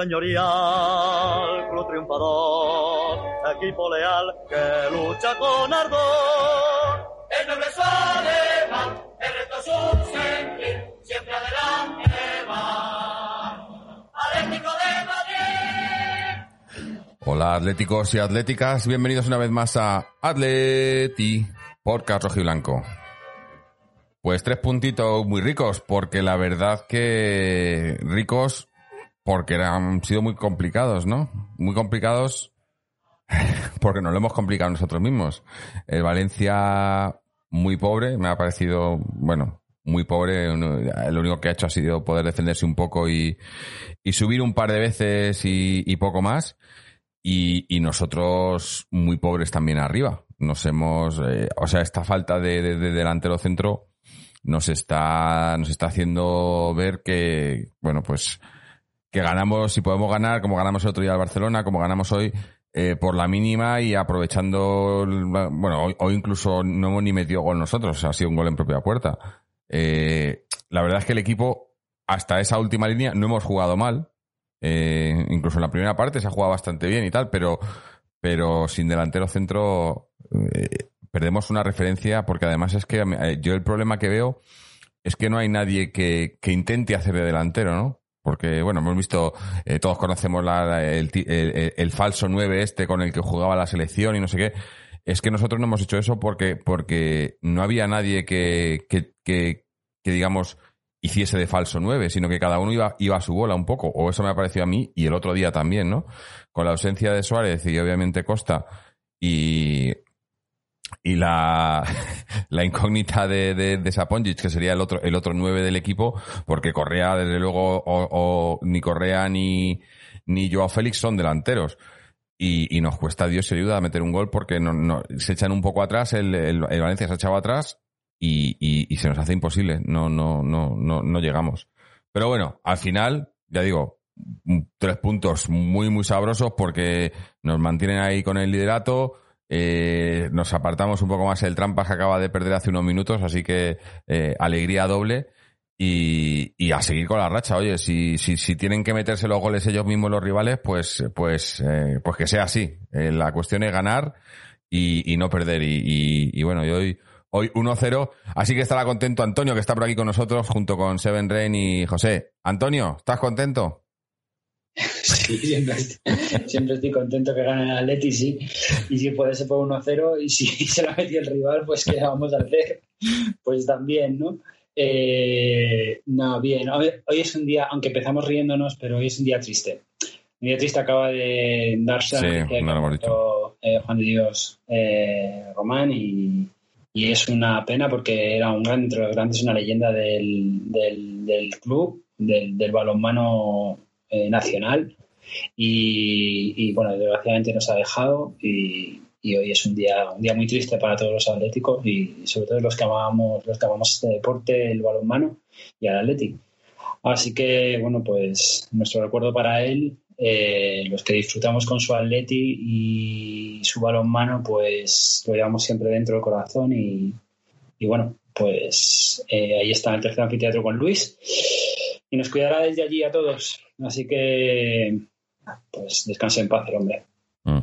señorial, club triunfador, equipo leal que lucha con ardor. El noble es su ademán, el reto es su sentir, siempre adelante va. Atlético de Madrid. Hola atléticos y atléticas, bienvenidos una vez más a Atleti, podcast rojo y blanco. Pues tres puntitos muy ricos, porque la verdad que ricos, porque han sido muy complicados, ¿no? Muy complicados porque nos lo hemos complicado nosotros mismos. El Valencia muy pobre, me ha parecido, bueno, muy pobre. Lo único que ha hecho ha sido poder defenderse un poco y, subir un par de veces y, y poco más. Y, y nosotros muy pobres también arriba. Nos hemos, eh, o sea, esta falta de, de- de delantero centro nos está, nos está haciendo ver que, bueno, pues, que ganamos, si podemos ganar, como ganamos el otro día al Barcelona, como ganamos hoy, eh, por la mínima y aprovechando, bueno, hoy, hoy incluso no hemos ni metido gol nosotros, ha sido un gol en propia puerta. Eh, la verdad es que el equipo, hasta esa última línea, no hemos jugado mal. Eh, incluso en la primera parte se ha jugado bastante bien y tal, pero, pero sin delantero centro eh, perdemos una referencia porque además es que eh, yo el problema que veo es que no hay nadie que, que intente hacer de delantero, ¿no? Porque, bueno, hemos visto, eh, todos conocemos la- el- el falso 9 este con el que jugaba la selección y no sé qué. Es que nosotros no hemos hecho eso porque, porque no había nadie que, que, que, que, digamos, hiciese de falso 9, sino que cada uno iba, iba a su bola un poco. O eso me ha parecido a mí y el otro día también, ¿no? Con la ausencia de Suárez y obviamente Costa y, y la, la incógnita de, de, de Saponjic, que sería el otro, el otro 9 del equipo, porque Correa, desde luego, o, ni Correa ni, ni Joao Félix son delanteros. Y, nos cuesta Dios y ayuda a meter un gol porque no, se echan un poco atrás, el, el, Valencia se ha echado atrás y, y, se nos hace imposible, no, no, no, no, no llegamos. Pero bueno, al final, ya digo, tres puntos muy, muy sabrosos porque nos mantienen ahí con el liderato, eh, nos apartamos un poco más el trampas acaba de perder hace unos minutos, así que eh, alegría doble y, y a seguir con la racha. Oye, si, si, si tienen que meterse los goles ellos mismos los rivales, pues, pues, eh, pues que sea así. La cuestión es ganar y, y no perder. Y, y, y bueno, y hoy, hoy 1-0. Así que estará contento Antonio, que está por aquí con nosotros, junto con Seven Rain y José. Antonio, ¿estás contento? Sí, siempre, estoy- siempre estoy contento que gane el Atleti, sí. Y si puede ser por 1-0 y si se la metió el rival, pues ¿qué vamos a hacer? Pues también, ¿no? Eh, no, bien. Hoy es un día, aunque empezamos riéndonos, pero hoy es un día triste. Un día triste acaba de darse Sí, que muerto, eh, Juan de Dios eh, Román y, y es una pena porque era un gran, entre los grandes, una leyenda del, del, del club, del, del balonmano eh, nacional y, y, bueno, desgraciadamente nos ha dejado y, hoy es un día, un día muy triste para todos los atléticos y sobre todo los que amamos, los que amamos este deporte, el balonmano y al Atlético. Así que, bueno, pues nuestro recuerdo para él, eh, los que disfrutamos con su atleti y su balonmano, pues lo llevamos siempre dentro del corazón y, y bueno, pues eh, ahí está el tercer anfiteatro con Luis y nos cuidará desde allí a todos. Así que, pues descanse en paz el hombre. Mm.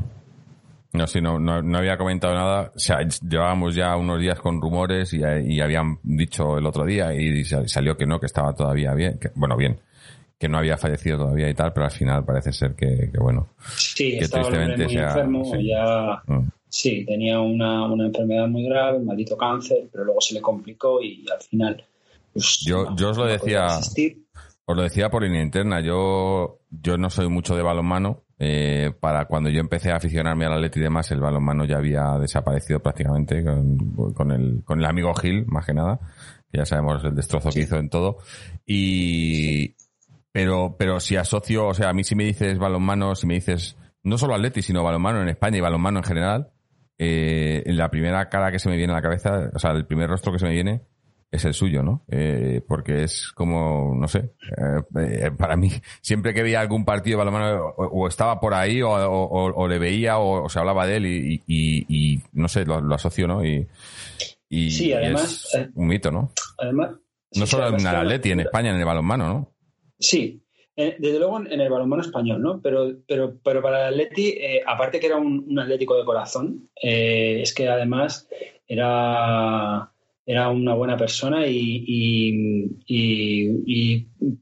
No, sí, no, no, no había comentado nada. O sea, llevábamos ya unos días con rumores y, y habían dicho el otro día y salió que no, que estaba todavía bien. Que, bueno, bien, que no había fallecido todavía y tal, pero al final parece ser que, que bueno. Sí, que estaba hombre muy sea- enfermo, sí. ya Mm. sí, tenía una, una enfermedad muy grave, un maldito cáncer, pero luego se le complicó y al final. Pues, Yo- yo os lo decía-. Os lo decía por línea interna, yo, yo no soy mucho de balonmano. Eh, para cuando yo empecé a aficionarme al Atleti y demás, el balonmano ya había desaparecido prácticamente con, con el, con el amigo Gil, más que nada, que ya sabemos el destrozo que hizo en todo. Y, pero, pero si asocio, o sea, a mí si me dices balonmano, si me dices no solo Atleti, sino balonmano en España y balonmano en general, eh, la primera cara que se me viene a la cabeza, o sea, el primer rostro que se me viene es el suyo, ¿no? Eh, porque es como, no sé, eh, eh, para mí, siempre que veía algún partido de balonmano, o, o estaba por ahí, o, o- o le veía, o, se hablaba de él, y, y- y- no sé, lo, lo asocio, ¿no? Y, y Sí, además, es un mito, ¿no? Además, No solo además en el Atleti, en España, en el balonmano, ¿no? Sí, desde luego en en el balonmano español, ¿no? Pero, pero, pero para el Atleti, eh, aparte que era un, un atlético de corazón, eh, es que además era, era una buena persona y,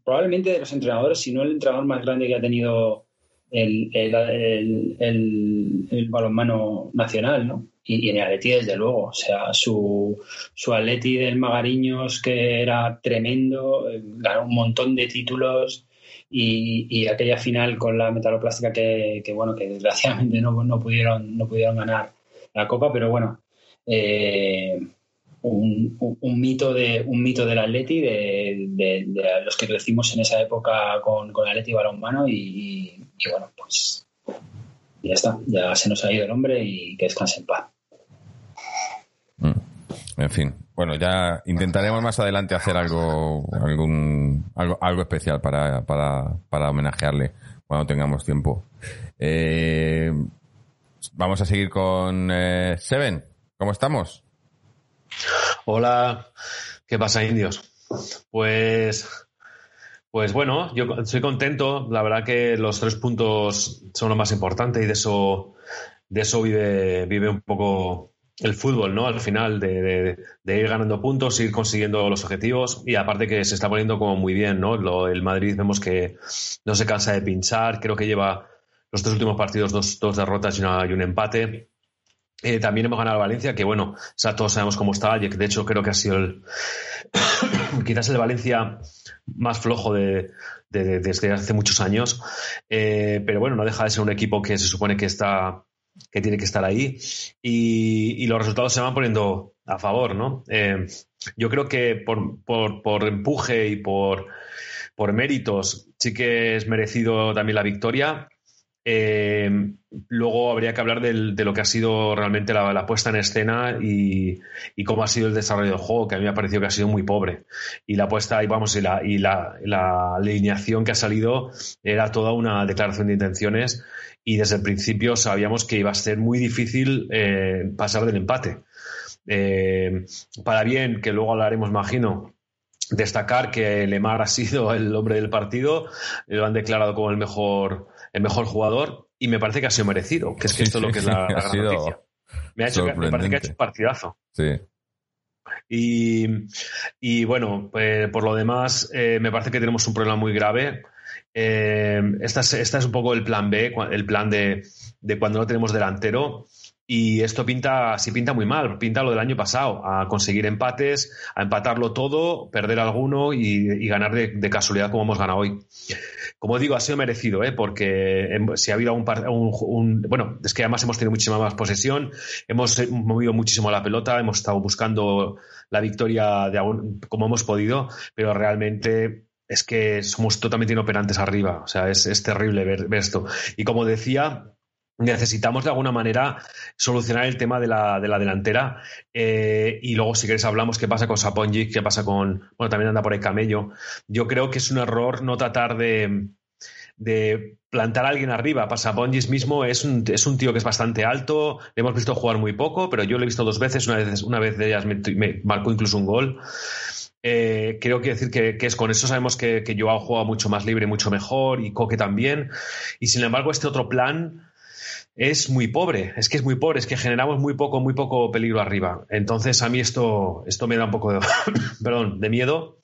probablemente de los entrenadores, si no el entrenador más grande que ha tenido el, el, el- balonmano nacional, ¿no? Y, en el Atleti, desde luego. O sea, su, su Atleti del Magariños, que era tremendo, eh, ganó un montón de títulos y, y aquella final con la metaloplástica que, que, bueno, que desgraciadamente no, no, pudieron, no pudieron ganar la Copa, pero bueno, eh, un, un- mito de un mito del Atleti, de, los que crecimos en esa época con, con Atleti balonmano y, y, y bueno, pues ya está, ya se nos ha ido el hombre y que descanse en paz. Mm. En fin. Bueno, ya intentaremos más adelante hacer algo, algún, algo, algo especial para, para, para homenajearle cuando tengamos tiempo. Eh, vamos a seguir con eh, Seven. ¿Cómo estamos? Hola, ¿qué pasa, indios? Pues, pues bueno, yo estoy contento. La verdad que los tres puntos son lo más importante y de eso, de eso vive, vive un poco el fútbol, ¿no? Al final, de ir ganando puntos, ir consiguiendo los objetivos y aparte que se está poniendo como muy bien, ¿no? Lo- el Madrid vemos que no se cansa de pinchar, creo que lleva los tres últimos partidos dos, dos derrotas y, una- y un empate. Eh, también hemos ganado Valencia, que bueno, o sea, todos sabemos cómo está, y de hecho creo que ha sido el quizás el Valencia más flojo de, de- de- desde hace muchos años. Eh, pero bueno, no deja de ser un equipo que se supone que está que tiene que estar ahí y, y los resultados se van poniendo a favor, ¿no? Eh, yo creo que por, por- por empuje y por, por méritos sí que es merecido también la victoria. Eh, luego habría que hablar del- de lo que ha sido realmente la, la puesta en escena y, y cómo ha sido el desarrollo del juego, que a mí me ha parecido que ha sido muy pobre. Y la puesta, y vamos, y la, y la, la alineación que ha salido era toda una declaración de intenciones y desde el principio sabíamos que iba a ser muy difícil eh, pasar del empate. Eh, para bien, que luego hablaremos, imagino, destacar que Lemar ha sido el hombre del partido, lo han declarado como el mejor, el mejor jugador y me parece que ha sido merecido, que es que Sí, esto es lo que es la, gran sido noticia. Me, ha hecho, me parece que ha hecho un partidazo. Sí. Y, y bueno, pues, por lo demás, eh, me parece que tenemos un problema muy grave. Eh, esta, es, esta es un poco el plan B, el plan de, de cuando no tenemos delantero. Y esto pinta, sí pinta muy mal, pinta lo del año pasado, a conseguir empates, a empatarlo todo, perder alguno y, y ganar de, de casualidad como hemos ganado hoy. Como digo, ha sido merecido, ¿eh? porque si ha habido un, Bueno, es que además hemos tenido muchísima más posesión, hemos eh, movido muchísimo la pelota, hemos estado buscando la victoria de como hemos podido, pero realmente es que somos totalmente inoperantes arriba. O sea, es, es terrible ver esto. Y como decía, necesitamos de alguna manera solucionar el tema de la, de la delantera. Eh, y luego, si queréis, hablamos qué pasa con Saponjic, qué pasa con. Bueno, también anda por ahí Camello. Yo creo que es un error no tratar de de plantar a alguien arriba. Para Saponjic mismo es un, es un tío que es bastante alto, le hemos visto jugar muy poco, pero yo lo he visto dos veces, una vez, una vez de ellas me, me marcó incluso un gol. Eh, creo que decir que, que es con eso sabemos que, que Joao juega mucho más libre, mucho mejor, y Coque también. Y sin embargo, este otro plan es muy pobre, es que es muy pobre, es que generamos muy poco, muy poco peligro arriba. Entonces a mí esto, esto me da un poco de, perdón, de miedo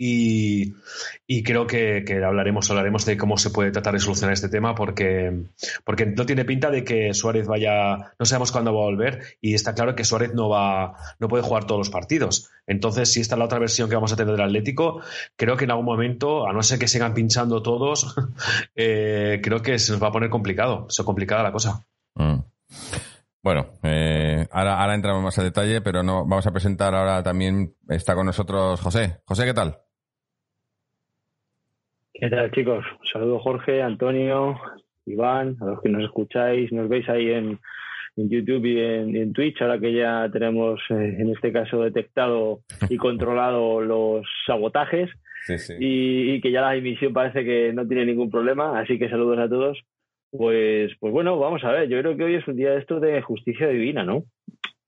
y, creo que, que, hablaremos, hablaremos de cómo se puede tratar de solucionar este tema porque, porque no tiene pinta de que Suárez vaya, no sabemos cuándo va a volver y está claro que Suárez no va, no puede jugar todos los partidos. Entonces, si esta es la otra versión que vamos a tener del Atlético, creo que en algún momento, a no ser que sigan pinchando todos, eh, creo que se nos va a poner complicado, se complicada la cosa. Mm. Bueno, eh, ahora, ahora entramos más a detalle, pero no vamos a presentar ahora también está con nosotros José. José, ¿qué tal? ¿Qué tal, chicos? Saludo Jorge, Antonio, Iván, a los que nos escucháis, nos veis ahí en, en YouTube y en, en, Twitch, ahora que ya tenemos, eh, en este caso, detectado y controlado los sabotajes Sí, sí. y, y que ya la emisión parece que no tiene ningún problema, así que saludos a todos. Pues, pues bueno, vamos a ver, yo creo que hoy es un día de esto de justicia divina, ¿no?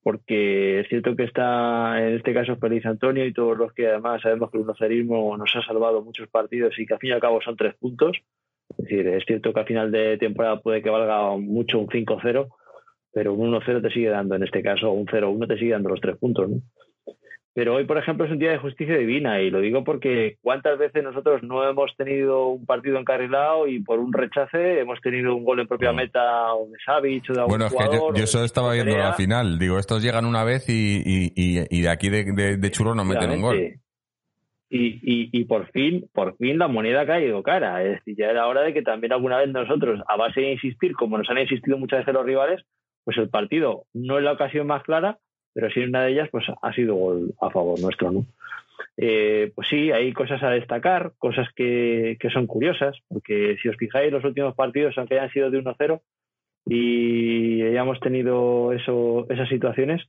Porque es cierto que está, en este caso, Feliz Antonio y todos los que además sabemos que el unocerismo nos ha salvado muchos partidos y que al fin y al cabo son tres puntos. Es decir, es cierto que a final de temporada puede que valga mucho un 5-0, pero un 1-0 te sigue dando, en este caso, un 0-1 te sigue dando los tres puntos, ¿no? Pero hoy, por ejemplo, es un día de justicia divina y lo digo porque cuántas veces nosotros no hemos tenido un partido encarrilado y por un rechace hemos tenido un gol en propia meta o de Savic o de algún Bueno, es que yo, jugador. yo o eso de estaba viendo la final. Digo, estos llegan una vez y, y, y, y de aquí de, de, de chulo nos meten un gol. Y, y, y por fin, por fin la moneda ha caído cara. Es decir, ya era hora de que también alguna vez nosotros, a base de insistir, como nos han insistido muchas veces los rivales, pues el partido no es la ocasión más clara, pero en una de ellas, pues ha sido gol a favor nuestro, ¿no? Eh, pues sí, hay cosas a destacar, cosas que, que son curiosas, porque si os fijáis, los últimos partidos, aunque hayan sido de 1-0 y hayamos tenido eso, esas situaciones,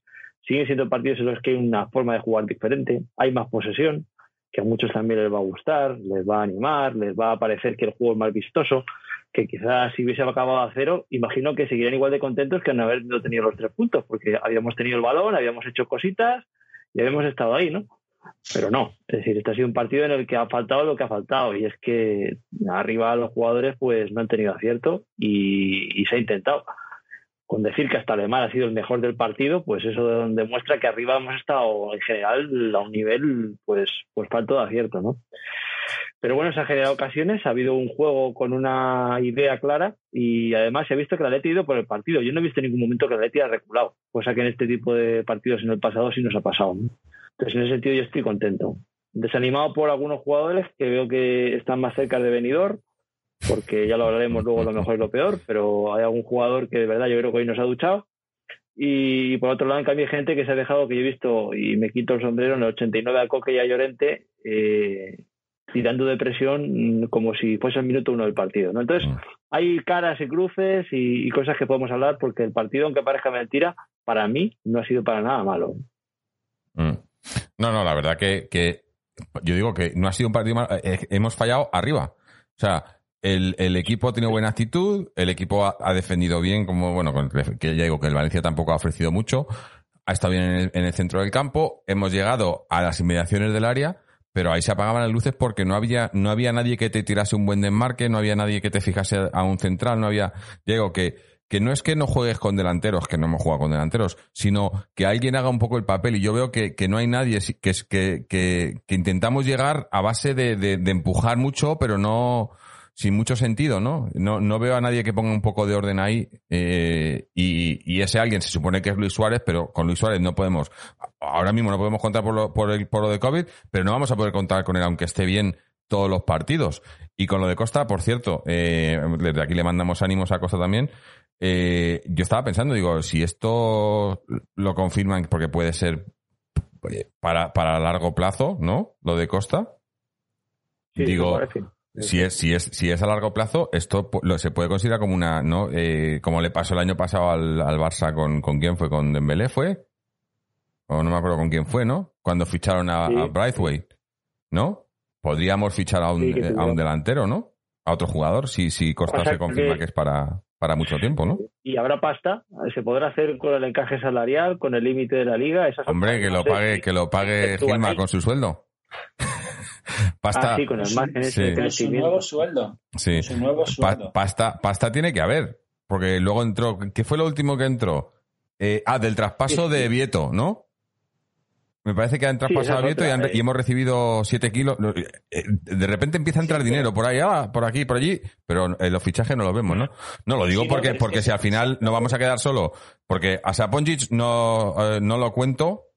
siguen siendo partidos en los que hay una forma de jugar diferente, hay más posesión, que a muchos también les va a gustar, les va a animar, les va a parecer que el juego es más vistoso, que quizás si hubiese acabado a cero, imagino que seguirían igual de contentos que no haber tenido los tres puntos, porque habíamos tenido el balón, habíamos hecho cositas y habíamos estado ahí, ¿no? Pero no, es decir, este ha sido un partido en el que ha faltado lo que ha faltado y es que arriba los jugadores pues no han tenido acierto y, y se ha intentado. Con decir que hasta Alemán ha sido el mejor del partido, pues eso demuestra que arriba hemos estado en general a un nivel pues, pues falto de acierto, ¿no? Pero bueno, se han generado ocasiones, ha habido un juego con una idea clara y además ha visto que el Atleti ha ido por el partido. Yo no he visto en ningún momento que el Atleti ha reculado, cosa que en este tipo de partidos en el pasado sí nos ha pasado. Entonces, en ese sentido yo estoy contento. Desanimado por algunos jugadores que veo que están más cerca de venidor, porque ya lo hablaremos luego lo mejor y lo peor, pero hay algún jugador que de verdad yo creo que hoy nos ha duchado. Y por otro lado, en cambio, hay gente que se ha dejado, que yo he visto, y me quito el sombrero, en el 89 a Coque y a Llorente, eh, tirando de presión mm, como si fuese el minuto uno del partido. ¿no? Entonces, Mm. hay caras y cruces y, y cosas que podemos hablar, porque el partido, aunque parezca mentira, para mí no ha sido para nada malo. Mm. No, no, la verdad que, que yo digo que no ha sido un partido malo. eh, hemos fallado arriba. O sea, el, el equipo ha tenido buena actitud, el equipo ha, ha defendido bien, como bueno, con- que ya digo que el Valencia tampoco ha ofrecido mucho, ha estado bien en el, en el centro del campo, hemos llegado a las inmediaciones del área, pero ahí se apagaban las luces porque no había, no había nadie que te tirase un buen desmarque, no había nadie que te fijase a un central, no había, digo que, que no es que no juegues con delanteros, que no hemos jugado con delanteros, sino que alguien haga un poco el papel. Y yo veo que, que no hay nadie, que, que, que, que intentamos llegar a base de, de, de empujar mucho, pero no sin mucho sentido, ¿no? No, no veo a nadie que ponga un poco de orden ahí. eh, y, y ese alguien se supone que es Luis Suárez, pero con Luis Suárez no podemos, ahora mismo no podemos contar por lo, por el, por lo de COVID, pero no vamos a poder contar con él aunque esté bien todos los partidos. Y con lo de Costa, por cierto, eh, desde aquí le mandamos ánimos a Costa también. Eh, yo estaba pensando, digo, si esto lo confirman porque puede ser eh, para, para largo plazo, ¿no? Lo de Costa. Sí, digo. Si es, si es, si es a largo plazo, esto lo, se puede considerar como una, ¿no? Eh, como le pasó el año pasado al, al Barça con, con quién fue, con Dembélé fue, o no me acuerdo con quién fue, ¿no? Cuando ficharon a, Sí. a Braithwaite, ¿no? Podríamos fichar a un, Sí, a un delantero, ¿no? A otro jugador, si, si Costa se confirma que- que es para, para mucho tiempo, ¿no? Y habrá pasta, se podrá hacer con el encaje salarial, con el límite de la liga. Esas Hombre, que lo pague, que lo pague Gilma con su sueldo. Pasta, Ah, sí, con margen ese sí. de su nuevo sueldo. sí. Su nuevo Pa- sueldo. pasta, pasta tiene que haber. Porque luego entró. ¿Qué fue lo último que entró? Eh, ah, del traspaso Sí, sí. de Vieto, ¿no? Me parece que han traspasado a Vieto y, han- eh. y hemos recibido 7 kilos. Lo- eh, De repente empieza a entrar Sí, dinero por ahí, ah, por aquí, por allí, pero en los fichajes no lo vemos, ¿no? No, lo digo Sí, no, porque, porque que- si al final nos vamos a quedar solo, porque a Saponjic no, eh, no lo cuento,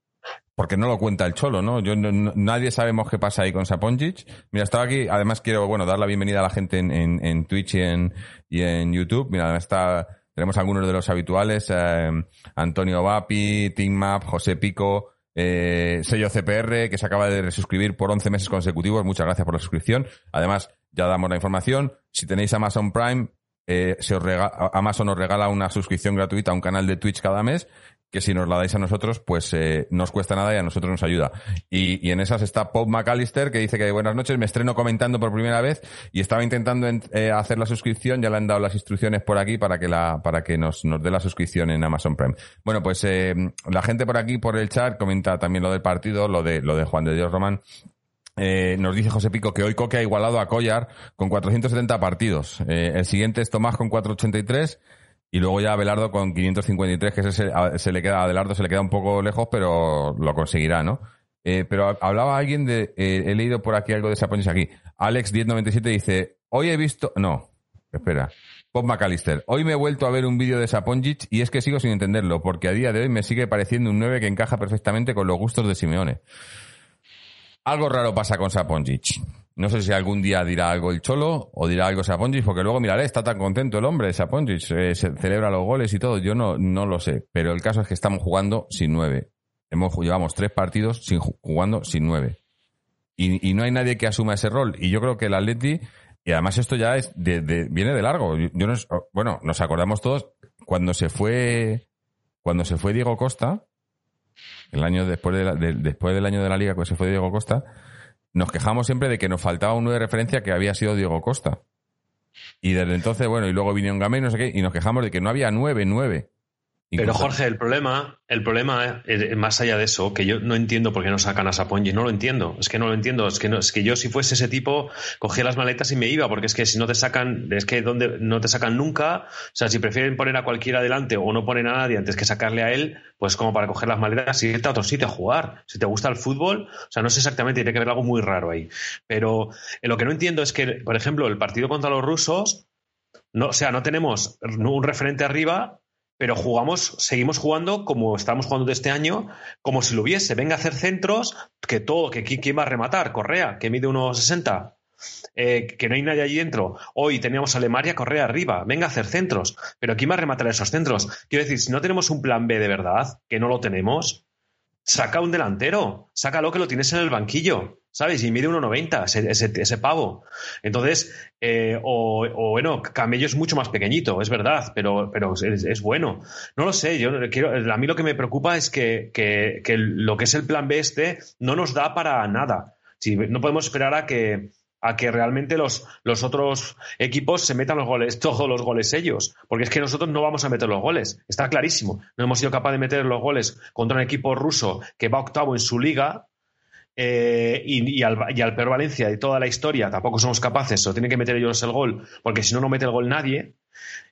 porque no lo cuenta el Cholo, ¿no? Yo no- nadie sabemos qué pasa ahí con Saponjic. Mira, estaba aquí, además quiero, bueno, dar la bienvenida a la gente en, en, Twitch y en, YouTube. Mira, está, tenemos algunos de los habituales, eh, Antonio Vapi, Team Map, José Pico, eh, sello CPR, que se acaba de resuscribir por 11 meses consecutivos. Muchas gracias por la suscripción. Además, ya damos la información. Si tenéis Amazon Prime, eh, se os Amazon os regala una suscripción gratuita a un canal de Twitch cada mes, que si nos la dais a nosotros, pues eh, no cuesta nada y a nosotros nos ayuda. Y, y en esas está Pop McAllister, que dice que buenas noches, me estreno comentando por primera vez y estaba intentando en- eh, hacer la suscripción, ya le han dado las instrucciones por aquí para que la para que nos, nos dé la suscripción en Amazon Prime. Bueno, pues eh, la gente por aquí, por el chat, comenta también lo del partido, lo de, lo de Juan de Dios Román. Eh, nos dice José Pico que hoy Coque ha igualado a Collar con 470 partidos. Eh, el siguiente es Tomás con 483 y luego ya Abelardo con 553, que ese se, se le queda, a Abelardo se le queda un poco lejos, pero lo conseguirá, ¿no? Eh, pero ha- hablaba alguien de, eh, he leído por aquí algo de Saponis aquí. Alex 1097 dice, hoy he visto, no, espera. Bob McAllister, hoy me he vuelto a ver un vídeo de Saponjic y es que sigo sin entenderlo, porque a día de hoy me sigue pareciendo un 9 que encaja perfectamente con los gustos de Simeone. Algo raro pasa con Saponjic. No sé si algún día dirá algo el Cholo o dirá algo Saponjic, porque luego miraré, está tan contento el hombre, Saponjic, eh, se celebra los goles y todo. Yo no, no lo sé, pero el caso es que estamos jugando sin nueve. Hemos, llevamos tres partidos sin, ju- jugando sin nueve. Y, y no hay nadie que asuma ese rol. Y yo creo que el Atleti, y además esto ya es de, de- viene de largo. Yo, bueno, nos acordamos todos cuando se fue, cuando se fue Diego Costa, el año después, de la- de- después del año de la liga cuando se fue Diego Costa, nos quejamos siempre de que nos faltaba un 9 de referencia que había sido Diego Costa. Y desde entonces, bueno, y luego vino un Gamay, no sé qué, y nos quejamos de que no había 9, 9. Pero Jorge, el problema, el problema eh, más allá de eso, que yo no entiendo por qué no sacan a Sapongi, no lo entiendo, es que no lo entiendo, es que no, es que yo si fuese ese tipo cogía las maletas y me iba, porque es que si no te sacan, es que donde no te sacan nunca, o sea, si prefieren poner a cualquiera adelante o no ponen a nadie antes que sacarle a él, pues como para coger las maletas y irte a otro sitio a jugar. Si te gusta el fútbol, o sea, no sé exactamente, tiene que haber algo muy raro ahí. Pero eh, lo que no entiendo es que, por ejemplo, el partido contra los rusos, no, o sea, no tenemos un referente arriba, pero jugamos, seguimos jugando como estamos jugando de este año, como si lo hubiese. Venga a hacer centros, que todo, que qui- quién va a rematar, Correa, que mide unos 60. eh, que no hay nadie allí dentro. Hoy teníamos a Lemaria, Correa arriba. Venga a hacer centros. Pero ¿quién va a rematar esos centros? Quiero decir, si no tenemos un plan B de verdad, que no lo tenemos, saca un delantero. Sácalo que lo tienes en el banquillo. ¿Sabes? Y mide 1,90 ese, ese, pavo. Entonces, eh, o, bueno, Camello es mucho más pequeñito, es verdad, pero, pero es, bueno. No lo sé, yo quiero, a mí lo que me preocupa es que, que, que lo que es el plan B este no nos da para nada. No podemos esperar a que, a que realmente los, los otros equipos se metan los goles, todos los goles ellos. Porque es que nosotros no vamos a meter los goles. Está clarísimo. No hemos sido capaces de meter los goles contra un equipo ruso que va octavo en su liga. Eh, y, al, y, peor Valencia de toda la historia tampoco somos capaces, o tienen que meter ellos el gol, porque si no, no mete el gol nadie.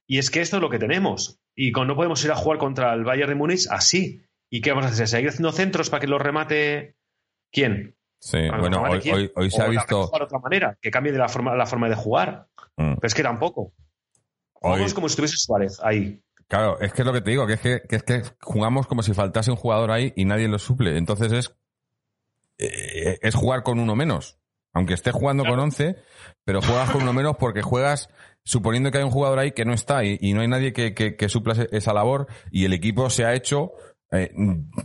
Y es que esto es lo que tenemos. Y no podemos ir a jugar contra el Bayern de Múnich así. ¿Y qué vamos a hacer? ¿Seguir haciendo centros para que los remate quién? Sí, bueno, hoy, hoy, hoy, se o ha visto. De otra manera, que cambie de la forma, la forma de jugar. Mm. Pero es que tampoco. Jugamos hoy... como si estuviese Suárez ahí. Claro, es que es lo que te digo, que es que, que es que jugamos como si faltase un jugador ahí y nadie lo suple. Entonces es, eh, es jugar con uno menos. Aunque estés jugando claro. con 11, pero juegas con uno menos porque juegas suponiendo que hay un jugador ahí que no está y, y no hay nadie que, que, que supla esa labor y el equipo se ha hecho eh,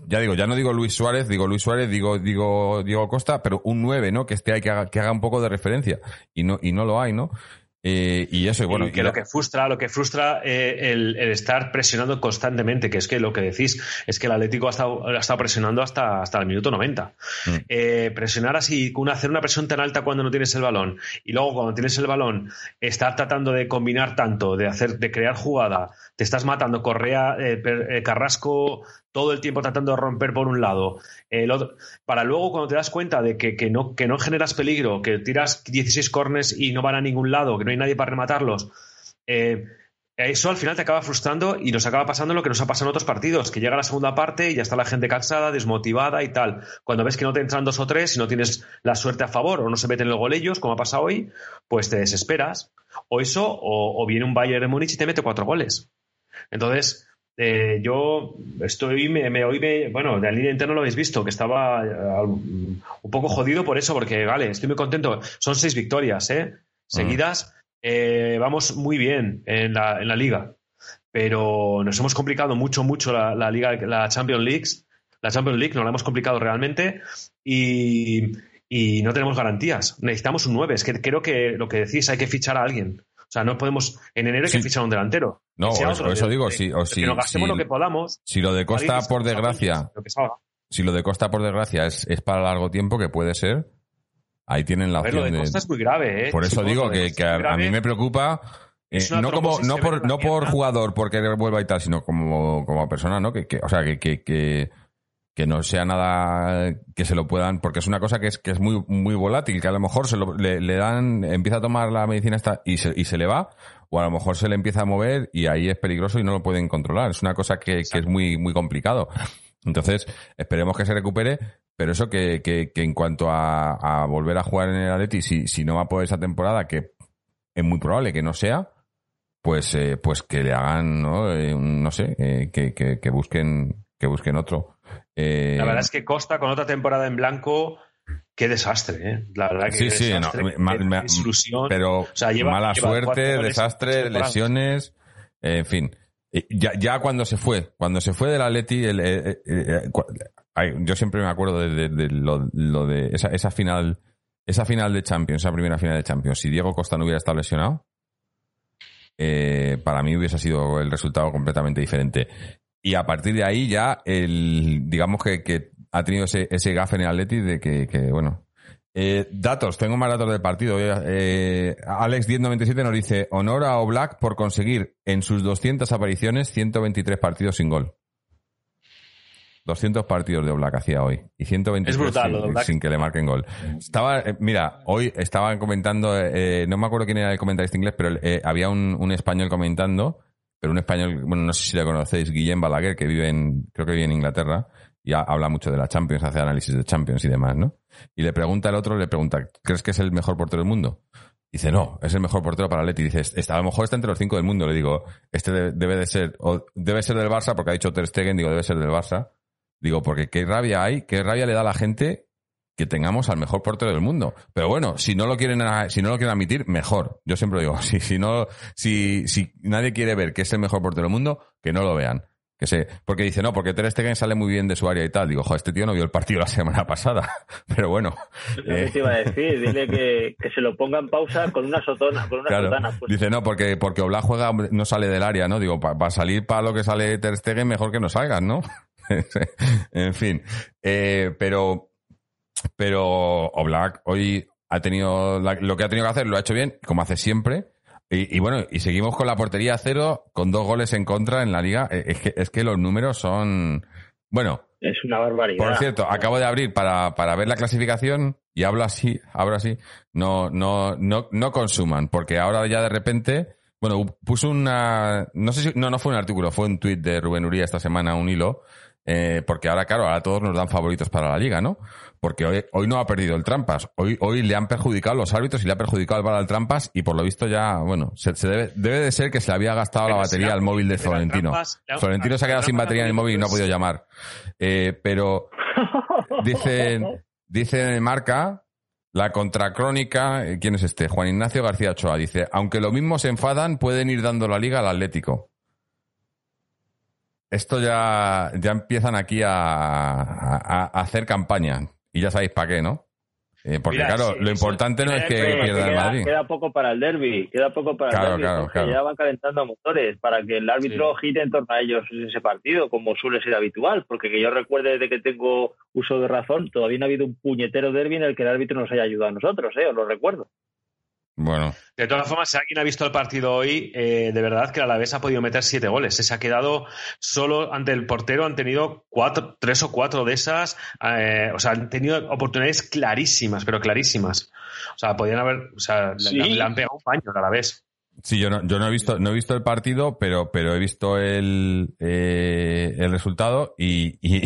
ya digo, ya no digo Luis Suárez, digo Luis Suárez, digo, digo Diego Costa, pero un 9, ¿no? Que esté ahí, que haga, que haga un poco de referencia. Y no, y no lo hay, ¿no? Eh, y eso, y bueno. Y que lo que frustra, lo que frustra eh, el, el, estar presionando constantemente, que es que lo que decís es que el Atlético ha estado, ha estado presionando hasta, hasta el minuto 90. Mm. Eh, presionar así, una, hacer una presión tan alta cuando no tienes el balón, y luego cuando tienes el balón, estar tratando de combinar tanto, de hacer, de crear jugada, te estás matando, Correa, Carrasco, todo el tiempo tratando de romper por un lado, el otro, para luego cuando te das cuenta de que, que, no, que no generas peligro, que tiras 16 cornes y no van a ningún lado, que no hay nadie para rematarlos, eh, eso al final te acaba frustrando y nos acaba pasando lo que nos ha pasado en otros partidos, que llega la segunda parte y ya está la gente cansada, desmotivada y tal. Cuando ves que no te entran dos o tres y no tienes la suerte a favor o no se meten el gol ellos, como ha pasado hoy, pues te desesperas. O eso, o, o viene un Bayern de Múnich y te mete cuatro goles. Entonces, eh, yo estoy, me, me, hoy bueno, de la línea interna lo habéis visto, que estaba uh, un poco jodido por eso, porque, vale, estoy muy contento. Son seis victorias, ¿eh? Seguidas, eh, vamos muy bien en la, en la, liga, pero nos hemos complicado mucho, mucho la, la liga, la Champions League. La Champions League nos la hemos complicado realmente y, y no tenemos garantías. Necesitamos un 9. Es que creo que lo que decís, hay que fichar a alguien. O sea, no podemos. En enero hay que Sí. fichar un delantero. No, otro eso, eso de- digo, de- sí, o que sí, nos gastemos sí. lo que podamos. Si lo de Costa, por desgracia, Lo que si lo de Costa, por desgracia, es, es para largo tiempo, que puede ser, ahí tienen la lo opción de de... Costa es muy grave, ¿eh? Por eso digo que, a, mí me preocupa, eh, no, como, no, por, no por jugador, porque vuelva y tal, sino como, como persona, ¿no? Que, que, o sea, que, que, que, no sea nada que se lo puedan, porque es una cosa que es, que es muy, muy volátil, que a lo mejor se lo- le, dan, empieza a tomar la medicina esta y se, y se le va, o a lo mejor se le empieza a mover y ahí es peligroso y no lo pueden controlar. Es una cosa que, que es muy, muy complicado. Entonces, esperemos que se recupere, pero eso que, que, que en cuanto a, a volver a jugar en el Atleti, si, si no va a poder esa temporada, que es muy probable que no sea, pues, eh, pues que le hagan, no, Eh, no sé, eh, que, que busquen, que busquen otro. Eh, La verdad es que Costa con otra temporada en blanco, qué desastre, ¿eh? La verdad que Sí, sí, no, desastre, ma- sea, lleva- mala lleva suerte, desastre, lesiones, eh, en fin. Y Ya, ya cuando se fue, cuando se fue del Atleti, el, eh, eh, eh, cua- ay, yo siempre me acuerdo de, de- de lo, lo de esa, esa final, esa final de Champions, esa primera final de Champions. Si Diego Costa no hubiera estado lesionado, eh, para mí hubiese sido el resultado completamente diferente. Y a partir de ahí ya, el, digamos que, que ha tenido ese, ese gafe en el Atleti de que, que, bueno. Eh, datos, tengo más datos del partido. Eh, Alex 1097 nos dice, honor a Oblak por conseguir en sus 200 apariciones 123 partidos sin gol. 200 partidos de Oblak hacía hoy y 123 Es brutal, sin, sin que le marquen gol. Estaba, eh, mira, hoy estaban comentando, eh, no me acuerdo quién era el comentarista inglés, pero eh, había un, un español comentando, pero un español, bueno, no sé si le conocéis, Guillem Balaguer, que vive en, creo que vive en Inglaterra, y ha- habla mucho de la Champions, hace análisis de Champions y demás, ¿no? Y le pregunta al otro, le pregunta, ¿crees que es el mejor portero del mundo? Dice, no, es el mejor portero para Leti. Dice, está, a lo mejor está entre los cinco del mundo. Le digo, este de- debe de ser, o debe ser del Barça, porque ha dicho Ter Stegen, digo, debe ser del Barça. Digo, porque qué rabia hay, qué rabia le da a la gente que tengamos al mejor portero del mundo. Pero bueno, si no lo quieren, si no lo quieren admitir, mejor. Yo siempre digo, si, si no, si, si nadie quiere ver que es el mejor portero del mundo, que no lo vean. Que se, porque dice, no, porque Ter Stegen sale muy bien de su área y tal. Digo, jo, este tío no vio el partido la semana pasada. Pero bueno. Lo eh, te iba a decir, dile que, que se lo ponga en pausa con una sotona, con una Claro. sotana. Pues, Dice, no, porque, porque Oblak juega, no sale del área, ¿no? Digo, para salir para lo que sale Ter Stegen, mejor que no salgas, ¿no? en fin. Eh, pero, pero Oblak hoy ha tenido, la- lo que ha tenido que hacer lo ha hecho bien, como hace siempre. Y, y bueno, y seguimos con la portería a cero, con dos goles en contra en la liga. Eh, Es que, es que los números son, bueno, es una barbaridad. por cierto, acabo de abrir para, para ver la clasificación y hablo así, hablo así. No, no, no, no consuman, porque ahora ya de repente, bueno, puso una, no sé si, no, no fue un artículo, fue un tuit de Rubén Uría esta semana, un hilo, eh, porque ahora, claro, ahora todos nos dan favoritos para la liga, ¿no? Porque hoy, hoy no ha perdido el Trampas, hoy, hoy le han perjudicado los árbitros y le ha perjudicado el VAR al Trampas y por lo visto ya, bueno, se, se debe, debe de ser que se le había gastado la batería al móvil de Florentino. Trampas- Florentino se ha quedado sin batería en el móvil y no ha podido llamar. Eh, pero Dice, dice en Marca, la contracrónica, eh, ¿quién es este? Juan Ignacio García Ochoa. Dice, aunque lo mismo se enfadan, pueden ir dando la liga al Atlético. Esto ya, ya empiezan aquí a, a- a hacer campaña. Y ya sabéis para qué, ¿no? Eh, porque Mira, claro, sí, lo importante no es que Oye, pierda el queda, Madrid. queda poco para el derby, queda poco para Claro, el derby, claro, Jorge, claro. ya van calentando motores para que el árbitro gire en torno a ellos en ese partido, como suele ser habitual, porque que yo recuerde desde que tengo uso de razón, todavía no ha habido un puñetero derby en el que el árbitro nos haya ayudado a nosotros, ¿eh? os lo recuerdo. Bueno, De todas formas, si alguien ha visto el partido hoy, eh, de verdad que el Alavés ha podido meter siete goles. Se ha quedado solo ante el portero, han tenido cuatro, tres o cuatro de esas. eh, o sea, han tenido oportunidades clarísimas, pero clarísimas. O sea, podían haber. O sea, le- Sí. le, le han pegado un paño al Alavés. Sí, yo no, yo no he visto, no he visto el partido, pero, pero he visto el, eh, el resultado y, y,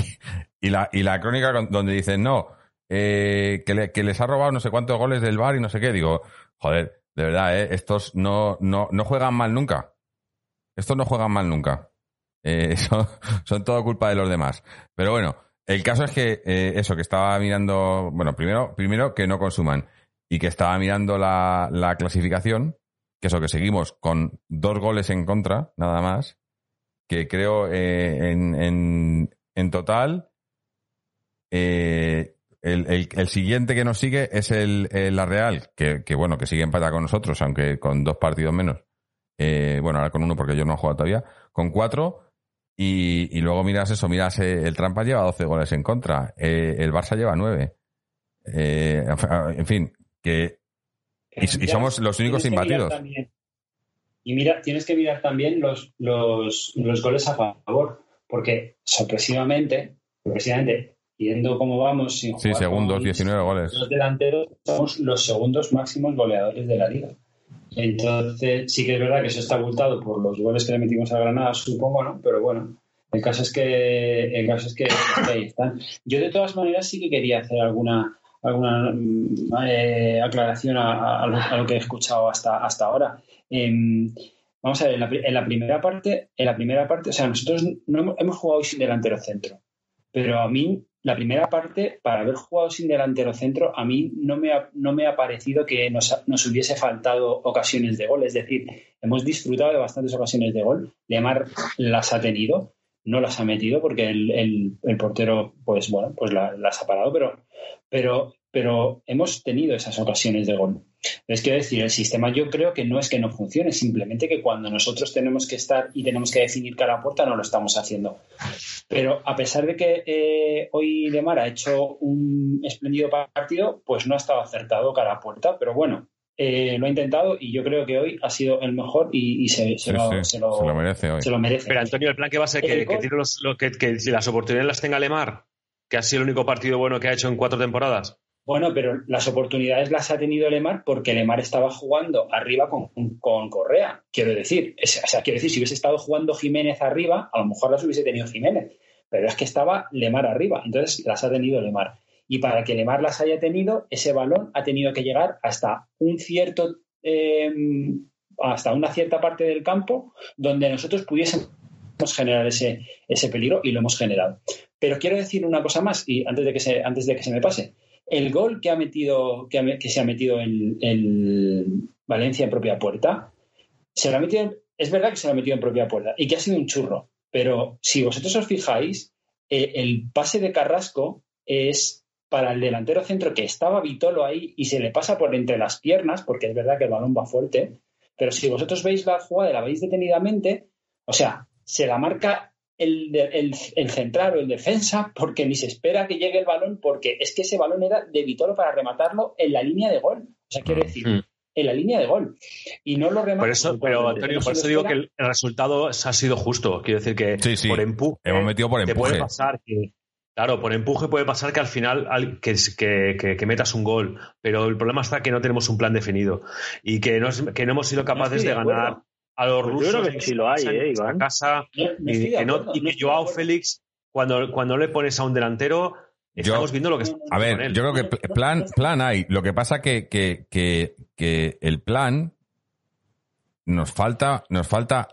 y la, y la crónica donde dicen no, eh, que, le- que les ha robado no sé cuántos goles del bar y no sé qué. Digo, joder, de verdad, eh, estos no, no, no juegan mal nunca. Estos no juegan mal nunca. Eh, son, todo culpa de los demás. Pero bueno, el caso es que eh, eso, que estaba mirando, bueno, primero, primero que no consuman y que estaba mirando la, la clasificación, que eso, que seguimos con dos goles en contra, nada más, que creo en, en, en total, el, el- el siguiente que nos sigue es el, el La Real, que, que, bueno, que sigue empatada con nosotros, aunque con dos partidos menos. Eh, bueno, ahora con uno porque yo no he jugado todavía. Con cuatro. Y, y luego miras eso, miras, eh, el Trampa lleva 12 goles en contra. eh, el Barça lleva 9. Eh, en fin, que. Y, y somos los únicos imbatidos. y mira, tienes que mirar también los, los, los goles a favor, porque sorpresivamente, sorpresivamente, viendo cómo vamos sin Sí, jugar segundos, con 19 goles. Los delanteros somos los segundos máximos goleadores de la liga. Entonces, sí que es verdad que eso está abultado por los goles que le metimos a Granada, supongo, ¿no? Pero bueno, el caso es que, el caso es que ahí están. Yo de todas maneras sí que quería hacer alguna alguna mm, eh, aclaración a, lo, a lo que he escuchado hasta, hasta ahora. Em, vamos a ver, en la, en la primera parte, en la primera parte, o sea, nosotros no hemos, hemos jugado sin delantero centro, pero a mí la primera parte, para haber jugado sin delantero centro, a mí no me ha, no me ha parecido que nos, nos hubiese faltado ocasiones de gol. Es decir, hemos disfrutado de bastantes ocasiones de gol. Lemar las ha tenido, no las ha metido porque el, el- portero, pues bueno, pues la- las ha parado, pero, pero, pero hemos tenido esas ocasiones de gol. Es quiero decir, el sistema yo creo que no es que no funcione, simplemente que cuando nosotros tenemos que estar y tenemos que definir cara a puerta no lo estamos haciendo. Pero a pesar de que eh, hoy Lemar ha hecho un espléndido partido, pues no ha estado acertado cara a puerta. Pero bueno, eh, lo ha intentado y yo creo que hoy ha sido el mejor y, y se, se Sí, lo, sí, se lo- se lo merece hoy. se lo merece. Pero Antonio, el plan que va a ser que, El que gol- tire los- lo- que, que las oportunidades las tenga Lemar, que ha sido el único partido bueno que ha hecho en cuatro temporadas. Bueno, pero las oportunidades las ha tenido Lemar porque Lemar estaba jugando arriba con, con Correa. Quiero decir, es- o sea, quiero decir, si hubiese estado jugando Jiménez arriba, a lo mejor las hubiese tenido Jiménez. Pero es que estaba Lemar arriba, entonces las ha tenido Lemar. Y para que Lemar las haya tenido, ese balón ha tenido que llegar hasta un cierto, eh, hasta una cierta parte del campo donde nosotros pudiésemos generar ese, ese peligro y lo hemos generado. Pero quiero decir una cosa más, y antes de que se, antes de que se me pase el gol que ha metido que, se ha metido el Valencia en propia puerta se lo ha metido es verdad que se lo ha metido en propia puerta y que ha sido un churro pero si vosotros os fijáis eh, el pase de Carrasco es para el delantero centro que estaba Vitolo ahí y se le pasa por entre las piernas porque es verdad que el balón va fuerte pero si vosotros veis la jugada y la veis detenidamente o sea se la marca el, el, el central o el defensa porque ni se espera que llegue el balón porque es que ese balón era de Vitolo para rematarlo en la línea de gol. O sea, quiero decir, Mm. en la línea de gol. Y no lo remata. Por eso, pero Antonio, por eso digo que el resultado ha sido justo. Quiero decir que Sí, sí. por empuje. Hemos metido por empuje. puede pasar que. Claro, por empuje puede pasar que al final al- que, que- que- que metas un gol, pero el problema está que no tenemos un plan definido y que no, es- que no hemos sido capaces de de acuerdo. ganar a los Pues yo rusos creo que en sí lo hay, ¿eh, Iván? casa No, no y que, no- y que Joao. Félix, cuando, cuando le pones a un delantero, estamos viendo lo que está A con ver, él. yo creo que pl- plan, plan hay. Lo que pasa que, que, que, que el plan nos falta, nos falta,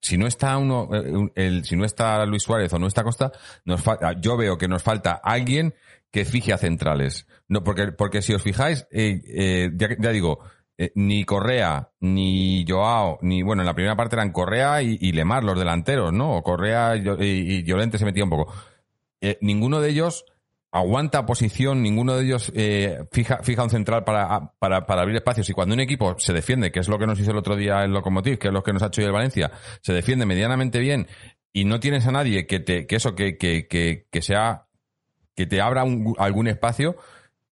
si no está uno, eh, el, si no está Luis Suárez o no está Costa, nos falta, yo veo que nos falta alguien que fije a centrales. No, porque, porque si os fijáis, eh, eh, ya, ya digo, eh, ni Correa, ni Joao, ni, bueno, en la primera parte eran Correa y, Lemar, los delanteros, ¿no? O Correa y, y- Llorente se metía un poco. Eh, ninguno de ellos aguanta posición, ninguno de ellos eh, fija, fija un central para, para, para abrir espacios. Y cuando un equipo se defiende, que es lo que nos hizo el otro día el Lokomotiv, que es lo que nos ha hecho hoy el Valencia, se defiende medianamente bien y no tienes a nadie que te, que eso, que, que, que, que sea, que te abra un- algún espacio,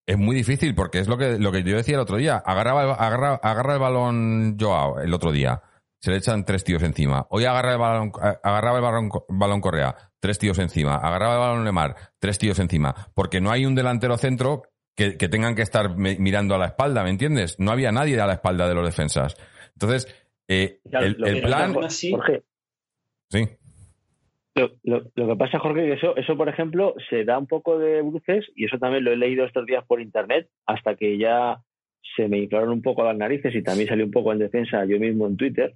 es muy difícil porque es lo que, lo que yo decía el otro día. Agarraba, el- agarra, agarra el balón Joao el otro día. Se le echan tres tíos encima. Hoy agarra el balón, agarraba el balón, balón Correa, tres tíos encima. Agarraba el balón Lemar, tres tíos encima. Porque no hay un delantero centro que, que tengan que estar me- mirando a la espalda, ¿me entiendes? No había nadie a la espalda de los defensas. Entonces, eh, Ya, el, lo el que- plan... Jorge, Sí. Lo, lo- lo que pasa, Jorge, que eso, eso, por ejemplo, se da un poco de bruces, y eso también lo he leído estos días por internet, hasta que ya se me inflaron un poco las narices y también salí un poco en defensa yo mismo en Twitter,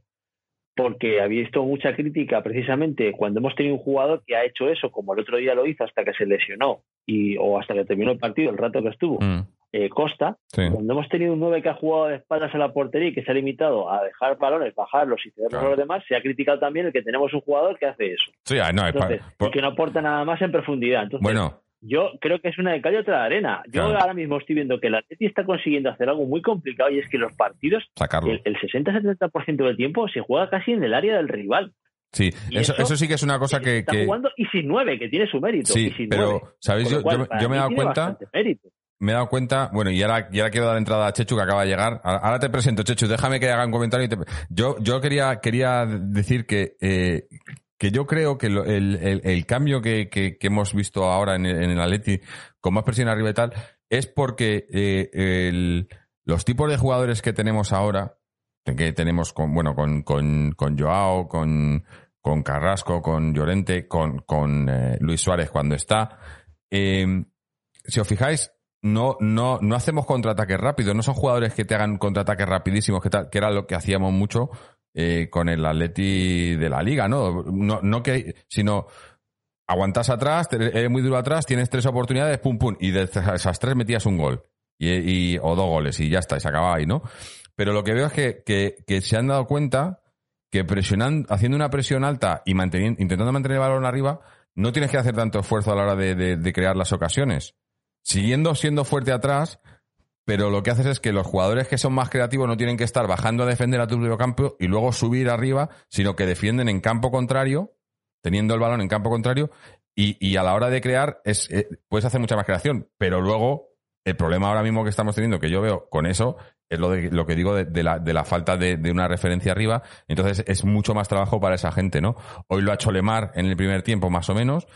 porque había visto mucha crítica precisamente cuando hemos tenido un jugador que ha hecho eso, como el otro día lo hizo hasta que se lesionó y, o hasta que terminó el partido, el rato que estuvo, Mm, eh, Costa, sí. cuando hemos tenido un 9 que ha jugado de espaldas a la portería y que se ha limitado a dejar balones, bajarlos y cederlos Claro. a los demás, se ha criticado también el que tenemos un jugador que hace eso. Sí, ah, no, es Entonces, por- y que no aporta nada más en profundidad. Entonces, Bueno, yo creo que es una de cal y otra de arena. Yo Claro. ahora mismo estoy viendo que el Atleti está consiguiendo hacer algo muy complicado y es que los partidos, Sacarlo. el, el 60-70% del tiempo se juega casi en el área del rival. Sí, eso, eso- eso sí que es una cosa que... está que- jugando y sin nueve, que tiene su mérito. Sí, y sin pero. ¿sabéis? Yo, cual, yo- para yo me he dado cuenta... mérito. Me he dado cuenta, bueno, y ahora, y ahora quiero dar entrada a Chechu que acaba de llegar. Ahora te presento, Chechu, déjame que haga un comentario. y te- Yo, yo quería, quería decir que, eh, que yo creo que el, el- el cambio que, que- hemos visto ahora en el, en Atleti, con más presión arriba y tal, es porque eh, el- los tipos de jugadores que tenemos ahora, que tenemos con, bueno, con, con, con Joao, con, con Carrasco, con Llorente, con, con eh, Luis Suárez cuando está, si os fijáis, no, no, no hacemos contraataques rápidos, no son jugadores que te hagan contraataques rapidísimos, que, era lo que hacíamos mucho eh, con el Atleti de la liga, ¿no? No, no que, sino aguantas atrás, eres muy duro atrás, tienes tres oportunidades, pum, pum, y de esas tres metías un gol. Y, o dos goles, y ya está, y se acababa ahí, ¿no? Pero lo que veo es que, que, se han dado cuenta que presionando, haciendo una presión alta y manteniendo, intentando mantener el balón arriba, no tienes que hacer tanto esfuerzo a la hora de crear las ocasiones. Siguiendo siendo fuerte atrás, pero lo que haces es que los jugadores que son más creativos no tienen que estar bajando a defender a tu propio campo y luego subir arriba, sino que defienden en campo contrario, teniendo el balón en campo contrario, y, a la hora de crear es, eh, puedes hacer mucha más creación, pero luego el problema ahora mismo que estamos teniendo, que yo veo con eso, es lo, de, lo que digo de, la, de la falta de, una referencia arriba. Entonces es mucho más trabajo para esa gente, ¿no? Hoy lo ha hecho Lemar en el primer tiempo, más o menos.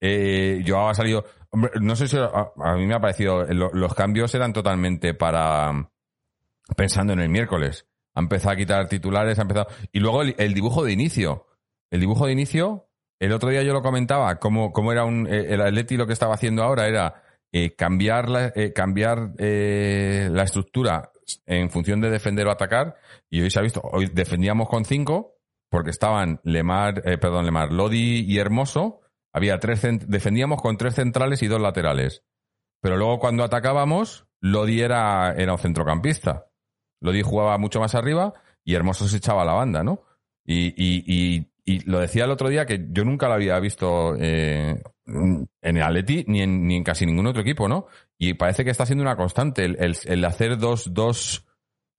Eh, Joao ha salido. Hombre, no sé si a, a mí me ha parecido. lo- los cambios eran totalmente para. Pensando en el miércoles. Ha empezado a quitar titulares, ha empezado. Y luego el, dibujo de inicio. El dibujo de inicio. El otro día yo lo comentaba, cómo, cómo era un. eh, El Atleti lo que estaba haciendo ahora era eh, cambiar, eh, cambiar eh, la estructura en función de defender o atacar. Y hoy se ha visto, hoy defendíamos con cinco, porque estaban Lemar, eh, perdón, Lemar, Lodi y Hermoso. Había tres, defendíamos con tres centrales y dos laterales. Pero luego cuando atacábamos, Lodi era, era un centrocampista. Lodi jugaba mucho más arriba y Hermoso se echaba a la banda, ¿no? Y, y lo decía el otro día que yo nunca lo había visto eh, en el Atleti ni en, ni en casi ningún otro equipo, ¿no? Y parece que está siendo una constante el, el- hacer dos, dos,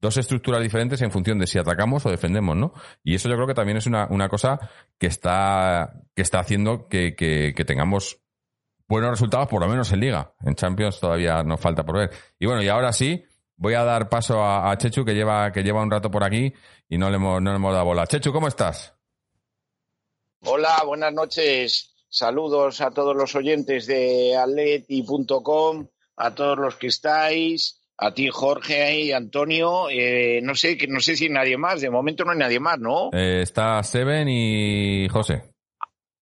dos estructuras diferentes en función de si atacamos o defendemos, ¿no? Y eso yo creo que también es una, una cosa que está, que está haciendo que, que, que tengamos buenos resultados, por lo menos en Liga. En Champions todavía nos falta por ver. Y bueno, y ahora sí, voy a dar paso a, a Chechu, que lleva, que lleva un rato por aquí y no le hemos, no le hemos dado bola. Chechu, ¿cómo estás? Hola, buenas noches. Saludos a todos los oyentes de atleti.com, a todos los que estáis, a ti Jorge y Antonio. Eh, no sé, que no sé si hay nadie más. De momento no hay nadie más, ¿no? Eh, está Seven y José.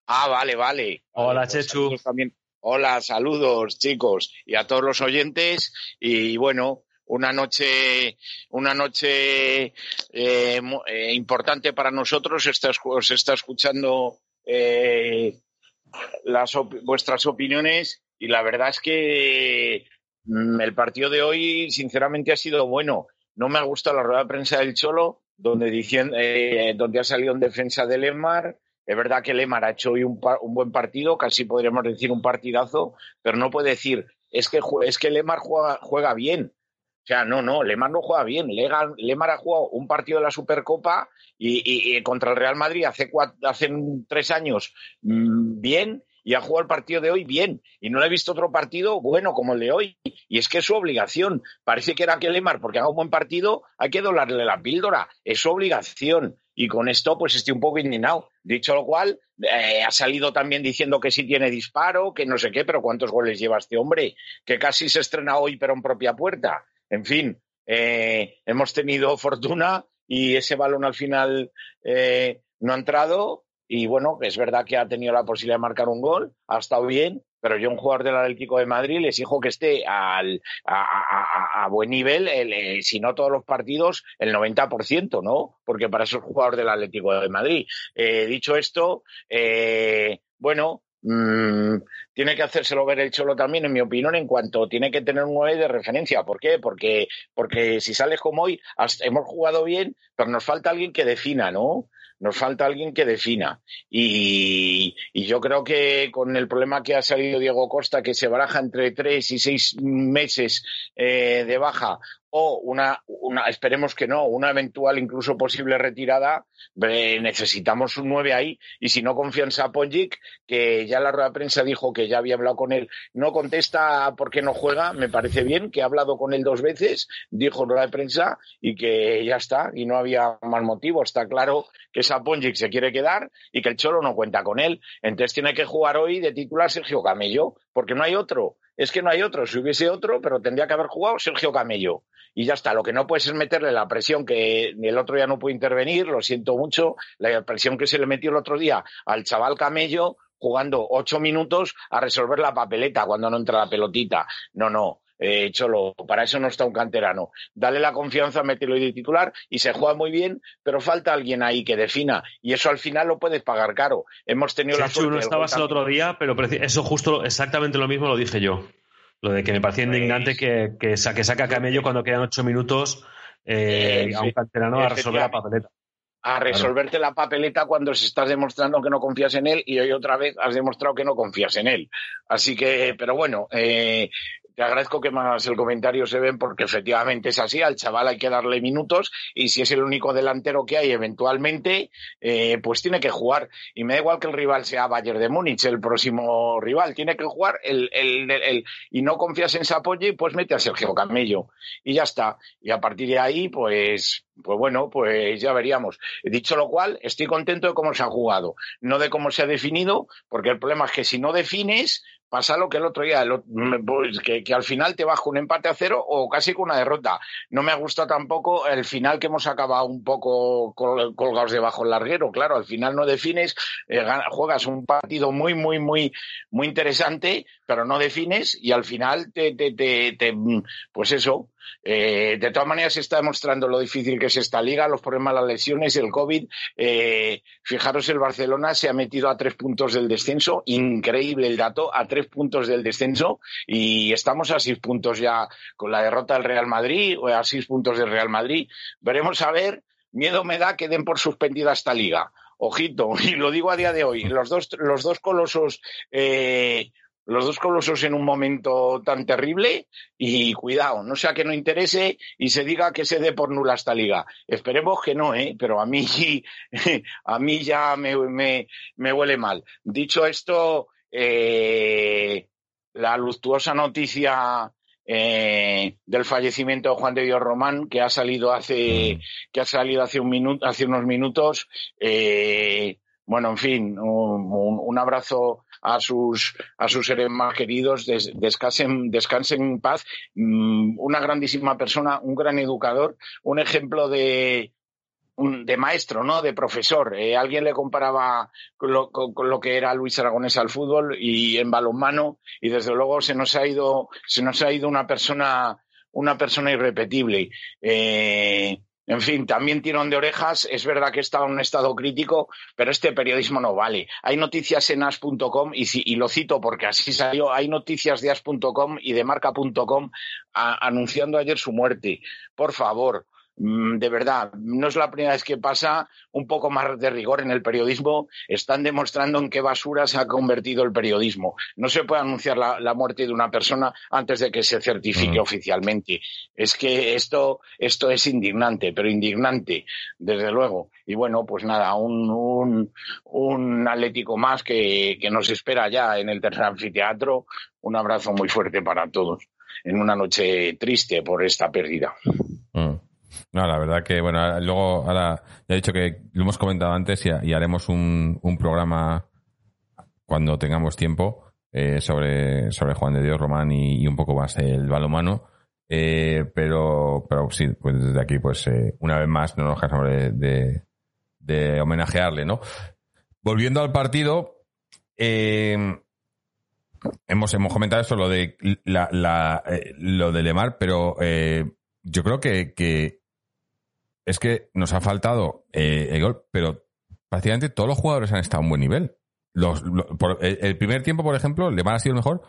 Ah, vale, vale. Hola, Vale, pues Chechu. saludos también. Hola, saludos, chicos, y a todos los oyentes. Y bueno, una noche, una noche eh, eh, importante para nosotros. Está, os está escuchando eh, las vuestras opiniones y la verdad es que mm, el partido de hoy, sinceramente, ha sido bueno. No me ha gustado la rueda de prensa del Cholo, donde, dicien- eh, donde ha salido en defensa de Lemar. Es verdad que Lemar ha hecho hoy un, un buen partido, casi podríamos decir un partidazo, pero no puede decir, es que, es que Lemar juega, juega bien. Sea, no, no, Lemar no juega bien. Lemar ha jugado un partido de la Supercopa y, contra el Real Madrid hace, hace tres años mm, bien y ha jugado el partido de hoy bien. Y no le he visto otro partido bueno como el de hoy. Y es que es su obligación. Parece que era que Lemar, porque haga un buen partido, hay que doblarle la píldora. Es su obligación. Y con esto, pues estoy un poco indignado. Dicho lo cual, eh, ha salido también diciendo que sí tiene disparo, que no sé qué, pero ¿cuántos goles lleva este hombre? Que casi se estrena hoy, pero en propia puerta. En fin, eh, hemos tenido fortuna y ese balón al final eh, no ha entrado. Y bueno, es verdad que ha tenido la posibilidad de marcar un gol, ha estado bien, pero yo, un jugador del Atlético de Madrid, les exijo que esté al, a, buen nivel, el, eh, si no todos los partidos, el 90%, ¿no? Porque para eso es jugador del Atlético de Madrid. Dicho esto, bueno, mm, tiene que hacérselo ver el Cholo también, en mi opinión, en cuanto tiene que tener un 9 de referencia. ¿Por qué? Porque, porque si sales como hoy, hemos jugado bien, pero nos falta alguien que defina, ¿no? Nos falta alguien que defina. Y, y yo creo que con el problema que ha salido Diego Costa, que se baraja entre tres y seis meses eh, de baja, o una, una, esperemos que no, una eventual incluso posible retirada, necesitamos un 9 ahí. Y si no confía en Saponjic, que ya la rueda de prensa dijo que ya había hablado con él, no contesta por qué no juega, me parece bien, que ha hablado con él dos veces, dijo rueda de prensa, y que ya está, y no había más motivo. Está claro que Saponjic se quiere quedar y que el Cholo no cuenta con él. Entonces tiene que jugar hoy de titular Sergio Camello, porque no hay otro. Es que no hay otro. Si hubiese otro, pero tendría que haber jugado Sergio Camello. Y ya está. Lo que no puedes es meterle la presión que el otro día no pudo intervenir, lo siento mucho, la presión que se le metió el otro día al chaval Camello jugando ocho minutos a resolver la papeleta cuando no entra la pelotita. No, no. Eh, Cholo, para eso no está un canterano. Dale la confianza, mételo de titular y se juega muy bien, pero falta alguien ahí que defina. Y eso al final lo puedes pagar caro. Hemos tenido la Chechu, suerte. no estabas el otro día, pero eso justo exactamente lo mismo lo dije yo. Lo de que me parecía Pues- indignante que, que, que saca a Camello cuando quedan ocho minutos eh, Eh, a un sí. canterano a resolver la papeleta. a resolverte la papeleta cuando se estás demostrando que no confías en él y hoy otra vez has demostrado que no confías en él. Así que, pero bueno, eh, te agradezco que más el comentario se ven porque efectivamente es así, al chaval hay que darle minutos y si es el único delantero que hay eventualmente, eh, pues tiene que jugar. Y me da igual que el rival sea Bayern de Múnich, el próximo rival, tiene que jugar el, el, el- y no confías en Sapolle, pues mete a Sergio Camello y ya está. Y a partir de ahí, pues, pues bueno, pues ya veríamos. Dicho lo cual, estoy contento de cómo se ha jugado, no de cómo se ha definido, porque el problema es que si no defines, pasa lo que el otro día, el pues, que, que al final te baja un empate a cero o casi con una derrota. No me ha gustado tampoco el final que hemos acabado un poco col- colgados debajo del larguero. Claro, al final no defines, eh, juegas un partido muy, muy, muy, muy interesante, pero no defines y al final te, te, te, te- pues eso. Eh, de todas maneras, se está demostrando lo difícil que es esta liga, los problemas, las lesiones, el COVID. Eh, fijaros, el Barcelona se ha metido a tres puntos del descenso. Increíble el dato, a tres puntos del descenso. Y estamos a seis puntos ya con la derrota del Real Madrid, o a seis puntos del Real Madrid. Veremos a ver. Miedo me da que den por suspendida esta liga. Ojito, y lo digo a día de hoy, los dos, los dos colosos eh, los dos colosos en un momento tan terrible y cuidado, no sea que no interese y se diga que se dé por nula esta liga. Esperemos que no, ¿eh? pero a mí, a mí ya me, me, me huele mal. Dicho esto, eh, la luctuosa noticia eh, del fallecimiento de Juan de Dios Román, que ha salido hace, que ha salido hace un minuto, hace unos minutos, eh, bueno, en fin, un, un- un abrazo a sus, a sus seres más queridos, des- descansen, descansen en paz. Mm, Una grandísima persona, un gran educador, un ejemplo de, de maestro, ¿no? De profesor. Eh, alguien le comparaba lo, con lo que era Luis Aragonés al fútbol y en balonmano, y desde luego se nos ha ido, se nos ha ido una persona, una persona irrepetible. Eh, en fin, también tirón de orejas. Es verdad que estaba en un estado crítico, pero este periodismo no vale. Hay noticias en as.com y, y lo cito porque así salió. Hay noticias de as.com y de marca.com anunciando ayer su muerte. Por favor, de verdad, no es la primera vez que pasa un poco más de rigor en el periodismo. Están demostrando en qué basura se ha convertido el periodismo. No se puede anunciar la, la muerte de una persona antes de que se certifique Mm. oficialmente. Es que esto, esto es indignante, pero indignante, desde luego. Y bueno, pues nada, un, un, un Atlético más que, que nos espera ya en el tercer anfiteatro. Un abrazo muy fuerte para todos en una noche triste por esta pérdida. Mm. No, la verdad que, bueno, luego, ahora, ya he dicho que lo hemos comentado antes y, haremos un, un programa cuando tengamos tiempo eh, sobre, sobre Juan de Dios Román y, un poco más el balomano. Eh, pero, pero sí, pues desde aquí, pues eh, una vez más, no nos cansamos de, de, homenajearle, ¿no? Volviendo al partido, eh, hemos, hemos comentado eso, lo de la, la, lo de Lemar, pero yo creo que es que nos ha faltado eh, el gol, pero prácticamente todos los jugadores han estado a un buen nivel. los, el, primer tiempo, por ejemplo, Le ha sido el mejor,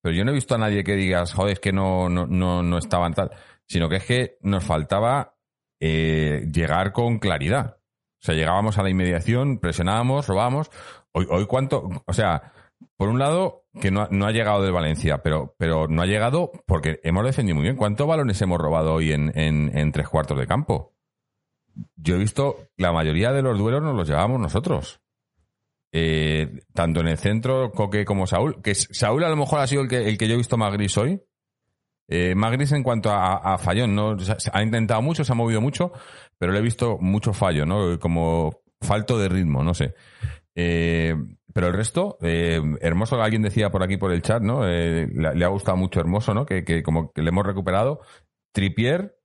pero yo no he visto a nadie que digas, joder, es que no, no, no, no estaban tal, sino que es que nos faltaba eh, llegar con claridad. O sea, llegábamos a la inmediación, presionábamos, robábamos. Hoy, hoy cuánto, o sea, por un lado, que no ha, no ha llegado del Valencia, pero, pero no ha llegado porque hemos defendido muy bien. ¿Cuántos balones hemos robado hoy en, en tres cuartos de campo? Yo he visto la mayoría de los duelos nos los llevábamos nosotros. Eh, tanto en el centro, Coque como Saúl. Que Saúl a lo mejor ha sido el que, el que yo he visto más gris hoy. Eh, más gris en cuanto a, a fallón, ¿no? Ha intentado mucho, se ha movido mucho, pero le he visto mucho fallo, ¿no? Como falto de ritmo, no sé. Eh, pero el resto, Hermoso, alguien decía por aquí por el chat, ¿no? Le, le ha gustado mucho Hermoso, ¿no? Que, que como que le hemos recuperado. Tripier,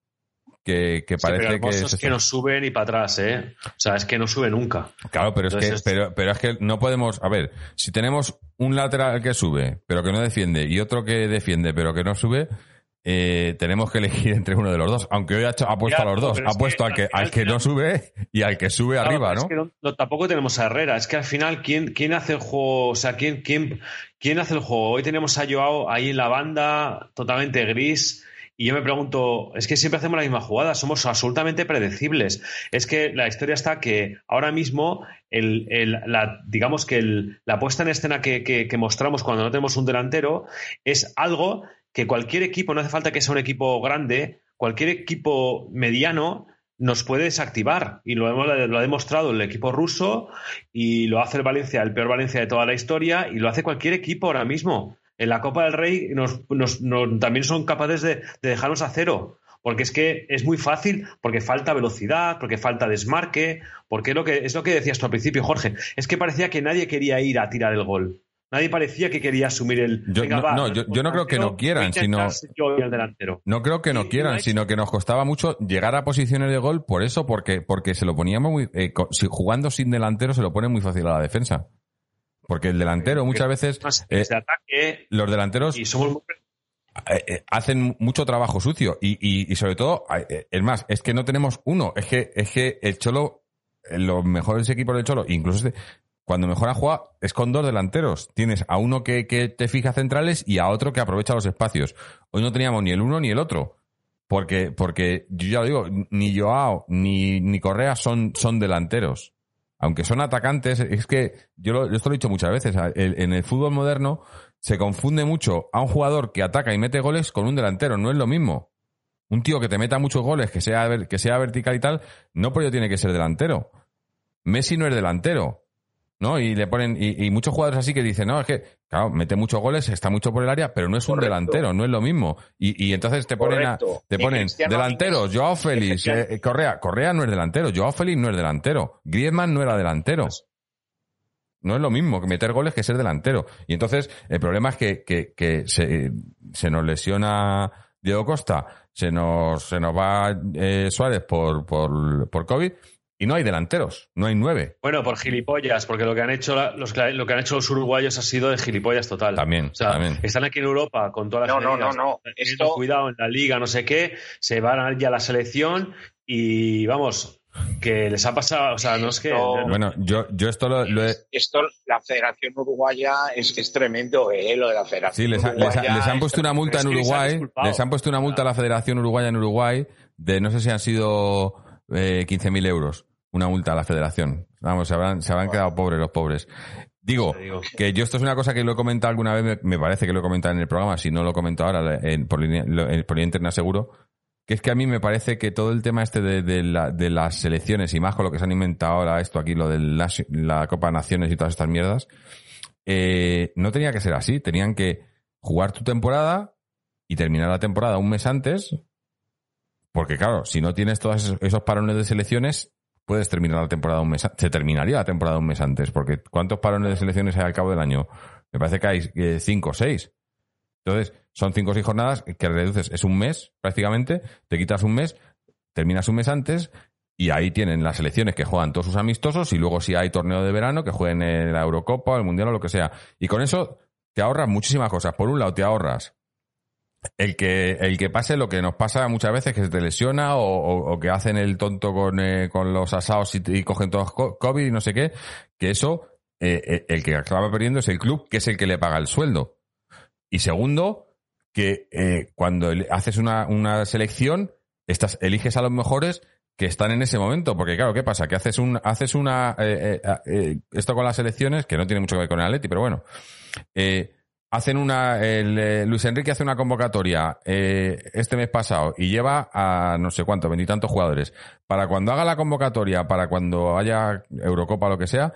que, que Sí, pero parece que... Hermoso se es que no sube ni para atrás, ¿eh? O sea, es que no sube nunca. Claro, pero es, que, pero, pero es que no podemos. A ver, si tenemos un lateral que sube, pero que no defiende, y otro que defiende, pero que no sube, eh, tenemos que elegir entre uno de los dos. Aunque hoy ha, hecho- ha puesto Ya, a los dos. Ha es puesto que al que, al final al que no sube y al que sube Claro, arriba, pero ¿no? Es que no- no- tampoco tenemos a Herrera. Es que al final, ¿quién, quién hace el juego? O sea, ¿quién, quién, ¿quién hace el juego? Hoy tenemos a Joao ahí en la banda, totalmente gris. Y yo me pregunto, es que siempre hacemos la misma jugada, somos absolutamente predecibles. Es que la historia está que ahora mismo, el, el- la, digamos que el- la puesta en escena que, que- mostramos cuando no tenemos un delantero es algo que cualquier equipo, no hace falta que sea un equipo grande, cualquier equipo mediano nos puede desactivar. Y lo, hemos- lo ha demostrado el equipo ruso y lo hace el Valencia, el peor Valencia de toda la historia, y lo hace cualquier equipo ahora mismo. En la Copa del Rey nos, nos- nos- también son capaces de, de dejarnos a cero. Porque es que es muy fácil, porque falta velocidad, porque falta desmarque, porque es lo que, es lo que decías tú al principio, Jorge. Es que parecía que nadie quería ir a tirar el gol. Nadie parecía que quería asumir el. Yo- "Venga, no- va, no, yo- yo no creo que no quieran, sino- el delantero. No creo que no quieran, sino que nos costaba mucho llegar a posiciones de gol por eso, porque, porque se lo poníamos muy. eh, jugando sin delantero se lo pone muy fácil a la defensa. Porque el delantero muchas veces. Eh, ataque los delanteros y somos muy eh, eh, hacen mucho trabajo sucio y, y, y sobre todo, es más, es que no tenemos uno, es que, es que el Cholo, los mejores equipos del Cholo, incluso este, cuando mejor ha jugado es con dos delanteros. Tienes a uno que, que te fija centrales y a otro que aprovecha los espacios. Hoy no teníamos ni el uno ni el otro. Porque, porque yo ya lo digo, ni Joao ni, ni Correa son, son delanteros. Aunque son atacantes, es que yo, lo- esto lo he dicho muchas veces. en el fútbol moderno se confunde mucho a un jugador que ataca y mete goles con un delantero. No es lo mismo. Un tío que te meta muchos goles, que sea, que sea vertical y tal, no por ello tiene que ser delantero. Messi no es delantero. ¿No? Y le ponen, y, y muchos jugadores así que dicen, no, es que, claro, mete muchos goles, está mucho por el área, pero no es un delantero, no es lo mismo. Y, y entonces te ponen a, te ponen delanteros, Joao Félix, eh, eh, Correa, Correa no es delantero, Joao Félix no es delantero, Griezmann no era delantero. No es lo mismo que meter goles que ser delantero. Y entonces el problema es que, que, que se, se nos lesiona Diego Costa, se nos, se nos va eh, Suárez por, por, por COVID y no hay delanteros, no hay nueve. Bueno, por gilipollas, porque lo que han hecho la- los, lo que han hecho los uruguayos ha sido de gilipollas total. También, O sea, también. están aquí en Europa con todas las No, no, medidas, no, Esto- cuidado en la liga, no sé qué, se van a ya a la selección y vamos, que les ha pasado, o sea, no es que Esto- Bueno, yo, yo esto lo, lo he, Esto, la Federación Uruguaya es, es tremendo, ¿eh? Lo de la Federación Sí, les, ha- les ha- Uruguaya les han es puesto una multa en les Uruguay. Les han puesto una multa a la Federación Uruguaya en Uruguay de no sé si han sido eh, 15.000 euros. Una multa a la Federación. Vamos, se habrán, se habrán quedado pobres los pobres. Digo, que yo esto es una cosa que lo he comentado alguna vez, me, parece que lo he comentado en el programa, si no lo comento ahora en, por, línea, en- por línea interna seguro, que es que a mí me parece que todo el tema este de, de la- de las selecciones y más con lo que se han inventado ahora esto aquí, lo de la, la Copa de Naciones y todas estas mierdas, eh, no tenía que ser así. Tenían que jugar tu temporada y terminar la temporada un mes antes. Porque claro, si no tienes todos esos, esos parones de selecciones, puedes terminar la temporada un mes. Se terminaría la temporada un mes antes. Porque ¿cuántos parones de selecciones hay al cabo del año? Me parece que hay eh, cinco o seis. Entonces, son cinco o seis jornadas que reduces. Es un mes, prácticamente. Te quitas un mes, terminas un mes antes y ahí tienen las selecciones que juegan todos sus amistosos y luego si hay torneo de verano que jueguen en la Eurocopa, el Mundial o lo que sea. Y con eso te ahorras muchísimas cosas. Por un lado te ahorras el que, el que pase lo que nos pasa muchas veces, que se te lesiona o, que hacen el tonto con, eh, con los asados y, cogen todos co- COVID y no sé qué, que eso eh, eh, el que acaba perdiendo es el club, que es el que le paga el sueldo. Y segundo, que eh, cuando haces una, una selección, estás, eliges a los mejores que están en ese momento. Porque claro, ¿qué pasa? Que haces, un, haces una... esto con las selecciones, que no tiene mucho que ver con el Atleti, pero bueno. eh, hacen una... el, eh, Luis Enrique hace una convocatoria eh, este mes pasado y lleva a no sé cuánto, veintitantos jugadores. Para cuando haga la convocatoria, para cuando haya Eurocopa o lo que sea,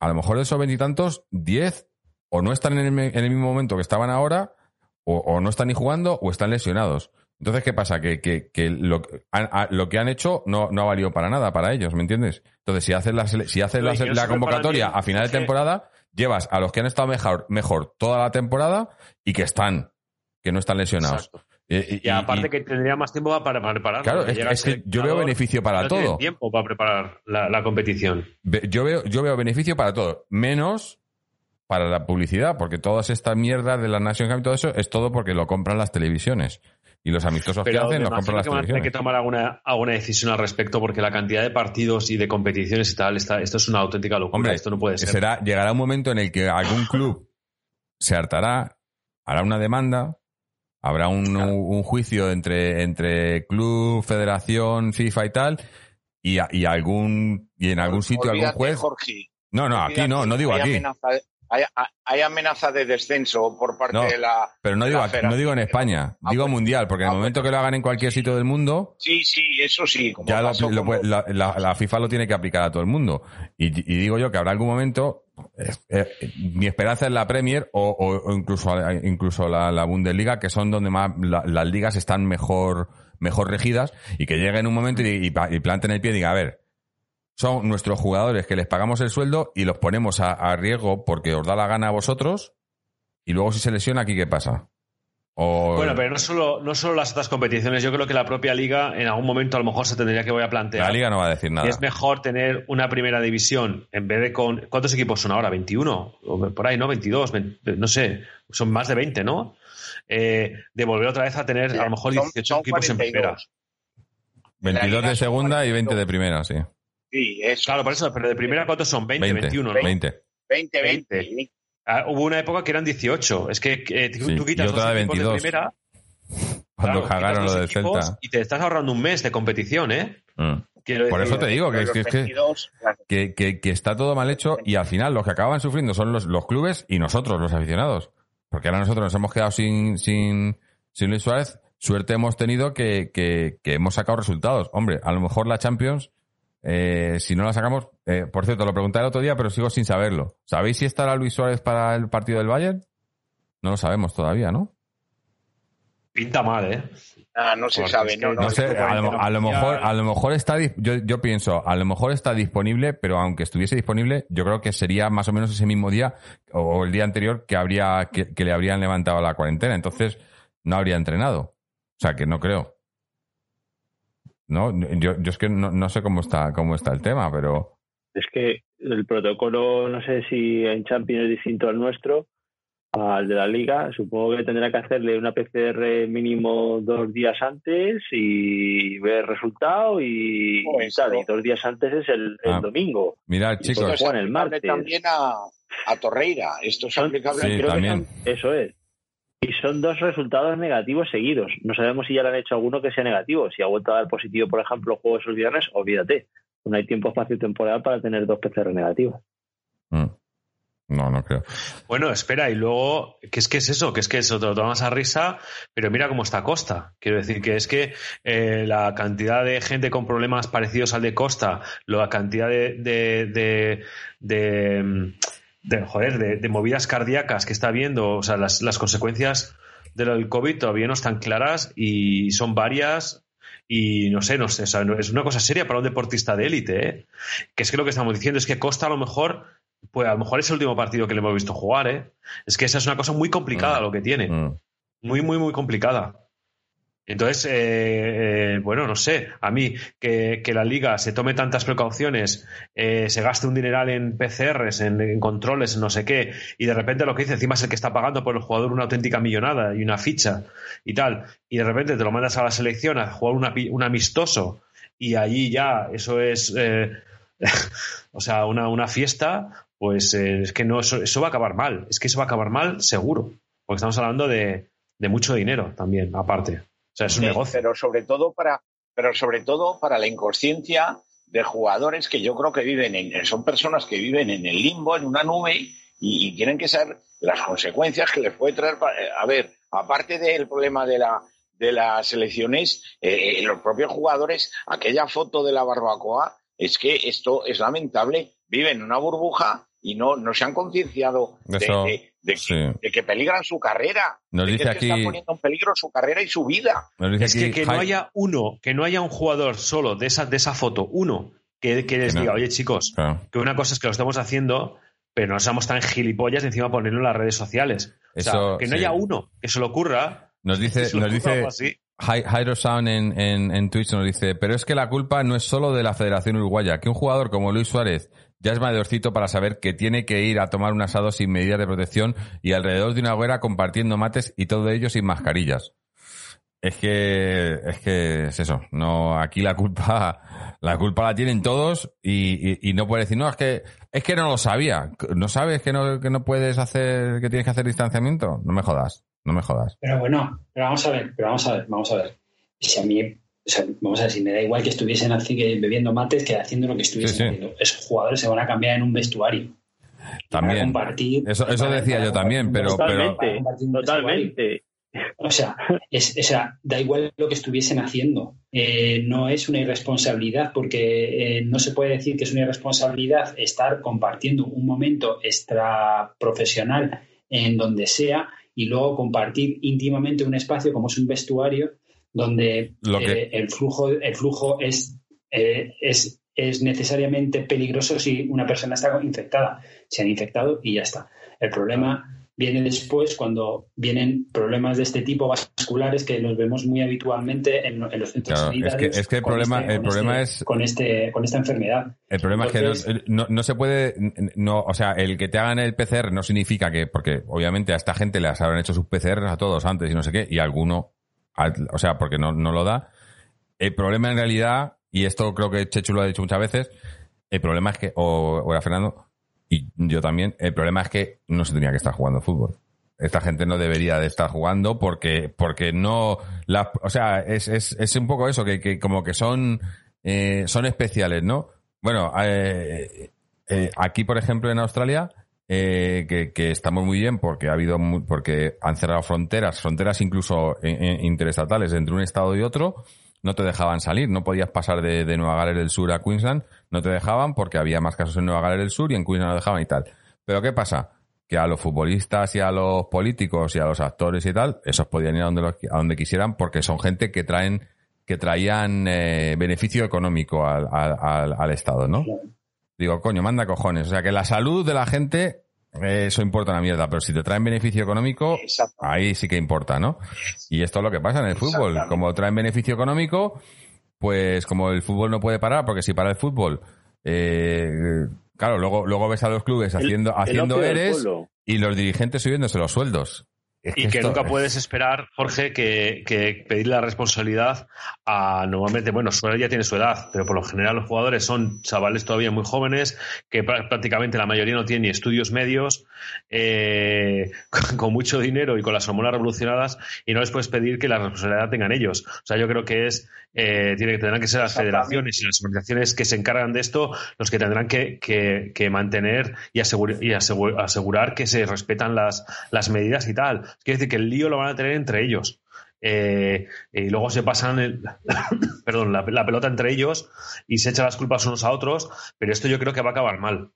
a lo mejor de esos veintitantos, diez o no están en el, en el mismo momento que estaban ahora, o, o no están ni jugando, o están lesionados. Entonces, ¿qué pasa? Que, que, que lo, a- lo que han hecho no, no ha valido para nada para ellos, ¿me entiendes? Entonces, si haces la, si haces la, convocatoria a final de temporada, llevas a los que han estado mejor, mejor toda la temporada y que están, que no están lesionados. Eh, Y, aparte que tendría más tiempo para, para preparar. Claro, es, que yo veo beneficio para no todo. tiempo para preparar la, la competición. Yo veo, yo veo beneficio para todo, menos para la publicidad, porque todas estas mierdas de la Nation Cup y todo eso es todo porque lo compran las televisiones. Y los amistosos que Pero hacen me los compran las que a tener que televisiones. tomar alguna, alguna decisión al respecto porque la cantidad de partidos y de competiciones y tal, está, esto es una auténtica locura. Hombre, esto no puede ser. será, llegará un momento en el que algún club se hartará, hará una demanda, habrá un, Claro. un juicio entre, entre club, federación, FIFA y tal, y, a- y algún y en algún sitio algún juez. Jorge. No, no, aquí no, no digo hay aquí. Amenaza, hay, hay amenaza de descenso por parte No, de la. Pero no digo, aquí- no digo en. España, Ah, digo mundial, porque en Ah, el momento que lo hagan en cualquier sitio del mundo, Sí, sí, eso sí. Como ya lo- pasó lo con- puede- la, la- la FIFA lo tiene que aplicar a todo el mundo. Y, y digo yo que habrá algún momento, eh, eh, mi esperanza es la Premier o, o- o incluso, incluso la, la Bundesliga, que son donde más la- las ligas están mejor, mejor regidas, y que llegue en un momento y, y, y planten el pie y diga, a ver, son nuestros jugadores que les pagamos el sueldo y los ponemos a, a riesgo porque os da la gana a vosotros, y luego si se lesiona, ¿aquí qué pasa? O, Bueno, pero no solo, no solo las otras competiciones, yo creo que la propia liga en algún momento a lo mejor se tendría que voy a plantear. la liga no va a decir nada. es mejor tener una primera división en vez de con. ¿Cuántos equipos son ahora? ¿21? O por ahí, ¿no? ¿22? Ve- no sé. Son más de 20, ¿no? Eh, de volver otra vez a tener a lo mejor Son- 18 son equipos en primera. 42. 22 la de segunda y 20 de primera, sí. Sí, eso. Claro, por eso, pero de primera, ¿cuántos son? 20, 20, 21, ¿no? 20. 20, 20. 20. Ah, hubo una época que eran 18. Es que eh, tú, Sí, tú quitas y otra dos de 22. primera. Cuando claro, cagaron lo del Celta. Y te estás ahorrando un mes de competición, ¿eh? Mm. Quiero Por decir, eso te digo que, es que, es que- 22, claro. que, que- que está todo mal hecho y al final los que acaban sufriendo son los, los clubes y nosotros, los aficionados. Porque ahora nosotros nos hemos quedado sin, sin, sin Luis Suárez. Suerte hemos tenido que, que, que hemos sacado resultados. Hombre, a lo mejor la Champions, eh, si no la sacamos, eh, por cierto, lo pregunté el otro día, pero sigo sin saberlo. ¿Sabéis si estará Luis Suárez para el partido del Bayern? No lo sabemos todavía, ¿no? Pinta mal, ¿eh? Ah, no se Porque sabe. es que No, no, No sé, esto- a lo, a lo ya- mejor, a lo mejor está, yo, yo pienso, a lo mejor está disponible, pero aunque estuviese disponible, yo creo que sería más o menos ese mismo día o el día anterior que habría, que, que le habrían levantado la cuarentena. Entonces, no habría entrenado. O sea, que no creo. No, yo, yo es que no, no sé cómo está, cómo está el tema, pero Es que el protocolo, no sé si en Champions es distinto al nuestro, al de la Liga. Supongo que tendrá que hacerle una PCR mínimo dos días antes y ver el resultado y, Pues, y tal. Y dos días antes es el, el Ah. domingo. mirad, Y chicos, pues, Juan, el martes. también a, a Torreira. Esto es aplicable Sí, Creo que también. son- eso es. Y son dos resultados negativos seguidos. No sabemos si ya le han hecho alguno que sea negativo. Si ha vuelto a dar positivo, por ejemplo, el juego esos viernes, olvídate. No hay tiempo espacio temporal para tener dos PCR negativos. Mm. no, no creo. Bueno, espera, y luego, ¿qué es que es eso? Que es que eso te lo tomas a risa, pero mira cómo está Costa. Quiero decir que es que eh, la cantidad de gente con problemas parecidos al de Costa, la cantidad de, de, de, de, mm, de, joder, de, de movidas cardíacas que está viendo, o sea, las, las consecuencias del COVID todavía no están claras y son varias. Y no sé, no sé, o sea, es una cosa seria para un deportista de élite, ¿eh? Que es que lo que estamos diciendo es que Costa a lo mejor pues a lo mejor es el último partido que le hemos visto jugar, ¿eh? Es que esa es una cosa muy complicada Mm. lo que tiene. Mm. Muy, muy, muy complicada. Entonces, eh, eh, bueno, no sé, a mí que, la liga se tome tantas precauciones, eh, se gaste un dineral en PCRs, en, controles, en no sé qué, y de repente lo que dice encima es el que está pagando por el jugador una auténtica millonada y una ficha y tal, y de repente te lo mandas a la selección a jugar un amistoso y allí ya eso es... eh, o sea, una, fiesta, pues es que no, eso, va a acabar mal. Es que eso va a acabar mal seguro. Porque estamos hablando de mucho dinero también, aparte. Sea, es un Sí, negocio. Pero sobre todo para, pero sobre todo para la inconsciencia de jugadores que yo creo que viven en, son personas que viven en el limbo, en una nube, y, y tienen que saber las consecuencias que les puede traer. eh, A ver, aparte del problema de la de las elecciones, eh, los propios jugadores, aquella foto de la barbacoa, es que esto es lamentable. Viven en una burbuja y no, no se han concienciado de, Eso, de- sí. que, de que peligran su carrera. Nos de que dice es que están aquí- poniendo en peligro su carrera y su vida. Nos dice Es que, aquí que no Jai- haya uno, que no haya un jugador solo de esa, de esa foto, uno, que, que les Que no. diga, oye chicos, Claro. que una cosa es que lo estamos haciendo, pero no seamos tan gilipollas de encima ponerlo en las redes sociales. O sea, que no sí. haya uno que se le ocurra. Nos que dice, nos dice Jairo Sound en, en, en Twitch nos dice, pero es que la culpa no es solo de la Federación Uruguaya, que un jugador como Luis Suárez ya es mayorcito para saber que tiene que ir a tomar un asado sin medidas de protección y alrededor de una hoguera compartiendo mates y todo ello sin mascarillas. Es que, es que es eso. No, aquí la culpa, la culpa la tienen todos y, y, no puede decir, no, es que, es que no lo sabía. ¿No sabes que no, que no puedes hacer, que tienes que hacer distanciamiento? No me jodas, no me jodas. Pero bueno, pero vamos a ver, pero vamos a ver, vamos a ver. Si a mí, o sea, vamos a ver, si me da igual que estuviesen así que bebiendo mates que haciendo lo que estuviesen Sí, sí. haciendo. Esos jugadores se van a cambiar en un vestuario. Van a También. compartir. Eso- decía yo también, pero- compartir- pero-. Totalmente. O sea, es, o sea, da igual lo que estuviesen haciendo. Eh, no es una irresponsabilidad, porque eh, no se puede decir que es una irresponsabilidad estar compartiendo un momento extra profesional en donde sea y luego compartir íntimamente un espacio como es un vestuario donde Lo que- eh, el flujo, el flujo es, eh, es, es necesariamente peligroso si una persona está infectada. Se han infectado y ya está. El problema viene después cuando vienen problemas de este tipo vasculares que los vemos muy habitualmente en, en los centros Claro, es que- sanitarios es que el con problema- este- el con problema este- es- con este con esta enfermedad El problema Entonces- es que no, no, no se puede, no, o sea, el que te hagan el PCR no significa que, porque obviamente a esta gente les habrán hecho sus PCR a todos antes y no sé qué, y alguno, al- o sea, porque no, no lo da. El problema en realidad, y esto creo que Chechu lo ha dicho muchas veces, el problema es que, o, o Fernando, y yo también, el problema es que no se tenía que estar jugando fútbol. Esta gente no debería de estar jugando porque, porque no, la, o sea, es, es, es un poco eso, que, que como que son, eh, son especiales, ¿no? Bueno, eh, eh, aquí, por ejemplo, en Australia, eh, que, que estamos muy bien porque ha habido, mu- porque han cerrado fronteras, fronteras incluso eh, eh, interestatales entre un estado y otro, no te dejaban salir, no podías pasar de, de Nueva Gales del Sur a Queensland, no te dejaban porque había más casos en Nueva Gales del Sur y en Queensland no dejaban y tal. Pero ¿qué pasa? Que a los futbolistas y a los políticos y a los actores y tal, esos podían ir a donde, los- a donde quisieran porque son gente que traen que traían eh, beneficio económico al, al- al Estado, ¿no? Digo, coño, manda cojones. O sea, que la salud de la gente, eh, eso importa una mierda, pero si te traen beneficio económico, ahí sí que importa, ¿no? Y esto es lo que pasa en el fútbol. Como traen beneficio económico, pues como el fútbol no puede parar, porque si para el fútbol, eh, claro, luego, luego ves a los clubes haciendo, El haciendo eres y los dirigentes subiéndose los sueldos. Es Y que nunca puedes esperar, Jorge, que, que pedir la responsabilidad a normalmente, bueno, Suárez ya tiene su edad, pero por lo general los jugadores son chavales todavía muy jóvenes, que prá- prácticamente la mayoría no tienen ni estudios medios, eh, con, con mucho dinero y con las hormonas revolucionadas, y no les puedes pedir que la responsabilidad tengan ellos. O sea, yo creo que es, eh, tiene que tendrán que ser las federaciones y las organizaciones que se encargan de esto los que tendrán que, que- que mantener y, asegur- y asegur- asegurar que se respetan las, las medidas y tal. Quiere decir que el lío lo van a tener entre ellos. Eh, y luego se pasan el- perdón, la, la pelota entre ellos y se echan las culpas unos a otros, pero esto yo creo que va a acabar mal.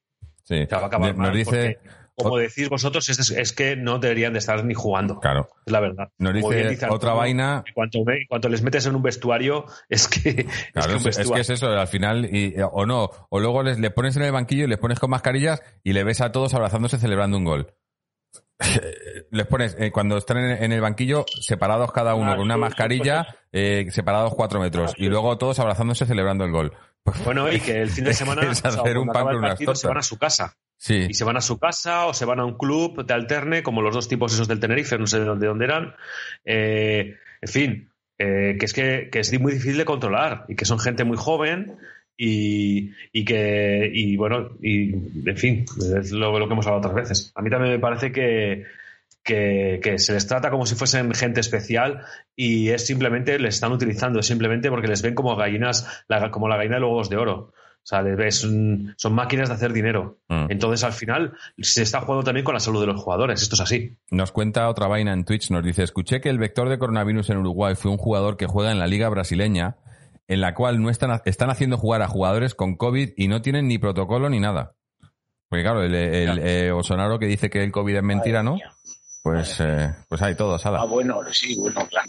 Sí. O sea, va a acabar Nos mal dice, porque, como decís vosotros, es, es que no deberían de estar ni jugando. claro, Es la verdad. nos bien dice otra Arturo, vaina cuanto, cuanto les metes en un vestuario, es que. es Claro, que es, que es eso, al final, y, o no, o luego les, le pones en el banquillo y les pones con mascarillas y le ves a todos abrazándose celebrando un gol. les pones, eh, cuando están en, en el banquillo, separados cada uno Ah, con una sí, mascarilla, eh, separados cuatro metros, Ah, sí. y luego todos abrazándose celebrando el gol. Bueno, y que el fin de semana es o sea, hacer un cuando pan acaba con el unas partido, se van a su casa. Sí, Y se van a su casa o se van a un club de alterne, como los dos tipos esos del Tenerife, no sé de dónde, dónde eran. Eh, en fin, eh, que es que, que es muy difícil de controlar y que son gente muy joven y, y que, y bueno, y en fin, es lo, lo que hemos hablado otras veces. A mí también me parece que, que, que se les trata como si fuesen gente especial y es simplemente, les están utilizando, es simplemente porque les ven como gallinas, la- como la gallina de los huevos de oro. O sea, les ves, mm, son máquinas de hacer dinero. Mm. Entonces, al final, se está jugando también con la salud de los jugadores. Esto es así. Nos cuenta otra vaina en Twitch, nos dice, escuché que el vector de coronavirus en Uruguay fue un jugador que juega en la liga brasileña, en la cual no están, están haciendo jugar a jugadores con COVID y no tienen ni protocolo ni nada. Porque claro, el, el, eh, Bolsonaro que dice que el COVID es mentira, ¿no? Pues, eh, pues hay todo, Ah, Sala. bueno, sí, bueno, claro.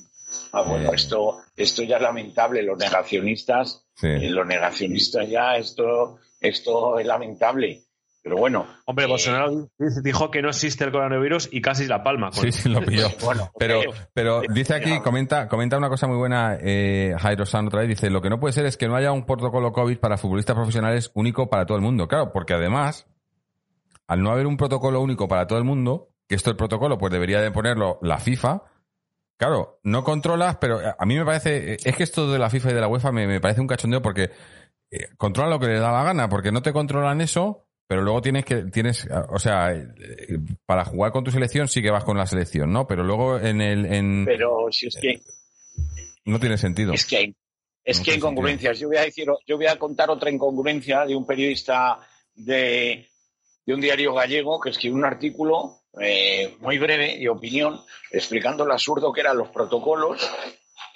Ah, bueno, Eh. esto, esto ya es lamentable. Los negacionistas, Sí. eh, los negacionistas ya, esto, esto es lamentable. Pero bueno. Hombre, eh, Bolsonaro dijo que no existe el coronavirus y casi la palma. con- Sí, sí, lo pilló. Bueno, Pero, eh, pero eh, dice aquí, comenta, comenta una cosa muy buena, eh, Jairo San otra vez, dice, lo que no puede ser es que no haya un protocolo COVID para futbolistas profesionales único para todo el mundo. Claro, porque además, al no haber un protocolo único para todo el mundo, que esto el protocolo pues debería de ponerlo la FIFA, claro, no controlas, pero a mí me parece, es que esto de la FIFA y de la UEFA me, me parece un cachondeo porque eh, controla lo que le da la gana, porque no te controlan eso, pero luego tienes que, tienes, o sea, para jugar con tu selección sí que vas con la selección, ¿no? Pero luego en el, en, pero si es que no tiene sentido. Es que hay, es No que hay incongruencias. Yo voy a decir, yo voy a contar otra incongruencia de un periodista de, de un diario gallego que escribió un artículo eh, muy breve de opinión explicando lo absurdo que eran los protocolos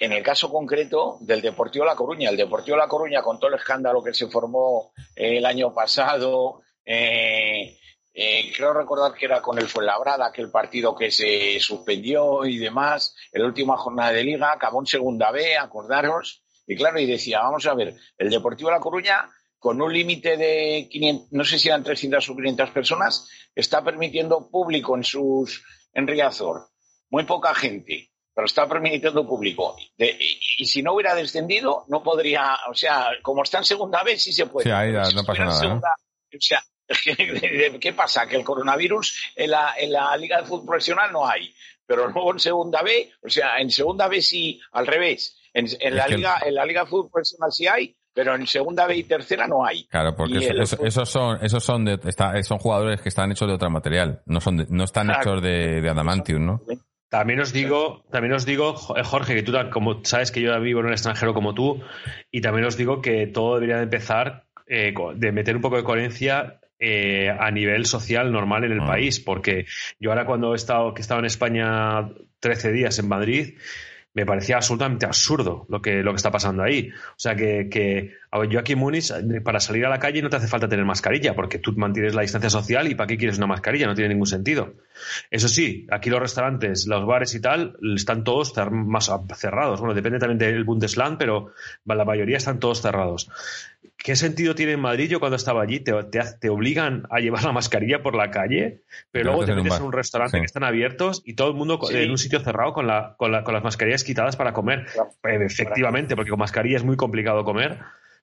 en el caso concreto del Deportivo La Coruña. El Deportivo La Coruña, con todo el escándalo que se formó eh, el año pasado, eh, eh, creo recordar que era con el Fuenlabrada, aquel partido que se suspendió y demás, en la última jornada de liga, acabó en segunda B, acordaros. Y claro, y decía, vamos a ver, el Deportivo La Coruña, con un límite de 500, no sé si eran 300 o 500 personas, está permitiendo público en sus, en Riazor. Muy poca gente, pero está permitiendo público. De- y, y si no hubiera descendido, no podría, o sea, como está en segunda vez, sí se puede. Sí, ahí ya si no pasa en nada, segunda- o sea, ¿qué pasa? Que el coronavirus en la, en la Liga de Fútbol Profesional no hay, pero luego en segunda B, o sea, en segunda B sí, al revés. En, en la, Liga, en la Liga de Fútbol Profesional sí hay, pero en segunda B y tercera no hay. Claro, porque Y eso- el eso- fútbol- esos son, esos son de, está- son jugadores que están hechos de otro material, no son, de- no están Claro. hechos de, de adamantium, ¿no? También os digo, también os digo, eh, Jorge, que tú como sabes que yo vivo en un extranjero como tú, y también os digo que todo debería de empezar eh, de meter un poco de coherencia eh, a nivel social normal en el Mm. país, porque yo ahora cuando he estado, que he estado en España 13 días en Madrid, me parecía absolutamente absurdo lo que, lo que está pasando ahí. O sea que, que a ver, yo aquí en Múnich, eh, para salir a la calle no te hace falta tener mascarilla, porque tú mantienes la distancia social y ¿para qué quieres una mascarilla? No tiene ningún sentido. Eso sí, aquí los restaurantes, los bares y tal, están todos más cerrados. Bueno, depende también del Bundesland, pero la mayoría están todos cerrados. ¿Qué sentido tiene en Madrid? Yo cuando estaba allí te, te, te obligan a llevar la mascarilla por la calle, pero Te luego te en un metes en un restaurante Sí. que están abiertos y todo el mundo Sí. en un sitio cerrado con, la, con, la- con las mascarillas quitadas para comer. Claro. Eh, efectivamente, porque con mascarilla es muy complicado comer.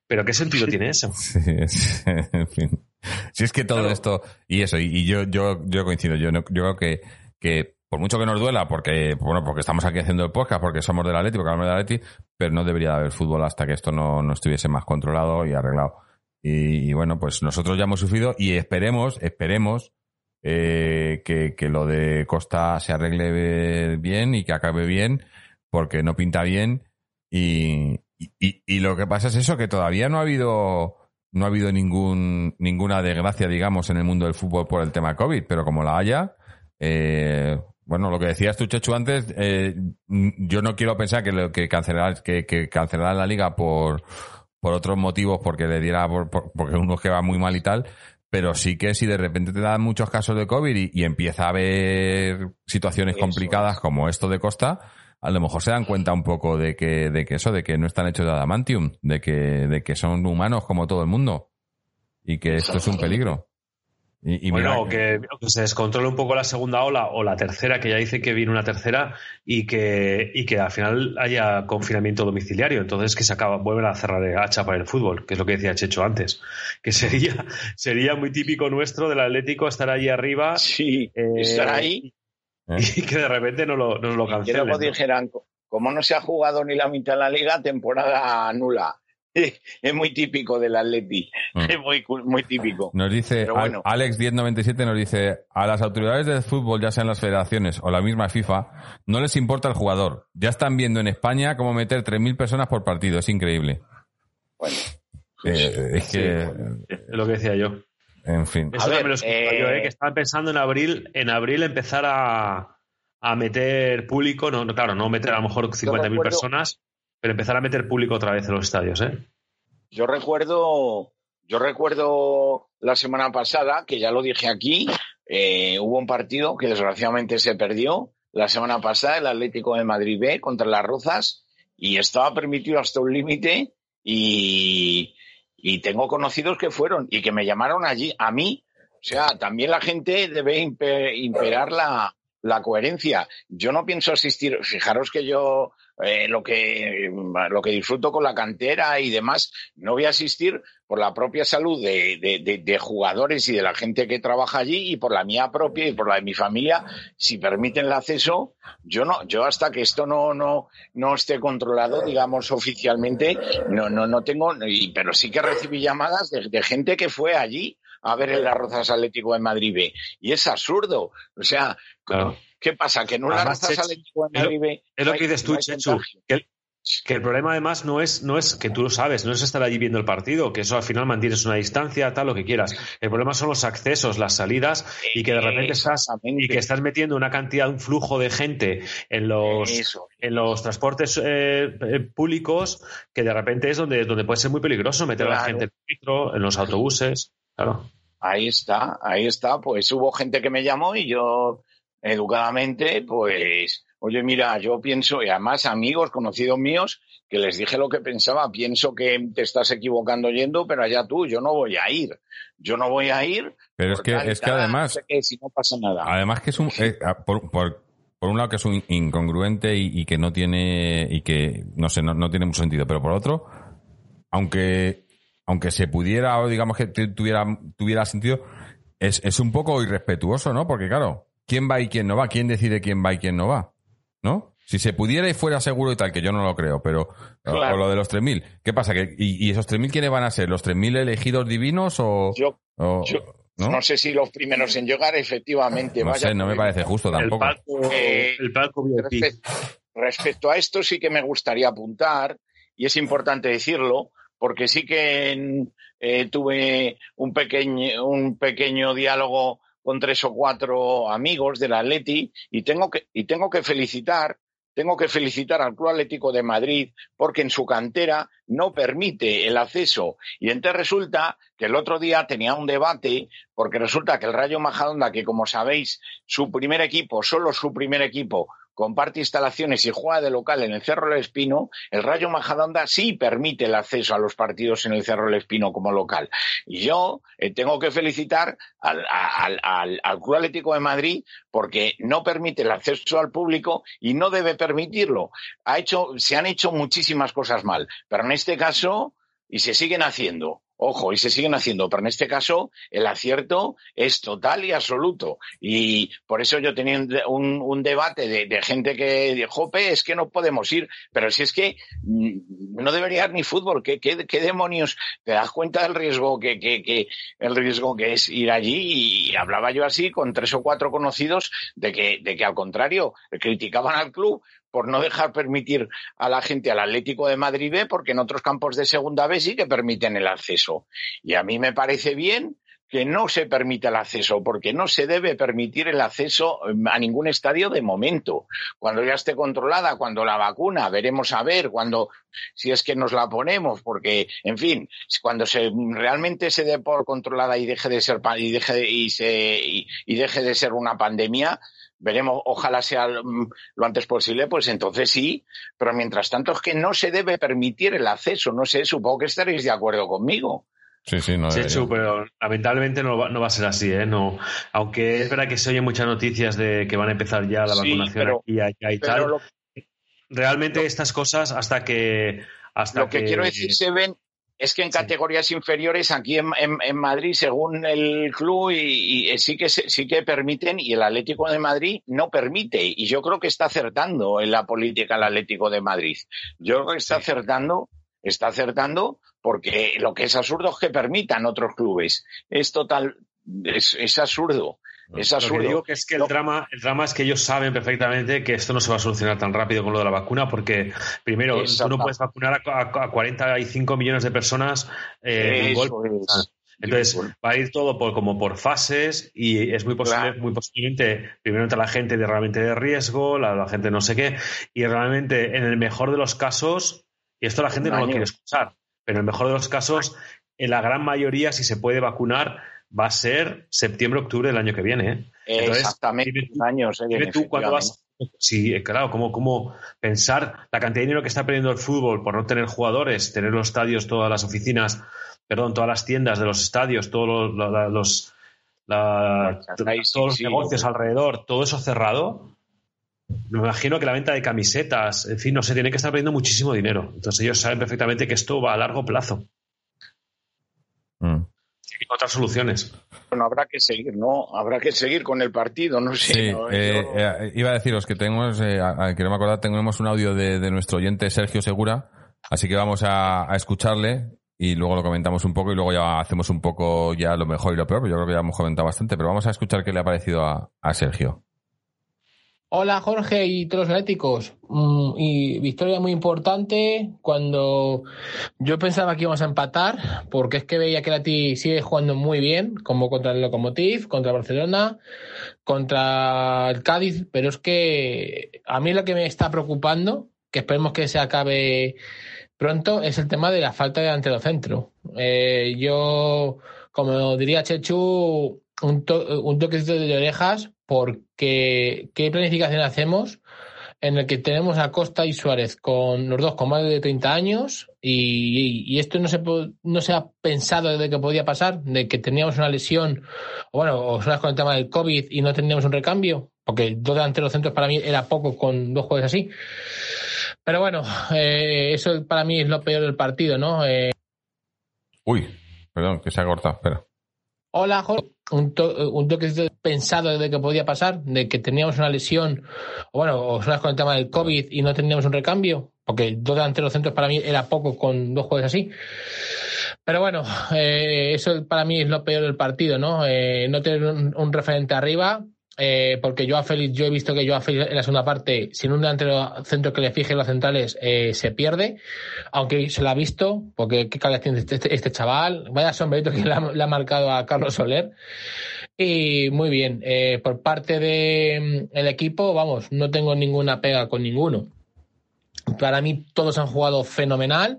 Pero ¿qué sentido tiene eso? Sí, es- en fin. Si es que todo Claro. esto, y eso, y, y yo, yo, yo coincido, yo, no- yo creo que, que por mucho que nos duela, porque, bueno, porque estamos aquí haciendo el podcast, porque somos del Atleti, porque hablamos del Atleti, pero no debería de haber fútbol hasta que esto no, no estuviese más controlado y arreglado. Y, y bueno, pues nosotros ya hemos sufrido y esperemos, esperemos eh, que, que lo de Costa se arregle bien y que acabe bien, porque no pinta bien. Y, y, y lo que pasa es eso, que todavía no ha habido no ha habido ningún ninguna desgracia, digamos, en el mundo del fútbol por el tema COVID, pero como la haya, eh, bueno, lo que decías tú, Chechu, antes, eh, yo no quiero pensar que lo que cancelar que, que cancelarán la liga por por otros motivos, porque le diera por, por- porque uno que va muy mal y tal, pero sí que si de repente te dan muchos casos de COVID y, y empieza a haber situaciones Eso complicadas como esto de Costa, a lo mejor se dan cuenta un poco de que, de que eso, de que no están hechos de adamantium, de que, de que son humanos como todo el mundo y que esto es un peligro. Y, y bueno, que, que se descontrole un poco la segunda ola o la tercera, que ya dice que viene una tercera y que, y que al final haya confinamiento domiciliario. Entonces que se acaba, vuelven a cerrar el hacha para el fútbol, que es lo que decía Checho antes. Que sería, sería muy típico nuestro del Atlético estar allí arriba Sí, eh, estar ahí ¿eh? y que de repente no lo, no lo y que cancelen. luego ¿no? dijeran, como no se ha jugado ni la mitad de la liga, temporada nula. es muy típico del Atleti. Mm. Es muy, muy típico. Nos dice, bueno. Al- Alex 1097 nos dice, a las autoridades del fútbol, ya sean las federaciones o la misma FIFA, no les importa el jugador. Ya están viendo en España cómo meter 3.000 personas por partido. Es increíble. Bueno, Eh, es Sí, que, es lo que decía yo. En fin. Eso A ver, también lo eh, yo, ¿eh? que estaban pensando en abril, en abril empezar a, a meter público, no, no, claro, no meter a lo mejor 50.000 recuerdo- personas, pero empezar a meter público otra vez en los estadios, ¿eh? Yo recuerdo, yo recuerdo la semana pasada, que ya lo dije aquí, eh, hubo un partido que desgraciadamente se perdió la semana pasada, el Atlético de Madrid B contra las Rozas, y estaba permitido hasta un límite y, y tengo conocidos que fueron y que me llamaron allí, a mí. O sea, también la gente debe impe- imperar la, la coherencia. Yo no pienso asistir, fijaros que yo eh, lo que lo que disfruto con la cantera y demás, no voy a asistir por la propia salud de, de- de- de jugadores y de la gente que trabaja allí y por la mía propia y por la de mi familia, si permiten el acceso, yo no, yo hasta que esto no, no, no esté controlado, digamos, oficialmente, no, no, no tengo, pero sí que recibí llamadas de, gente que fue allí a ver el Arrozas Atlético de Madrid B. Y es absurdo. O sea, Claro. ¿qué pasa? Que en un Chechu, Atlético de Madrid B. Es no lo que dices no tú, hay Chechu, que que el problema además no es, no es que tú lo sabes, no es estar allí viendo el partido, que eso al final mantienes una distancia, tal, lo que quieras. El problema son los accesos, las salidas, y que de repente estás, Exactamente. y que estás metiendo una cantidad, un flujo de gente en los, Eso. en los transportes eh, eh, públicos que de repente es donde, donde puede ser muy peligroso meter a la gente en el metro, en los autobuses. Claro. Ahí está, ahí está. Pues hubo gente que me llamó y yo, educadamente, pues, oye, mira, yo pienso, y además amigos, conocidos míos, que les dije lo que pensaba, pienso que te estás equivocando yendo, pero allá tú, yo no voy a ir. Yo no voy a ir. Pero es que, tal es que además, no sé qué, si no pasa nada. además que es un, eh, por, por, por un lado que es un incongruente y, y que no tiene, y que, no sé, no, no tiene mucho sentido, pero por otro, aunque, aunque se pudiera, o digamos que tu- tuviera, tuviera sentido, es, es un poco irrespetuoso, ¿no? Porque claro, ¿quién va y quién no va? ¿Quién decide quién va y quién no va? ¿No? Si se pudiera y fuera seguro y tal, que yo no lo creo, pero o- Claro. o lo de los 3.000, ¿qué pasa? ¿Que, y, ¿Y esos 3.000 quiénes van a ser? ¿Los 3.000 elegidos divinos o...? Yo, o- yo- ¿no? ¿no? sé si los primeros en llegar, efectivamente. No vaya sé, no me parece justo El tampoco. Eh, el palco VIP. Respecto, respecto a esto sí que me gustaría apuntar, y es importante decirlo, porque sí que en- eh, tuve un pequeño, un pequeño diálogo con tres o cuatro amigos del Atleti y tengo que, y tengo que felicitar, tengo que felicitar al Club Atlético de Madrid porque en su cantera no permite el acceso. Y entonces resulta que el otro día tenía un debate porque resulta que el Rayo Majadahonda, que como sabéis, su primer equipo, solo su primer equipo, comparte instalaciones y juega de local en el Cerro del Espino, el Rayo Majadahonda sí permite el acceso a los partidos en el Cerro del Espino como local. Y yo eh, tengo que felicitar al, al- al- al Club Atlético de Madrid porque no permite el acceso al público y no debe permitirlo. Ha hecho, se han hecho muchísimas cosas mal, pero en este caso, y se siguen haciendo. Ojo, y se siguen haciendo, pero en este caso el acierto es total y absoluto. Y por eso yo tenía un, debate de, gente que dijo, "Jope, es que no podemos ir, pero si es que mm, no debería haber ni fútbol, ¿qué, qué, qué demonios? ¿Te das cuenta del riesgo que, que, que- el riesgo que es ir allí? Y hablaba yo así con tres o cuatro conocidos de que, de que al contrario, criticaban al club por no dejar permitir a la gente al Atlético de Madrid B, porque en otros campos de segunda B sí que permiten el acceso. Y a mí me parece bien que no se permita el acceso, porque no se debe permitir el acceso eh, a ningún estadio de momento. Cuando ya esté controlada, cuando la vacuna, veremos a ver, cuando, si es que nos la ponemos, porque, en fin, cuando se realmente se dé por controlada y deje de ser y deje de, y se y deje de ser una pandemia, veremos, ojalá sea mm, lo antes posible, pues entonces sí, pero mientras tanto es que no se debe permitir el acceso, no sé, supongo que estaréis de acuerdo conmigo. Sí, sí, no debería. Chechu, pero lamentablemente no va, no va a ser así, ¿eh? No, aunque es verdad que se oyen muchas noticias de que van a empezar ya la Sí, vacunación pero- aquí, allá y tal. lo, Realmente estas cosas hasta que hasta lo que, quiero decir, Seven, es que en Sí. categorías inferiores aquí en, en- en Madrid, según el club, y, y sí que sí que permiten, y el Atlético de Madrid no permite. Y yo creo que está acertando en la política el Atlético de Madrid. Yo creo que está Sí. acertando está acertando porque lo que es absurdo es que permitan otros clubes. Es total, es, es absurdo. Es Lo absurdo. que digo que es que el No. drama, el drama es que ellos saben perfectamente que esto no se va a solucionar tan rápido con lo de la vacuna, porque primero, tú no puedes vacunar a, a- a 45 millones de personas eh, un Eso golpe. es. Entonces, va a ir todo por, como por fases y es muy posible, Claro. muy posiblemente, primero entra la gente de realmente de riesgo, la, la gente no sé qué, y realmente en el mejor de los casos, y esto la gente no lo quiere escuchar, pero en el mejor de los casos, en la gran mayoría, si se puede vacunar, va a ser septiembre, octubre del año que viene. ¿eh? Entonces, Exactamente. tú- años, eh, Dime tú cuándo vas. Sí, eh, claro, ¿cómo, cómo pensar la cantidad de dinero que está perdiendo el fútbol por no tener jugadores, tener los estadios, todas las oficinas, perdón, todas las tiendas de los estadios, todos los, la- los, todos los sí. negocios alrededor, todo eso cerrado. Me imagino que la venta de camisetas, en fin, no sé, tiene que estar perdiendo muchísimo dinero. Entonces ellos saben perfectamente que esto va a largo plazo. Mm. Encontrar soluciones. Bueno, habrá que seguir, ¿no? Habrá que seguir con el partido, no sé. Sí, ¿no? eh, Yo- eh, iba a deciros que tenemos, eh, a- a- que no me acordaba, tenemos un audio de, de nuestro oyente Sergio Segura, así que vamos a, a escucharle y luego lo comentamos un poco y luego ya hacemos un poco ya lo mejor y lo peor, porque yo creo que ya hemos comentado bastante, pero vamos a escuchar qué le ha parecido a, a Sergio. Hola Jorge y todos los atléticos. Mm, y victoria muy importante cuando yo pensaba que íbamos a empatar, porque es que veía que el Atleti sigue jugando muy bien, como contra el Lokomotiv, contra el Barcelona, contra el Cádiz, pero es que a mí lo que me está preocupando, que esperemos que se acabe pronto, es el tema de la falta de delantero centro. Eh, yo, como diría Chechu, un, to- toquecito de orejas porque qué planificación hacemos en el que tenemos a Costa y Suárez con los dos con más de 30 años y, esto no se, no se ha pensado de que podía pasar, de que teníamos una lesión, o bueno, o Suárez con el tema del COVID y no teníamos un recambio, porque dos delanteros centros para mí era poco con dos juegos así. Pero bueno, eh, eso para mí es lo peor del partido, ¿no? Eh, Uy, perdón, que se ha cortado, espera. Hola, Jorge. Un, to- toquecito pensado de que podía pasar, de que teníamos una lesión, o bueno, o con el tema del COVID y no teníamos un recambio, porque dos delanteros centros para mí era poco con dos juegos así. Pero bueno, eh, eso para mí es lo peor del partido, ¿no? Eh, no tener un referente arriba, eh, porque Joao Félix, yo he visto que Joao Félix en la segunda parte, sin un delantero centro que le fije los centrales, eh, se pierde, aunque se lo ha visto, porque qué calidad tiene este, este- este chaval, vaya sombrerito que le ha, marcado a Carlos Soler. Y muy bien, eh, por parte del equipo, vamos, no tengo ninguna pega con ninguno. Para mí todos han jugado fenomenal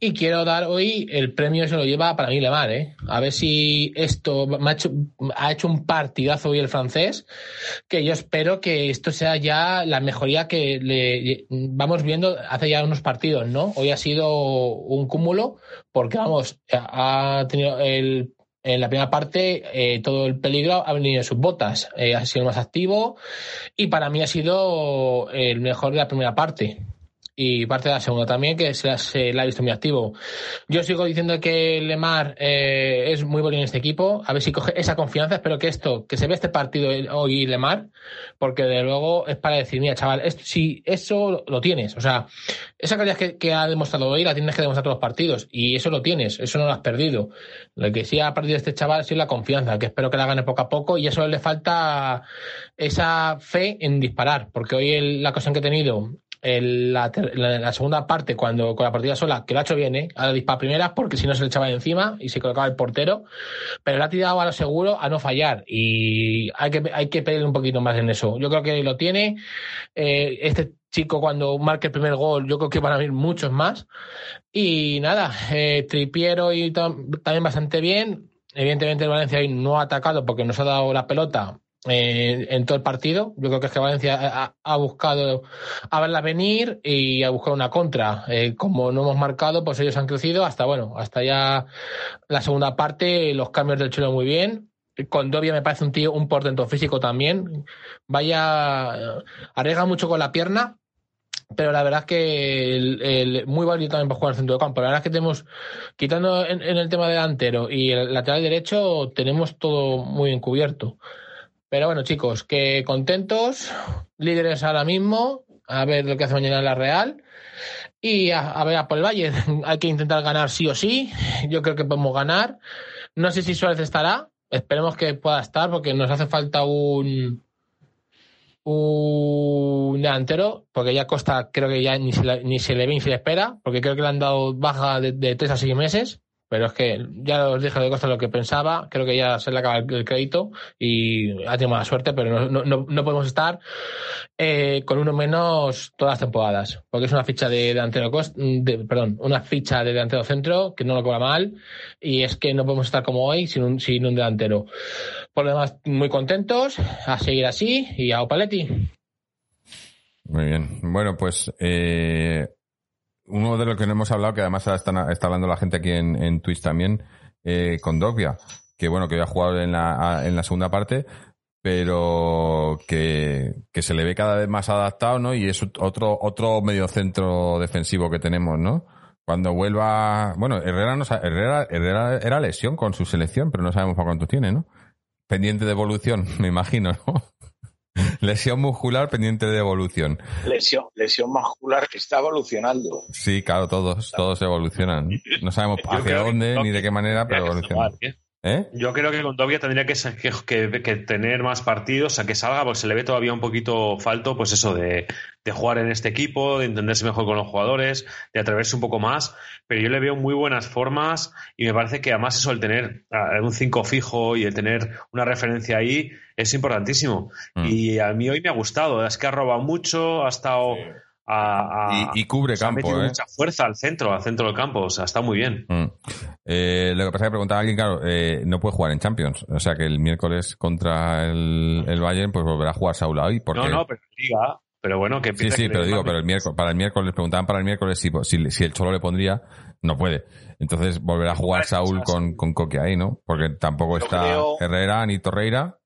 y quiero dar hoy el premio se lo lleva para mí Lemar, ¿eh? A ver si esto ha, hecho, ha hecho un partidazo hoy el francés, que yo espero que esto sea ya la mejoría que le vamos viendo hace ya unos partidos, ¿no? Hoy ha sido un cúmulo porque, vamos, ha tenido el en la primera parte eh, todo el peligro ha venido de sus botas, eh, ha sido el más activo y para mí ha sido el mejor de la primera parte y parte de la segunda también, que se la, la ha visto muy activo. Yo sigo diciendo que Lemar eh, es muy bueno en este equipo, a ver si coge esa confianza, espero que esto, que se vea este partido hoy Lemar, porque de luego es para decir, mira chaval, esto, si eso lo tienes, o sea, esa calidad que, que, ha demostrado hoy la tienes que demostrar todos los partidos, y eso lo tienes, eso no lo has perdido. Lo que sí ha perdido este chaval ha sido la confianza, que espero que la gane poco a poco, y eso le falta esa fe en disparar, porque hoy el, la cosa que ha tenido el, la, la, segunda parte, cuando con la partida sola, que lo ha hecho bien, ¿eh? ha disparado primeras porque si no se le echaba encima y se colocaba el portero, pero le ha tirado a lo seguro a no fallar y hay que, hay que pedirle un poquito más en eso. Yo creo que lo tiene. Eh, este chico cuando marque el primer gol, yo creo que van a venir muchos más. Y nada, eh, Tripiero y también bastante bien. Evidentemente el Valencia no ha atacado porque nos ha dado la pelota eh, en todo el partido. Yo creo que es que Valencia ha, ha, buscado a verla venir y a buscar una contra. Eh, como no hemos marcado, pues ellos han crecido hasta, bueno, hasta ya la segunda parte, los cambios del Chelo muy bien. Con Dobia me parece un tío, un portento físico también. Vaya, arriesga mucho con la pierna, pero la verdad es que el, muy válido también para jugar al centro de campo. La verdad es que tenemos, quitando en, en el tema delantero y el lateral derecho, tenemos todo muy encubierto. Pero bueno, chicos, que contentos, líderes ahora mismo, a ver lo que hace mañana la Real. Y a, ver a el Bayern. Hay que intentar ganar sí o sí. Yo creo que podemos ganar. No sé si Suárez estará. Esperemos que pueda estar porque nos hace falta un un delantero, porque ya Costa creo que ya ni se, le, ni se le ve ni se le espera, porque creo que le han dado baja de, de 3 a 6 meses. Pero es que ya os dije de Costa lo que pensaba, creo que ya se le acaba el crédito y ha tenido mala suerte, pero no, no, no, podemos estar eh, con uno menos todas las temporadas, porque es una ficha de delantero cost, de, perdón, una ficha de delantero centro que no lo cobra mal y es que no podemos estar como hoy sin un, sin un delantero. Por lo demás, muy contentos, a seguir así y a Opaletti. Muy bien. Bueno, pues eh, uno de los que no hemos hablado, que además está, hablando la gente aquí en, en Twitch también, eh, con Dogbia, que bueno, que había jugado en la, en la segunda parte, pero que, que se le ve cada vez más adaptado, ¿no? Y es otro, otro mediocentro defensivo que tenemos, ¿no? Cuando vuelva, bueno, Herrera, no, Herrera, Herrera era lesión con su selección, pero no sabemos para cuánto tiene, ¿no? Pendiente de evolución, me imagino, ¿no? Lesión muscular pendiente de evolución. Lesión, lesión muscular que está evolucionando. Sí, claro, todos, todos evolucionan. No sabemos hacia dónde ni de qué manera, pero evolucionan. ¿Eh? Yo creo que con Dobia tendría que, que, que, tener más partidos, a que salga, porque se le ve todavía un poquito falto, pues eso de, de, jugar en este equipo, de entenderse mejor con los jugadores, de atreverse un poco más. Pero yo le veo muy buenas formas y me parece que además eso, el tener un 5 fijo y el tener una referencia ahí es importantísimo. Mm. Y a mí hoy me ha gustado, es que ha robado mucho, ha estado. Sí a, a, y, y, cubre campo. Ha ¿eh? mucha fuerza al centro, al centro del campo. O sea, está muy bien. Mm. Eh, lo que pasa es que preguntaba alguien, claro, eh, no puede jugar en Champions. O sea que el miércoles contra el, el Bayern, pues volverá a jugar Saúl hoy. Porque... No, no, pero diga. Pero bueno, que Sí, sí, pero digo, pero el miércoles, para el miércoles, preguntaban para el miércoles si, si, si el Cholo le pondría, no puede. Entonces volverá a jugar Saúl con, con Coque ahí, ¿no? Porque tampoco Yo está creo- Herrera ni Torreira.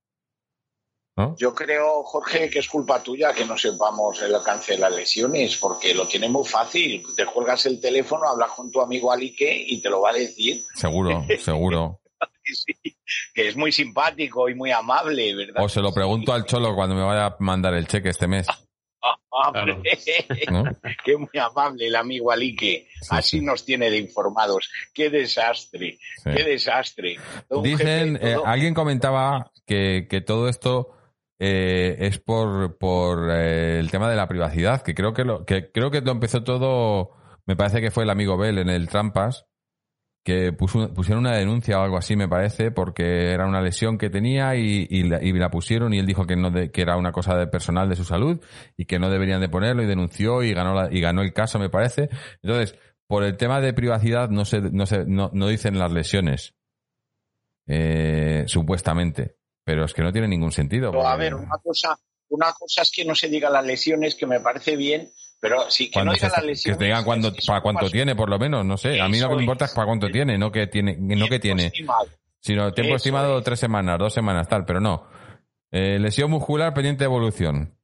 ¿No? Yo creo, Jorge, que es culpa tuya que no sepamos el alcance de las lesiones, porque lo tiene muy fácil. Te cuelgas el teléfono, hablas con tu amigo Alique y te lo va a decir. Seguro, seguro. Que sí, que es muy simpático y muy amable, ¿verdad? O se lo pregunto al Cholo cuando me vaya a mandar el cheque este mes. Ah, hombre. ¿no? Qué muy amable el amigo Alique. Sí, Así sí. nos tiene de informados. Qué desastre, Sí. qué desastre. Dicen, jefe, eh, alguien comentaba que, que todo esto eh, es por, por eh, el tema de la privacidad, que creo que lo, que creo que lo empezó todo, me parece que fue el amigo Bell en el Trampas, que puso, pusieron una denuncia o algo así, me parece, porque era una lesión que tenía y, la, y la pusieron y él dijo que no de- que era una cosa de personal de su salud y que no deberían de ponerlo y denunció y ganó la- y ganó el caso, me parece. Entonces, por el tema de privacidad no se, no se, no, no dicen las lesiones. Eh, supuestamente. Pero es que no tiene ningún sentido. Pero, a ver, una cosa, una cosa es que no se digan las lesiones, que me parece bien, pero sí que no digan las que lesiones. te digan cuándo, es que para cuánto tiene, por lo menos, no sé. A mí lo que me importa es. para cuánto tiene, no que tiene, no que tiene, estimado. sino tiempo Eso estimado es. tres semanas, dos semanas, tal, pero no. Eh, lesión muscular pendiente de evolución.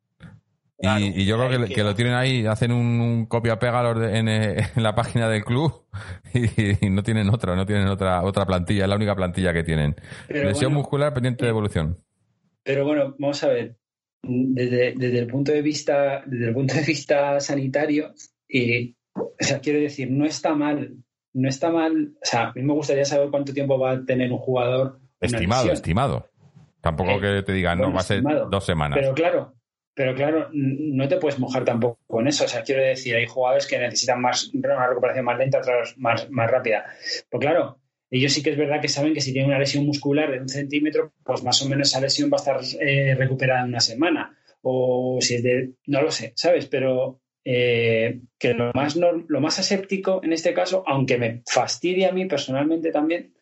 Y- Claro, y, yo creo que, hay que que- lo tienen ahí, hacen un, un copia-pega en, eh, en la página del club y, y no tienen otra, no tienen otra otra plantilla, es la única plantilla que tienen. Pero lesión bueno, muscular pendiente de evolución. Pero bueno, vamos a ver. Desde, desde el punto de vista, desde el punto de vista sanitario, eh, o sea, quiero decir, no está mal, no está mal. O sea, a mí me gustaría saber cuánto tiempo va a tener un jugador. Estimado, estimado. Tampoco Eh, que te digan, no, bueno, va a ser estimado. dos semanas. Pero claro, pero claro, no te puedes mojar tampoco con eso. O sea, quiero decir, hay jugadores que necesitan más una recuperación más lenta, otros más, más rápida. Pues claro, ellos sí que es verdad que saben que si tienen una lesión muscular de un centímetro, pues más o menos esa lesión va a estar eh, recuperada en una semana. O si es de. No lo sé, ¿sabes? Pero eh, que lo más, lo más aséptico en este caso, aunque me fastidia a mí personalmente también,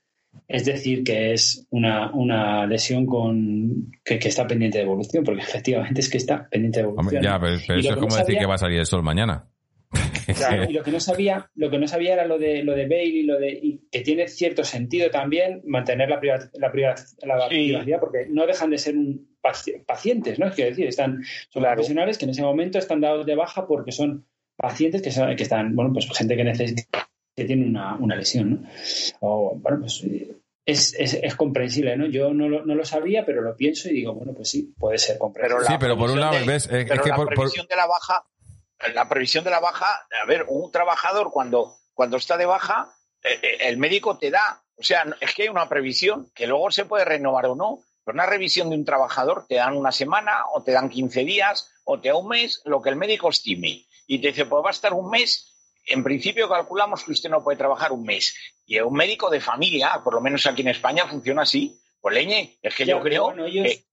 es decir, que es una, una lesión con que, que está pendiente de evolución, porque efectivamente es que está pendiente de Hombre, evolución. ya, pero, pero Y lo eso es que no como decir sabía- que va a salir el sol mañana. Claro, y lo que no sabía, lo que no sabía era lo de lo de Bale y lo de y que tiene cierto sentido también mantener la, priva- la, priva- la Sí. privacidad, porque no dejan de ser un paci- pacientes, ¿no? Quiero decir, están son Claro. profesionales que en ese momento están dados de baja porque son pacientes que, son- que están, bueno, pues gente que necesita, que tiene una, una lesión, ¿no? O, bueno, pues eh, es, es, es comprensible, ¿no? Yo no lo, no lo sabía, pero lo pienso y digo, bueno, pues sí, puede ser comprensible. Pero Sí, pero por un lado, de- ves, es- pero que la por- por- previsión de la baja la previsión de la baja, a ver, un trabajador cuando, cuando está de baja, eh, eh, el médico te da, o sea, es que hay una previsión que luego se puede renovar o no, pero una revisión de un trabajador te dan una semana o te dan 15 días o te da un mes, lo que el médico estime. Y te dice, pues va a estar un mes, en principio calculamos que usted no puede trabajar un mes. Y un médico de familia, por lo menos aquí en España, funciona así. Pues leñe, es que Ya, yo creo bueno, ellos, que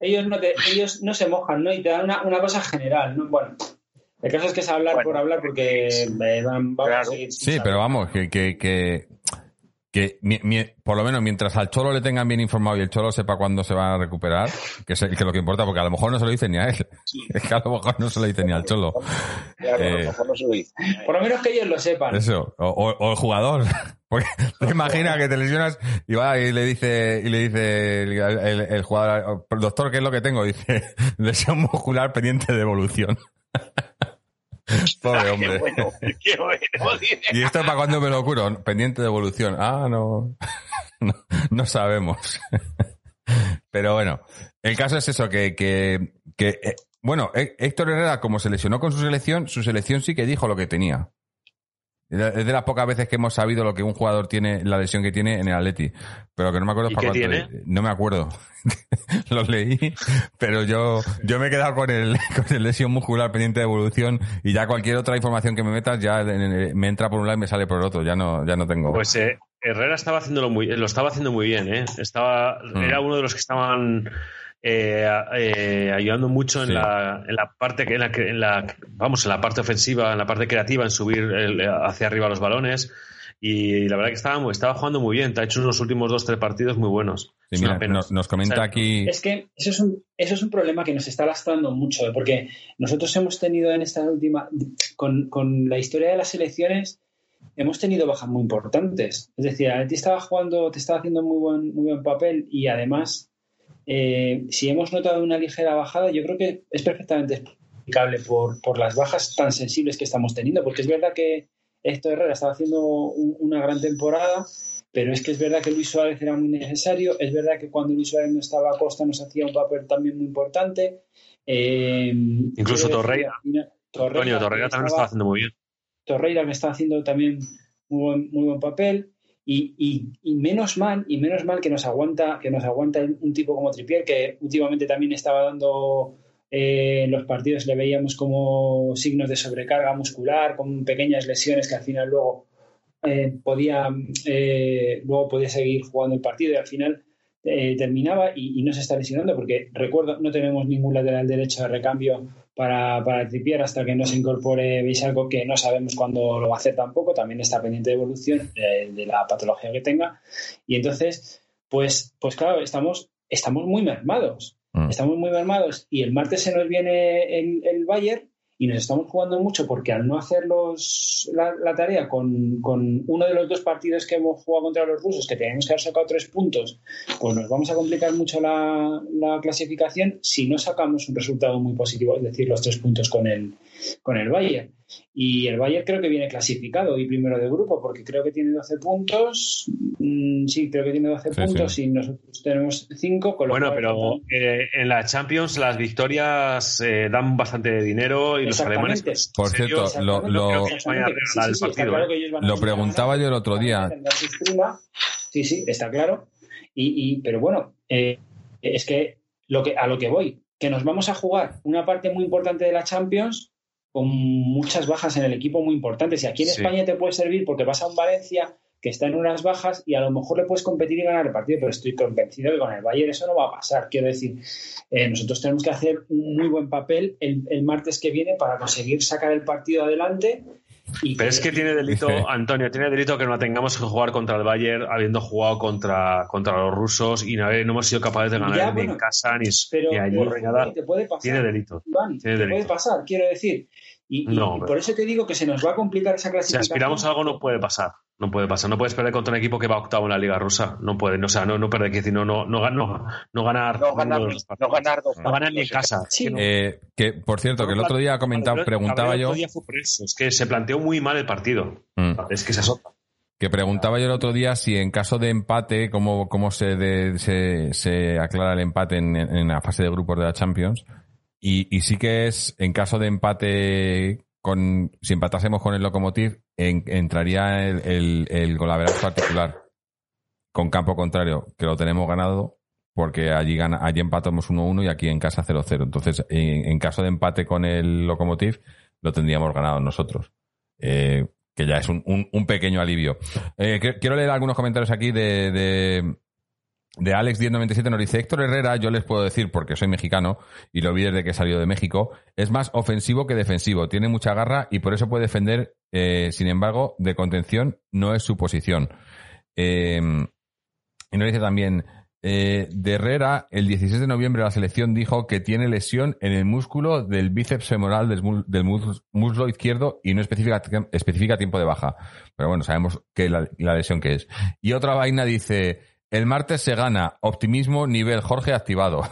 ellos, no te- ellos no se mojan, ¿no? Y te dan una, una cosa general, ¿no? Bueno, el caso es que es hablar Bueno, por hablar porque eh, van, vamos a seguir sin Sí, saber. pero vamos, que, que, que, que mi- mi- por lo menos mientras al Cholo le tengan bien informado y el Cholo sepa cuándo se va a recuperar, que es, que es lo que importa, porque a lo mejor no se lo dicen ni a él. Es que a lo mejor no se lo dicen ni al Cholo. claro, a lo Eh, mejor no se lo dice. Por lo menos que ellos lo sepan. Eso, o, o- o el jugador. Porque te imaginas que te lesionas y va y le dice, y le dice el, el- el jugador, doctor, ¿qué es lo que tengo? Dice, lesión muscular pendiente de evolución. Pobre Qué hombre. bueno, qué bueno. dice. ¿Y esto para cuándo me lo curo? Pendiente de evolución. Ah, no. No, no sabemos. Pero bueno, el caso es eso, que, que, que eh, bueno, Hé- Héctor Herrera, como se lesionó con su selección, su selección sí que dijo lo que tenía. Es de las pocas veces que hemos sabido lo que un jugador tiene, la lesión que tiene en el Atleti. Pero que no me acuerdo ¿Y para qué cuánto- tiene? No me acuerdo. Los leí, pero yo, yo me he quedado con el, con el lesión muscular pendiente de evolución y ya cualquier otra información que me metas ya me entra por un lado y me sale por el otro. Ya no, ya no tengo. Pues eh, Herrera estaba haciéndolo muy, lo estaba haciendo muy bien, ¿eh? Estaba, Mm. era uno de los que estaban eh, eh, ayudando mucho en, Sí. la, en la parte que, en la, que- en la- vamos, en la parte ofensiva, en la parte creativa, en subir el- hacia arriba los balones. Y la verdad que estaba, estaba jugando muy bien. Te ha hecho unos últimos dos, tres partidos muy buenos. Sí, Es mira, una pena. nos, nos comenta O sea, aquí. Es que eso es, un, eso es un problema que nos está lastrando mucho, ¿eh? porque nosotros hemos tenido en esta última, con, con la historia de las elecciones, hemos tenido bajas muy importantes. Es decir, a ti estaba jugando, te estaba haciendo muy buen, muy buen papel y además, eh, si hemos notado una ligera bajada, yo creo que es perfectamente explicable por, por las bajas tan sensibles que estamos teniendo, porque es verdad que Héctor Herrera estaba haciendo un- una gran temporada, pero es que es verdad que Luis Suárez era muy necesario, es verdad que cuando Luis Suárez no estaba a Costa nos hacía un papel también muy importante. Eh, Incluso decir, Torreira. Torreira, Antonio Torreira también lo estaba haciendo muy bien. Torreira que está haciendo también muy buen, muy buen papel y, y- menos mal y menos mal que nos aguanta que nos aguanta un tipo como Tripier que últimamente también estaba dando eh, en los partidos le veíamos como signos de sobrecarga muscular con pequeñas lesiones que al final luego eh, podía eh, luego podía seguir jugando el partido y al final eh, terminaba y, y no se está lesionando porque recuerdo no tenemos ningún lateral derecho de recambio para, para Trippier hasta que no se incorpore Bisalco que no sabemos cuándo lo va a hacer tampoco también está pendiente de evolución eh, de la patología que tenga y entonces pues pues claro estamos estamos muy mermados Mm. estamos muy mermados y el martes se nos viene el, el Bayern y nos estamos jugando mucho porque al no hacer los, la, la tarea con, con uno de los dos partidos que hemos jugado contra los rusos, que teníamos que haber sacado tres puntos, pues nos vamos a complicar mucho la, la clasificación si no sacamos un resultado muy positivo, es decir, los tres puntos con el, con el Bayern. Y el Bayern creo que viene clasificado y primero de grupo, porque creo que tiene 12 puntos. Mm, sí, creo que tiene 12 Sí, puntos sí. y nosotros tenemos 5. Bueno, pero eh, en la Champions las victorias eh, dan bastante dinero y los alemanes. Por en serio, cierto, lo- lo- Lo preguntaba yo el otro día. Sí, sí, está claro. Y, y- pero bueno, eh, es que, lo que a lo que voy, que nos vamos a jugar una parte muy importante de la Champions con muchas bajas en el equipo muy importantes. Y aquí en Sí. España te puede servir porque vas a un Valencia que está en unas bajas y a lo mejor le puedes competir y ganar el partido, pero estoy convencido que con el Bayern eso no va a pasar. Quiero decir, eh, nosotros tenemos que hacer un muy buen papel el, el martes que viene para conseguir sacar el partido adelante. Y Pero es que tiene delito, Antonio, tiene delito que no tengamos que jugar contra el Bayern habiendo jugado contra, contra los rusos y no, no hemos sido capaces de ganar Ya, ni bueno, en casa ni, pero ni allí pero, nada. te puede pasar. Tiene delito. Iván, tiene te delito. puede pasar, quiero decir. Y, No, y por eso te digo que se nos va a complicar esa Si clasificación. aspiramos a algo no puede pasar. No puede pasar. No puedes perder contra un equipo que va octavo en la Liga Rusa. No puede. No, o sea, no, no perder. quiero decir, no, no, no, no, no ganar. No ganar, no ganar dos No ganar ni en casa. Sí, Que no- Eh, que, por cierto, que el otro día comentaba, preguntaba el yo, otro día fue por eso. Es que se planteó muy mal el partido. Mm. Es que se azota. que preguntaba yo el otro día si en caso de empate, cómo, cómo se, de- se, se aclara el empate en, en la fase de grupos de la Champions. Y, y sí que es, en caso de empate con, si empatásemos con el Lokomotiv, en- entraría el, el, el particular con campo contrario, que lo tenemos ganado porque allí gana, allí empatamos 1-1 y aquí en casa 0-0. Entonces, en, caso de empate con el Lokomotiv, lo tendríamos ganado nosotros. Eh, que ya es un, un- un pequeño alivio. Eh, quiero leer algunos comentarios aquí de, de, de Alex1097. Nos dice Héctor Herrera, yo les puedo decir, porque soy mexicano y lo vi desde que salió de México, es más ofensivo que defensivo. Tiene mucha garra y por eso puede defender. eh, sin embargo, de contención no es su posición. Eh, y nos dice también, eh, de Herrera, el 16 de noviembre la selección dijo que tiene lesión en el músculo del bíceps femoral del, mu- del mus- muslo izquierdo y no especifica, especifica tiempo de baja. Pero bueno, sabemos que la lesión que es. Y otra vaina dice, el martes se gana, optimismo nivel Jorge activado.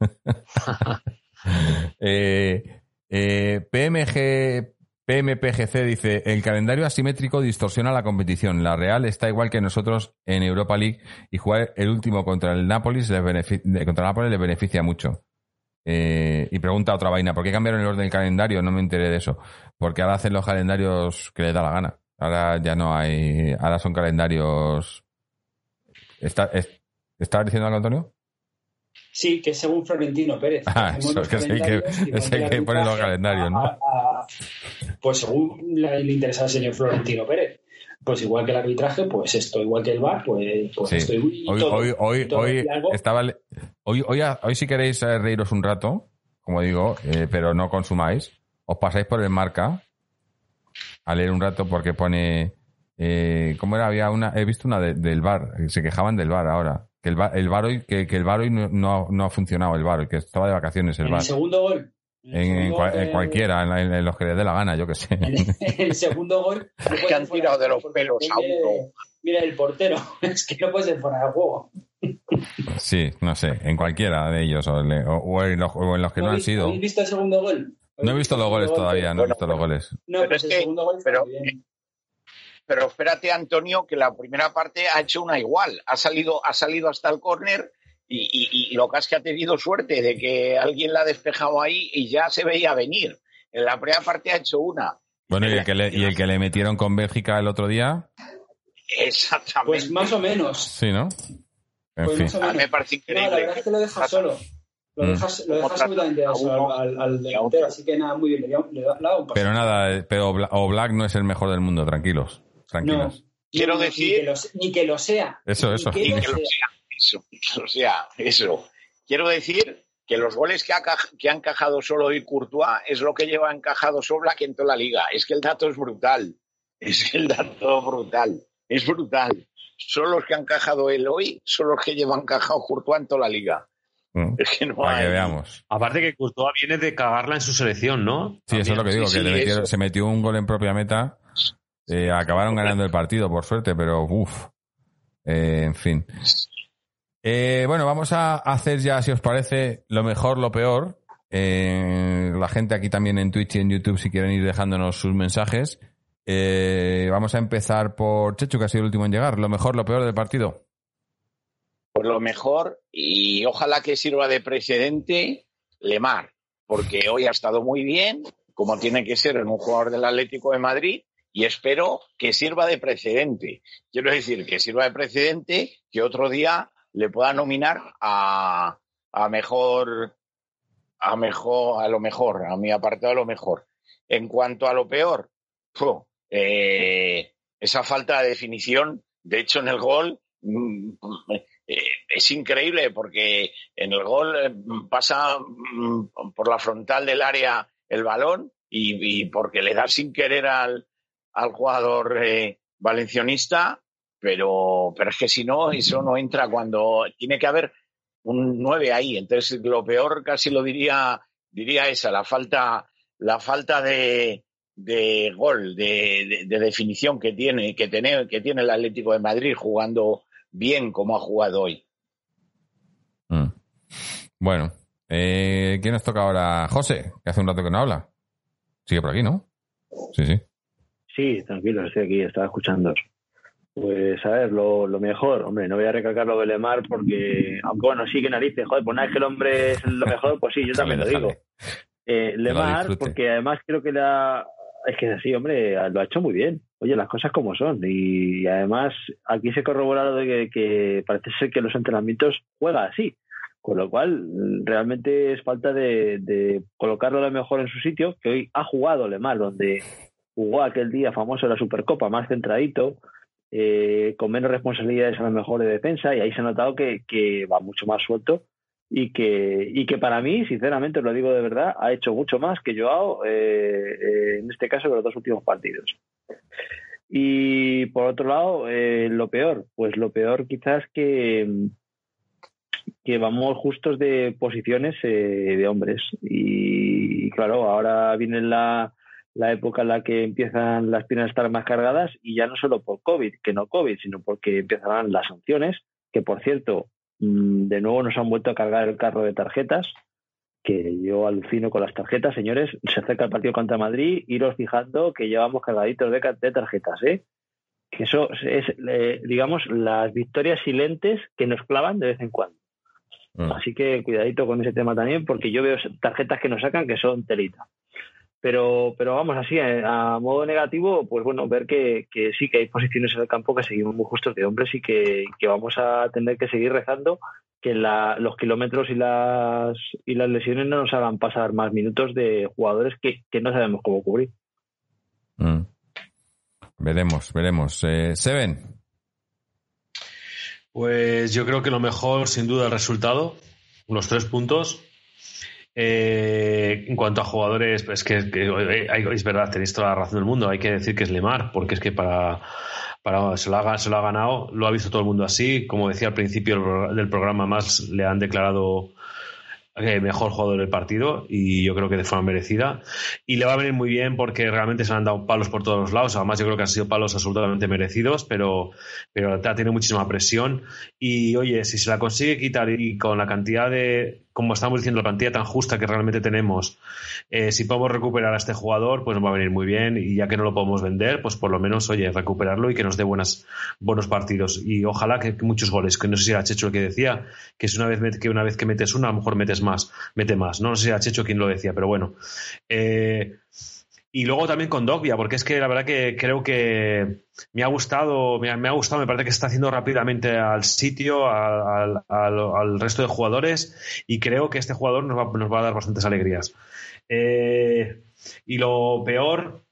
Eh, eh, PMG, PMPGC dice, el calendario asimétrico distorsiona la competición. La Real está igual que nosotros en Europa League y jugar el último contra el Nápoles les contra el Nápoles le beneficia mucho. Eh, y pregunta otra vaina, ¿por qué cambiaron el orden del calendario? No me enteré de eso. Porque ahora hacen los calendarios que les da la gana. Ahora ya no hay, ahora son calendarios... ¿Está, es- ¿Estaba diciendo algo, Antonio? Sí, que según Florentino Pérez. Ah, eso, es que sí, que- que pone los calendarios, ¿no? a- a- pues según le interesa al señor Florentino Pérez. Pues igual que el arbitraje, pues esto, igual que el VAR, pues, pues Sí. esto y Hoy, todo, hoy, hoy, todo. hoy estaba. hoy, hoy si queréis eh, reíros un rato, como digo, eh, pero no consumáis, os pasáis por el marca a leer un rato porque pone. Eh, ¿Cómo era? Había una. He visto una de- del bar. Se quejaban del bar ahora. Que el bar, el bar hoy, que, que el bar hoy no, no, no ha funcionado, el bar, que estaba de vacaciones el en bar. el segundo gol. En, En, en cual- eh, cualquiera, en, los que les dé la gana, yo que sé. En el segundo gol. no que han tirado de los pelos a uno. Mira el portero, es que no puede ser fuera de juego. Sí, no sé, en cualquiera de ellos, o, le- o- o en, los, o en los que no han ¿Habéis- sido. ¿Habéis visto el segundo gol? No he visto los goles todavía, no he visto los goles. No, Pero pues es el que- segundo gol está pero-. Pero espérate, Antonio, que la primera parte ha hecho una igual. Ha salido, ha salido hasta el córner y, y- y lo que es que ha tenido suerte de que alguien la ha despejado ahí y ya se veía venir. En la primera parte ha hecho una. Bueno, y el que le, y el que le metieron con Bélgica el otro día, Exactamente. Pues más o menos. sí, ¿no? En Pues fin. más o A mí menos. me parece No, la increíble. verdad es que lo deja solo. Lo Mm. dejas, lo dejas absolutamente a solo uno- al, al delantero, así que nada, muy bien. Le, da- le da- le da un paso. Pero nada, eh, pero o Black no es el mejor del mundo, tranquilos. No. Quiero no, no, decir- Ni que, lo, se- ni que lo sea. Eso, Ni eso. que lo que lo sea. sea. Eso, o sea, eso. Quiero decir que los goles que ha, que ha encajado solo hoy Courtois es lo que lleva encajado Soblak en toda la liga. Es que el dato es brutal. Es que el dato brutal. Es brutal. Son los que han encajado él hoy, son los que lleva encajado Courtois en toda la liga. Mm, Es que no Para hay. que veamos. Aparte que Courtois viene de cagarla en su selección, ¿no? Sí, eso es lo que digo, sí, que se metió un gol en propia meta. Eh, acabaron ganando el partido, por suerte, pero uff. en fin. Eh, bueno, vamos a hacer ya, si os parece, lo mejor, lo peor. Eh, la gente aquí también en Twitch y en YouTube, si quieren ir dejándonos sus mensajes. Eh, vamos a empezar por Chechu, que ha sido el último en llegar. Lo mejor, lo peor del partido. Pues lo mejor, y ojalá que sirva de precedente, Lemar, porque hoy ha estado muy bien, como tiene que ser en un jugador del Atlético de Madrid, y espero que sirva de precedente. Quiero decir, que sirva de precedente que otro día le pueda nominar a, a mejor, a mejor, a lo mejor, a mi apartado a lo mejor. En cuanto a lo peor. Eh, esa falta de definición, de hecho en el gol, mm, eh, es increíble porque en el gol eh, pasa mm, por la frontal del área el balón y porque le da sin querer al, al jugador eh, valencianista, pero, pero es que si no, eso no entra cuando tiene que haber un 9 ahí. Entonces, lo peor casi lo diría, diría esa, la falta, la falta de, de gol, de, de- de definición que tiene, que tiene, que tiene el Atlético de Madrid jugando bien como ha jugado hoy. Mm. Bueno, eh, ¿quién nos toca ahora? José, que hace un rato que no habla. Sigue por aquí, ¿no? Sí, sí. Sí, tranquilo, estoy aquí, estaba escuchando. Pues a ver, lo, lo mejor, hombre, no voy a recalcar lo de Lemar porque, aunque bueno, sí que narices, joder, pues nada es que el hombre es lo mejor, pues sí, yo también lo digo. Eh, Lemar, porque además creo que la, es que es así, hombre, lo ha hecho muy bien. Oye, las cosas como son. Y, además, aquí se corrobora lo de que, que parece ser que los entrenamientos juega así. Con lo cual, realmente es falta de, de colocarlo a lo mejor en su sitio, que hoy ha jugado Lemar, donde jugó aquel día famoso de la Supercopa, más centradito, eh, con menos responsabilidades a lo mejor de defensa, y ahí se ha notado que, que va mucho más suelto y que, y que para mí, sinceramente, os lo digo de verdad, ha hecho mucho más que Joao, eh, eh, en este caso, en los dos últimos partidos. Y por otro lado, eh, lo peor, pues lo peor quizás que, que vamos justos de posiciones eh, de hombres. Y claro, ahora viene la, la época en la que empiezan las piernas a estar más cargadas y ya no solo por COVID, que no COVID, sino porque empezarán las sanciones, que por cierto, mm, de nuevo nos han vuelto a cargar el carro de tarjetas, que yo alucino con las tarjetas, señores, se acerca el partido contra Madrid, iros fijando que llevamos cargaditos de, de tarjetas, ¿eh? Que eso es, eh, digamos, las victorias silentes que nos clavan de vez en cuando. Mm. Así que cuidadito con ese tema también, porque yo veo tarjetas que nos sacan que son telita. Pero, pero vamos así, eh, a modo negativo, pues bueno, ver que, que sí que hay posiciones en el campo que seguimos muy justos de hombres y que, que vamos a tener que seguir rezando que la- los kilómetros y las, y las lesiones no nos hagan pasar más minutos de jugadores que, que no sabemos cómo cubrir. Mm. Veremos, veremos. Eh, Seven. Pues yo creo que lo mejor, sin duda, el resultado, los tres puntos. Eh, en cuanto a jugadores, pues que, que, eh, es verdad, tenéis toda la razón del mundo. Hay que decir que es Lemar, porque es que para, para se, lo ha, ganado, lo ha visto todo el mundo así. Como decía al principio del pro- del programa, más le han declarado eh, mejor jugador del partido y yo creo que de forma merecida. Y le va a venir muy bien porque realmente se han dado palos por todos los lados. Además, yo creo que han sido palos absolutamente merecidos, pero, pero ha tenido muchísima presión. Y oye, si se la consigue quitar y con la cantidad de, como estamos diciendo, la plantilla tan justa que realmente tenemos, eh, si podemos recuperar a este jugador, pues nos va a venir muy bien. Y ya que no lo podemos vender, pues por lo menos, oye, recuperarlo y que nos dé buenas, buenos partidos. Y ojalá que, muchos goles, que no sé si era Checho el que decía, que es una vez que una vez que metes una, a lo mejor metes más, mete más. No, No sé si era Checho quien lo decía, pero bueno. Eh, y luego también con Dogbia, porque es que la verdad que creo que me ha gustado, me ha, gustado, me parece que se está haciendo rápidamente al sitio, al- al resto de jugadores, y creo que este jugador nos va, nos va a dar bastantes alegrías. Eh, y lo peor,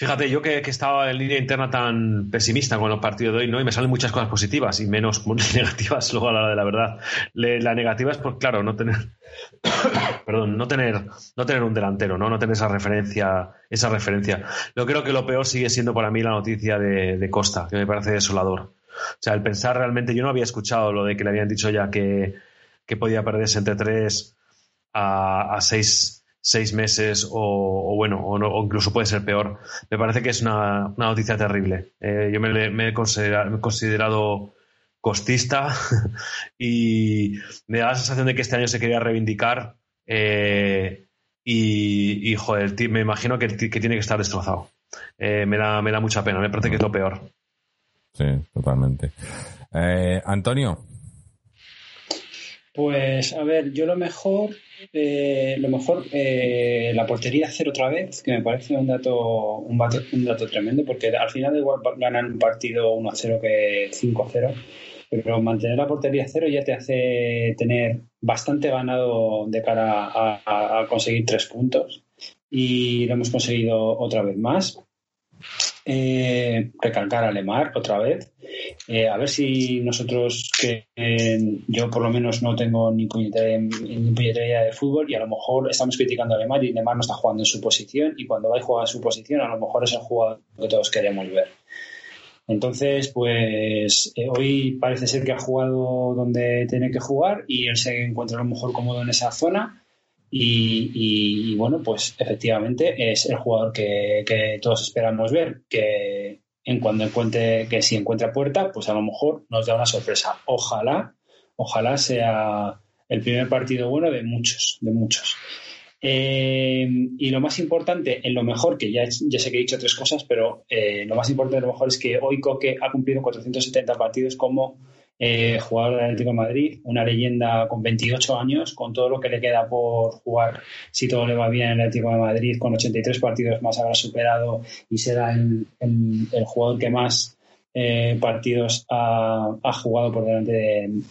fíjate, yo que, estaba en línea interna tan pesimista con los partidos de hoy, ¿no? Y me salen muchas cosas positivas y menos negativas luego a la hora de la verdad. Le- la negativa es, por, claro, no tener perdón, no tener, no tener un delantero, ¿no? No tener esa referencia, esa referencia. Yo creo que lo peor sigue siendo para mí la noticia de, Costa, que me parece desolador. O sea, el pensar realmente, yo no había escuchado lo de que le habían dicho ya que, que podía perderse entre tres a, a seis, seis meses o, bueno, o, no- o incluso puede ser peor. Me parece que es una, una noticia terrible. Eh, yo me, me he considera- me he considerado costista y me da la sensación de que este año se quería reivindicar eh, y, y, joder, me imagino que, que tiene que estar destrozado. Eh, me, da, me da mucha pena, me parece que es lo peor. Sí, totalmente. Eh, Antonio. Pues a ver, yo lo mejor, eh, lo mejor, eh, la portería cero otra vez, que me parece un dato, un dato, tremendo, porque al final igual ganar un partido 1-0 que 5-0, pero mantener la portería cero ya te hace tener bastante ganado de cara a conseguir tres puntos y lo hemos conseguido otra vez más. Eh, recalcar a Lemar otra vez. Eh, a ver si nosotros, que eh, yo por lo menos no tengo ni puñetera, de fútbol y a lo mejor estamos criticando a Lemar y Lemar no está jugando en su posición y cuando va a jugar en su posición a lo mejor es el jugador que todos queremos ver. Entonces, pues eh, hoy parece ser que ha jugado donde tiene que jugar y él se encuentra a lo mejor cómodo en esa zona y, y- bueno, pues efectivamente es el jugador que, que todos esperamos ver, que en cuando encuentre, que si encuentra puerta, pues a lo mejor nos da una sorpresa. Ojalá, ojalá sea el primer partido bueno de muchos, de muchos. Eh, y lo más importante, en lo mejor, que ya, ya sé que he dicho tres cosas, pero eh, lo más importante de lo mejor es que hoy Coque ha cumplido 470 partidos como eh, jugador del Atlético de Madrid, una leyenda con 28 años, con todo lo que le queda por jugar, si todo le va bien en el Atlético de Madrid, con 83 partidos más habrá superado y será el, el- jugador que más eh, partidos ha, jugado por delante de,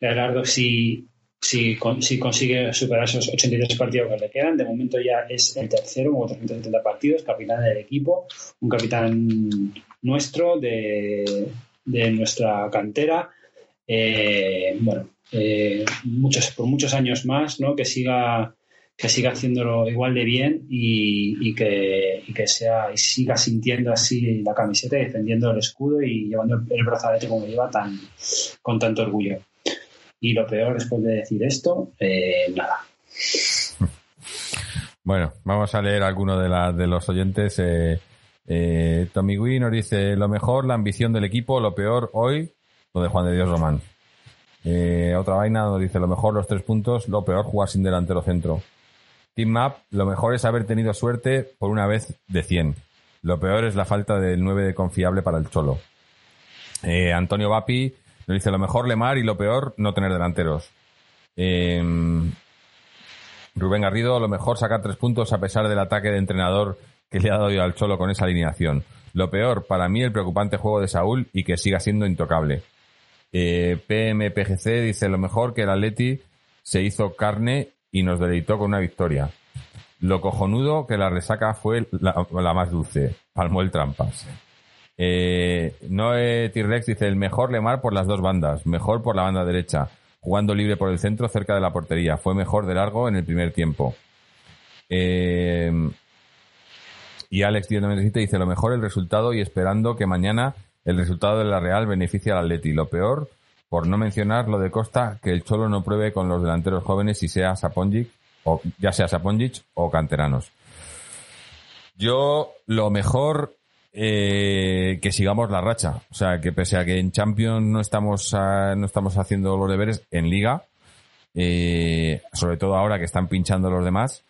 de si, si, con- si consigue superar esos 83 partidos que le quedan. De momento ya es el tercero con 470 partidos, capitán del equipo, un capitán nuestro de nuestra cantera. Eh, bueno, eh, muchos, por muchos años más, ¿no? Que siga que siga haciéndolo igual de bien y, y que, y que sea y siga sintiendo así la camiseta, defendiendo el escudo y llevando el, brazalete como lleva tan con tanto orgullo. Y lo peor después de decir esto, eh, nada. Bueno, vamos a leer alguno de, la- de los oyentes. Eh, Tommy Gui nos dice, lo mejor, la ambición del equipo, lo peor hoy, de Juan de Dios Román. Eh, otra vaina nos dice, lo mejor los tres puntos, lo peor jugar sin delantero centro. Team Map, lo mejor es haber tenido suerte por una vez de 100. Lo peor es la falta del 9 de confiable para el Cholo. Eh, Antonio Vapi nos dice, lo mejor Lemar y lo peor no tener delanteros. Eh, Rubén Garrido, lo mejor sacar tres puntos a pesar del ataque de entrenador que le ha dado al Cholo con esa alineación. Lo peor, para mí, el preocupante juego de Saúl y que siga siendo intocable. Eh, PMPGC dice lo mejor que el Atleti se hizo carne y nos deleitó con una victoria. Lo cojonudo que la resaca fue la, más dulce. Palmó el trampas. Eh, Noé T-Rex dice el mejor Lemar por las dos bandas, mejor por la banda derecha, jugando libre por el centro cerca de la portería. Fue mejor de largo en el primer tiempo. Eh, y Alex 1097 dice lo mejor el resultado y esperando que mañana el resultado de la Real beneficie al Atleti. Lo peor, por no mencionar lo de Costa, que el Cholo no pruebe con los delanteros jóvenes y sea Saponjic, o ya sea Saponjic o canteranos. Yo lo mejor eh, que sigamos la racha, o sea que pese a que en Champions no estamos no estamos haciendo los deberes en Liga, eh, sobre todo ahora que están pinchando los demás,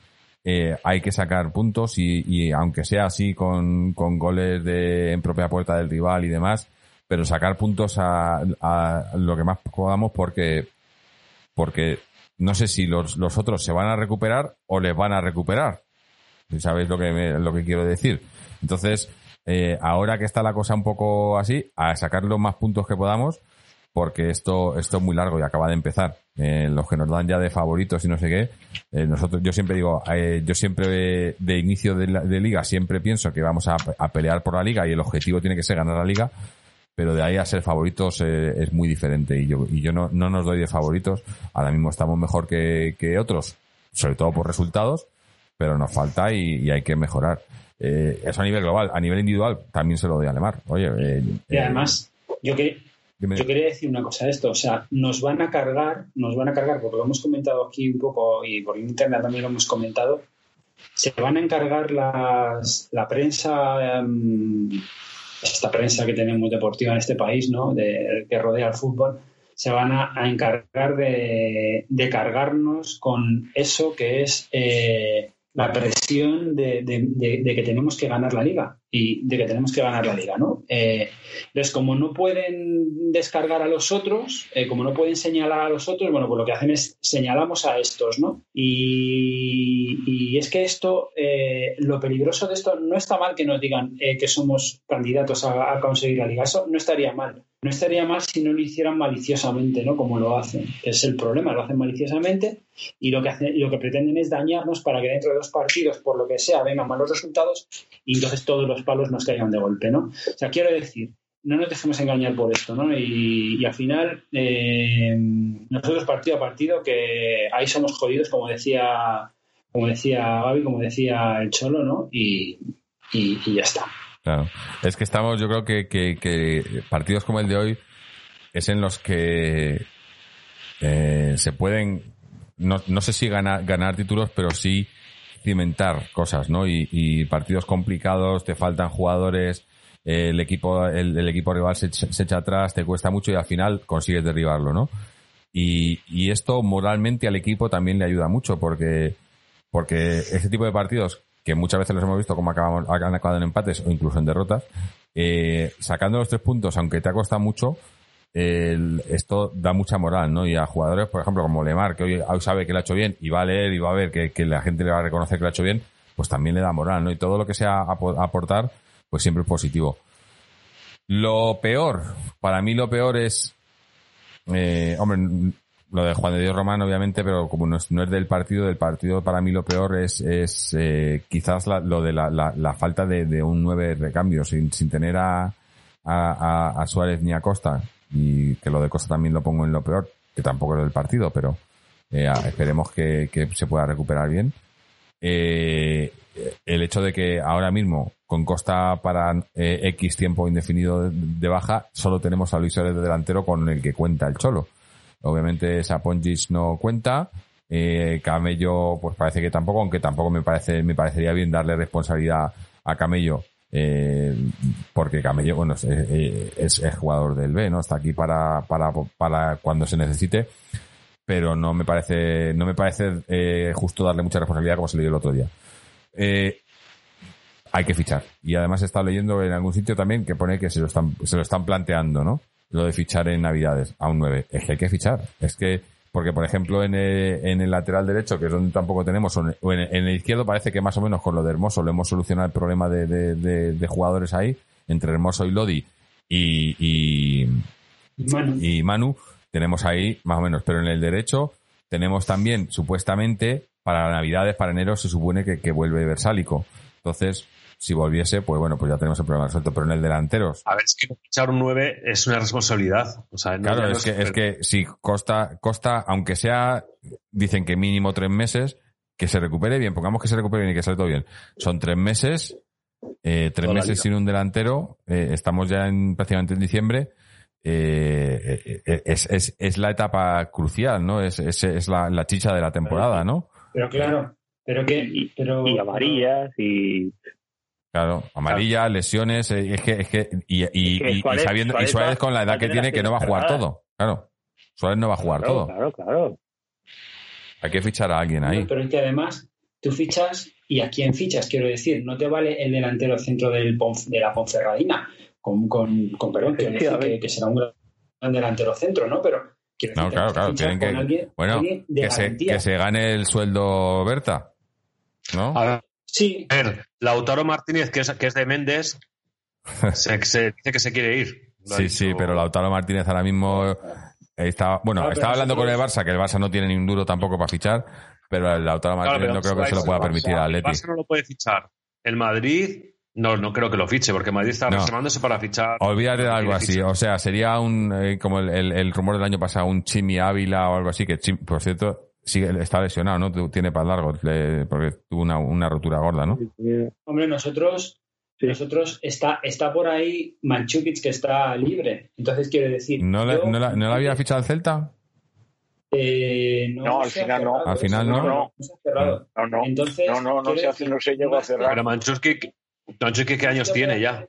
eh, hay que sacar puntos y, y aunque sea así con, con goles de, en propia puerta del rival y demás, pero sacar puntos a, a lo que más podamos porque, porque no sé si los, los otros se van a recuperar o les van a recuperar. Si ¿Sabéis lo que, me- lo que quiero decir? Entonces, eh, ahora que está la cosa un poco así, a sacar los más puntos que podamos, porque esto, esto es muy largo y acaba de empezar. Eh, los que nos dan ya de favoritos y no sé qué, eh, nosotros, yo siempre digo, eh, yo siempre de inicio de, la- liga siempre pienso que vamos a, pelear por la liga y el objetivo tiene que ser ganar la liga, pero de ahí a ser favoritos es muy diferente y yo, y yo no, no nos doy de favoritos. Ahora mismo estamos mejor que, que otros, sobre todo por resultados, pero nos falta y, hay que mejorar. Eso a nivel global, a nivel individual también se lo doy a Lemar. Oye, Y además, yo que Yo quería decir una cosa esto, o sea, nos van a cargar, nos van a cargar, porque lo hemos comentado aquí un poco y por internet también lo hemos comentado, se van a encargar las, la prensa, em, esta prensa que tenemos deportiva en este país, ¿no? De, que rodea el fútbol, se van a, encargar de, de cargarnos con eso que es eh, la presión de- de que tenemos que ganar la liga y de que tenemos que ganar la liga, ¿no? Eh, entonces, como no pueden descargar a los otros, eh, como no pueden señalar a los otros, bueno, pues lo que hacen es señalamos a estos, ¿no? Y, es que esto, eh, lo peligroso de esto, no está mal que nos digan eh, que somos candidatos a, a conseguir la liga, eso no estaría mal. No estaría mal si no lo hicieran maliciosamente, ¿no? Como lo hacen, es el problema, lo hacen maliciosamente y lo que, hacen, lo que pretenden es dañarnos para que dentro de dos partidos, por lo que sea, vengan malos resultados y entonces todos los palos nos caigan de golpe, ¿no? O sea, quiero decir, no nos dejemos engañar por esto, ¿no? Y, y al final, eh, nosotros partido a partido, que ahí somos jodidos, como decía, como decía Gaby, como decía el Cholo, ¿no? Y- y ya está. Claro. Es que estamos, yo creo que, que- partidos como el de hoy es en los que eh, se pueden, no, no sé si ganar, ganar títulos, pero sí cimentar cosas, ¿no? Y, partidos complicados, te faltan jugadores, el equipo, el, equipo rival se, echa- se echa atrás, te cuesta mucho y al final consigues derribarlo, ¿no? Y, y esto moralmente al equipo también le ayuda mucho porque porque ese tipo de partidos, que muchas veces los hemos visto como acabamos, han acabado en empates o incluso en derrotas, eh, sacando los tres puntos, aunque te ha costado mucho, esto da mucha moral, ¿no? Y a jugadores, por ejemplo, como Lemar, que hoy, hoy sabe que lo ha hecho bien y va a leer y va a ver que, que la gente le va a reconocer que lo ha hecho bien, pues también le da moral, ¿no? Y todo lo que sea apo- aportar, pues siempre es positivo. Lo peor, para mí lo peor es, eh, hombre, lo de Juan de Dios Román, obviamente, pero como no es, no es del partido, del partido para mí lo peor es, es eh, quizás la- lo de la, la- la falta de, de un nueve recambio, sin, sin tener a, a, a- Suárez ni a Costa, y que lo de Costa también lo pongo en lo peor, que tampoco es del partido, pero eh, esperemos que, que se pueda recuperar bien. Eh, el hecho de que ahora mismo, con Costa para eh, X tiempo indefinido de, de baja, solo tenemos a Luis Suárez de delantero con el que cuenta el Cholo. Obviamente Sapongic no cuenta, eh, Camello pues parece que tampoco, aunque tampoco me parece me parecería bien darle responsabilidad a Camello eh, porque Camello bueno es, eh, es- es jugador del B, ¿no? Está aquí para, para, para cuando se necesite pero no me parece no me parece eh, justo darle mucha responsabilidad como se le dio el otro día. Eh, hay que fichar. Y además he estado leyendo en algún sitio también que pone que se lo están, se lo están planteando, ¿no? Lo de fichar en Navidades a un 9. Es que hay que fichar. Es que, porque por ejemplo en el, en el lateral derecho, que es donde tampoco tenemos, o en, el izquierdo parece que más o menos con lo de Hermoso lo hemos solucionado el problema de, de, de- de jugadores ahí, entre Hermoso y Lodi y, y, Manu. y Manu tenemos ahí más o menos, pero en el derecho tenemos también supuestamente para Navidades, para enero se supone que, que vuelve Versálico. Entonces, si volviese, pues bueno, pues ya tenemos el problema resuelto, pero en el delanteros, A ver, es que fichar un 9 es una responsabilidad. O sea, no- claro, es que, es que si Costa, Costa, aunque sea, dicen que mínimo tres meses, que se recupere bien, pongamos que se recupere bien y que sale todo bien. Son tres meses, eh, tres meses sin un delantero, eh, estamos ya en prácticamente en diciembre, eh, es, es, es la etapa crucial, ¿no? Es, es, es la, la chicha de la temporada, ¿no? Pero claro, pero que. Pero, Y amarillas y Claro, amarilla, lesiones, eh, es que, es que, y, y, Es que y- y Suárez- sabiendo, y Suárez con la edad que tiene, que no va a jugar todo, claro. Suárez no va a jugar claro, todo. Claro, claro. Hay que fichar a alguien ahí. No, pero es que además tú fichas y a quién fichas, quiero decir, no te vale el delantero centro del Ponf- de la Ponferradina, con, con, con perdón, quiero decir que, que será un gran delantero centro, ¿no? Pero quiero No, decir claro, que claro, fichas tienen que, con alguien- bueno, alguien que se, que se gane el sueldo Berta, ¿no? A ver, Sí, a ver, Lautaro Martínez, que es, que es de Méndez, se, se dice que se quiere ir. Sí, dicho- sí, pero Lautaro Martínez ahora mismo está, bueno, Claro, estaba hablando con el Barça, que el Barça no tiene ni un duro tampoco para fichar, pero el Lautaro Claro, Martínez pero no creo que se lo el pueda permitir al El Atleti. Barça no lo puede fichar. El Madrid, no, no creo que lo fiche, porque Madrid está No. reservándose para fichar. Olvídate de algo así, fichar. o sea, sería un, eh, como el, el- el rumor del año pasado, un Chimi Ávila o algo así, que Chim- por cierto, sigue, está lesionado, ¿no? Tiene para largo, le- porque tuvo una, una rotura gorda, ¿no? hombre, nosotros, nosotros está, está por ahí Manchukic que está libre. Entonces quiero decir. ¿No le, yo- no la- no la había fichado el Celta? Eh, no, No, al se ha final no. Al final no. No. se ha cerrado. No, no. Entonces, No, no, no se hace, no se llegó a cerrar. Pero Manchurski, ¿qué años tiene ya?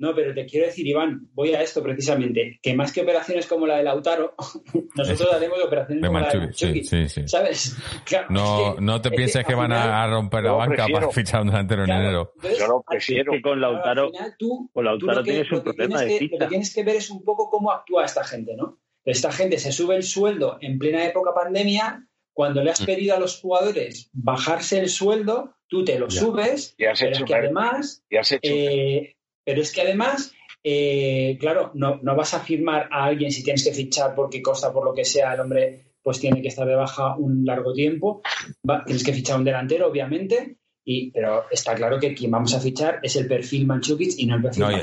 No, pero te quiero decir, Iván, voy a esto precisamente, que más que operaciones como la de Lautaro, nosotros haremos operaciones De como la de sí, sí, sí. ¿sabes? Claro, No, es que- no te es que pienses que van final- a, romper la banca prefiero. para fichar un delantero en enero. entonces, Yo lo prefiero. Es que con Lautaro, al final tú, con Lautaro tienes un problema tienes de que- Lo que tienes que ver es un poco cómo actúa esta gente, ¿no? Esta gente se sube el sueldo en plena época pandemia, cuando Mm. le has pedido a los jugadores bajarse el sueldo, tú te lo Ya. subes, Y has pero hecho es que además y has hecho Eh, pero es que además, eh, claro, no, no vas a firmar a alguien si tienes que fichar porque costa por lo que sea, el hombre pues tiene que estar de baja un largo tiempo. Va- tienes que fichar un delantero, obviamente, y, pero está claro que quien vamos a fichar es el perfil Manchukic y no el perfil No, y-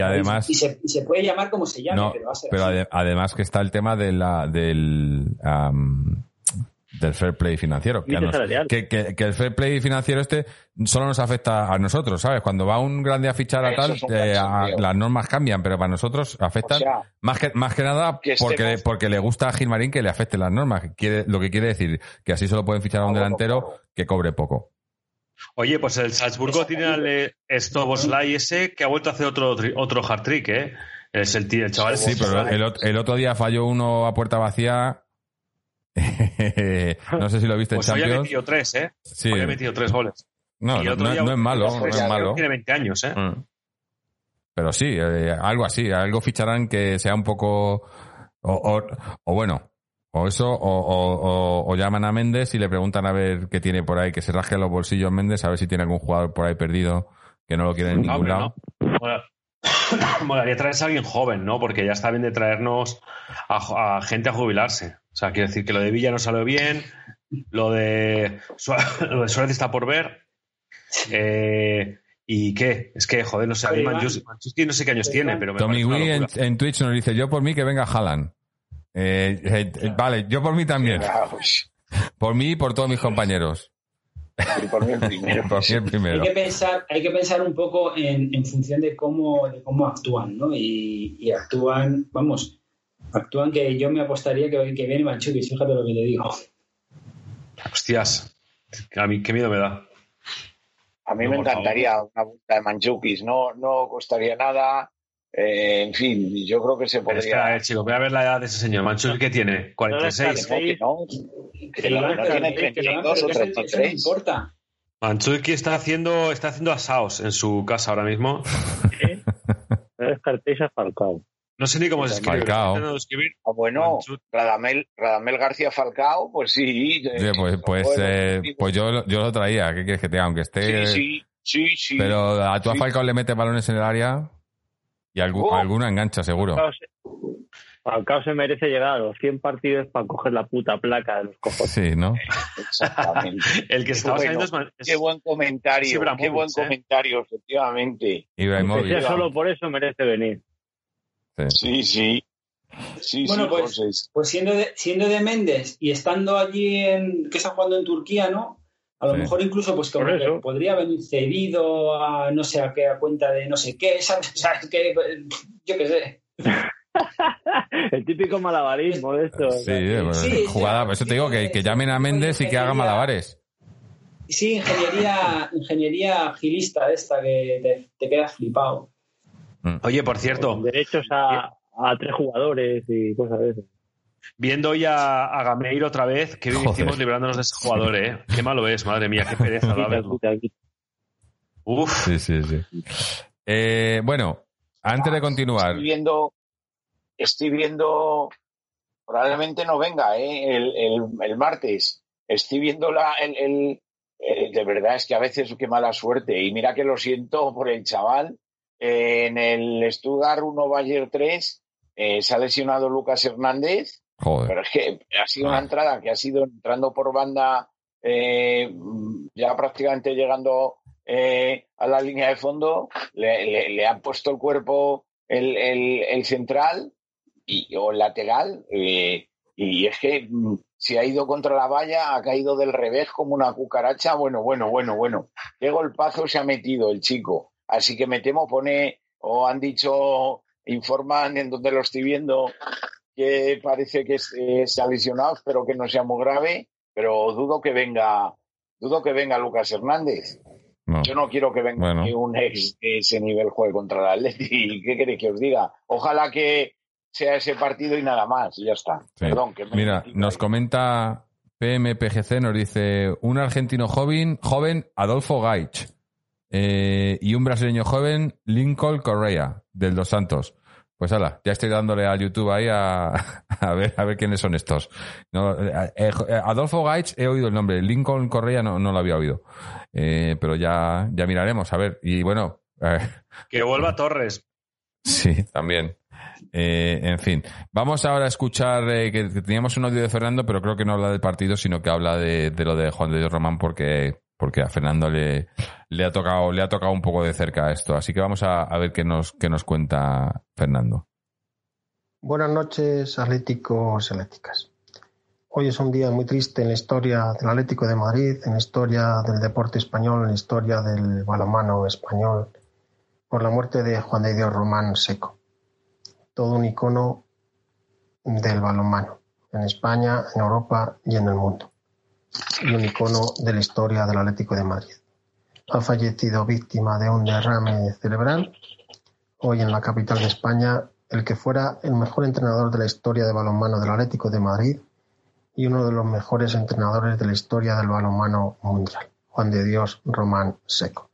a- además- Y se, puede llamar como se llame, No, pero va a ser pero así. ade- además que está el tema de la, del, del fair play financiero. Que, nos- que, que- que el fair play financiero este solo nos afecta a nosotros, ¿sabes? Cuando va un grande a fichar a Eso tal, eh, a- las normas cambian, pero para nosotros afectan O sea, más, que, más que nada que porque, porque le gusta a Gilmarín que le afecten las normas. Quiere, lo que quiere decir que así solo pueden fichar a un delantero que cobre poco. Oye, pues el Salzburgo tiene al eh, Stoboslai ese que ha vuelto a hacer otro, tri- otro hat trick, ¿eh? Es el, tío- el chaval. Sí, pero el otro día falló uno a puerta vacía no sé si lo viste Pues en hoy ha Champions. metido tres, ¿eh? Sí. Hoy ha metido tres goles. No, no, es malo, no es ya malo. Tiene 20 años, ¿eh? Mm. Pero sí, eh, algo así, algo ficharán que sea un poco. O, o- o bueno, o eso, o, o- llaman a Méndez y le preguntan a ver qué tiene por ahí, que se rasque los bolsillos Méndez, a ver si tiene algún jugador por ahí perdido que no lo quiere en ningún hombre, lado. Mola- Molaría traerse a alguien joven, ¿no? Porque ya está bien de traernos a gente a jubilarse. O sea, quiero decir que lo de Villa no salió bien, lo de, lo de Suárez está por ver. Eh, ¿Y qué? Es que, joder, no sé, Oye, no sé qué años tiene, pero me Tommy Wee en, Twitch nos dice: Yo por mí que venga Haaland. Eh, eh, eh, vale, yo por mí también. Vamos, Por mí y por todos mis compañeros. y por mí el primero. Por mí el Hay primero. que pensar, hay que pensar un poco en, en función de cómo, de cómo actúan, ¿no? Y, y actúan, vamos, actúan que yo me apostaría que, que viene Manchukis, fíjate lo que te digo. Hostias, a mí qué miedo me da. A mí No, me encantaría una punta de Manchukis, no, no costaría nada. Eh, en fin, yo creo que se Pero espera, podría. eh, chicos, voy a ver la edad de ese señor. Manchusky, ¿qué tiene? 46. No, que no, que lo no, van, no pero tiene que- que lo van, 32 o pero que eso- eso no 33. importa. Manchusky está haciendo, está haciendo asaos en su casa ahora mismo. No descartéis a Falcao. No sé ni cómo se escribe. Falcao. Ah, bueno, Radamel, Radamel García Falcao, pues sí. eh, Sí, pues pues, eh, pues yo, lo- yo lo traía. ¿Qué quieres que te diga? Aunque esté. sí, sí, sí, sí. Pero a tu Sí. Falcao le mete balones en el área y algu- Oh. alguna engancha, seguro. Falcao se, Falcao se merece llegar a los 100 partidos para coger la puta placa de los cojones. Sí, ¿no? Exactamente. El que se estaba Bueno, saliendo es Qué buen comentario, qué buen ¿eh? comentario, efectivamente. Que Ibrahimovic. solo por eso merece venir. Sí, sí. Sí, Bueno, sí, pues-. Pues siendo de, siendo de Méndez y estando allí en, que está jugando en Turquía, ¿no? A lo Sí. mejor incluso pues como que podría venir cedido a no sé a qué, a cuenta de no sé qué, ¿sabes? O sea, es que yo qué sé. El típico malabarismo de esto. Sí, Sí, jugada. sí, Por eso sí, te digo que, que llamen a Méndez y que haga malabares. Sí, ingeniería, ingeniería agilista esta que te, te quedas flipado. Oye, por cierto, Derechos a, a tres jugadores y cosas de eso. viendo hoy a, a Gameiro otra vez, qué bien hicimos librándonos de ese jugador, ¿eh? Qué malo es, madre mía, qué pereza Quita, quita, quita. Uf, Sí, sí, sí. Eh, bueno, antes de continuar. Estoy viendo, estoy viendo, probablemente no venga, ¿eh? el, el, el martes. Estoy viendo la, el, el- el- de verdad es que a veces qué mala suerte. Y mira que lo siento por el chaval. En el Stuttgart 1 Bayer 3 eh, se ha lesionado Lucas Hernández. Joder. Pero es que ha sido una Ah. entrada que ha sido entrando por banda, eh, ya prácticamente llegando eh, a la línea de fondo, le, le- le han puesto el cuerpo el, el- el central y, o el lateral, y es que mm, se ha ido contra la valla, ha caído del revés como una cucaracha. Bueno, bueno, bueno, bueno. Qué golpazo se ha metido el chico. Así que me temo, pone, o han dicho, informan en donde lo estoy viendo, que parece que es- se ha lesionado, espero que no sea muy grave, pero dudo que venga, dudo que venga Lucas Hernández. No. Yo no quiero que venga Bueno. un ex de ese nivel juegue contra el Atleti. ¿Qué queréis que os diga? Ojalá que sea ese partido y nada más, y ya está. Sí. Perdón, que me Mira, nos ahí. comenta PMPGC, nos dice un argentino joven, joven Adolfo Gaich, eh, y un brasileño joven, Lincoln Correa, del Dos Santos. Pues hala, ya estoy dándole a YouTube ahí a, a ver a ver quiénes son estos. No, eh, eh, Adolfo Gaich he oído el nombre, Lincoln Correa no, no lo había oído. Eh, pero ya, ya miraremos, a ver. Y bueno, que vuelva Torres. Sí, también. Eh, en fin, vamos ahora a escuchar eh, que, que teníamos un audio de Fernando, pero creo que no habla del partido, sino que habla de, de lo de Juan de Dios Román, porque, porque a Fernando le, ha tocado, le ha tocado un poco de cerca esto. Así que vamos a, a ver qué nos, qué nos cuenta Fernando. Buenas noches, atléticos y atléticas. Hoy es un día muy triste en la historia del Atlético de Madrid, en la historia del deporte español, en la historia del balonmano español, por la muerte de Juan de Dios Román Seco. Todo un icono del balonmano, en España, en Europa y en el mundo. Y un icono de la historia del Atlético de Madrid. Ha fallecido víctima de un derrame cerebral hoy en la capital de España el que fuera el mejor entrenador de la historia de balonmano del Atlético de Madrid y uno de los mejores entrenadores de la historia del balonmano mundial, Juan de Dios Román Seco.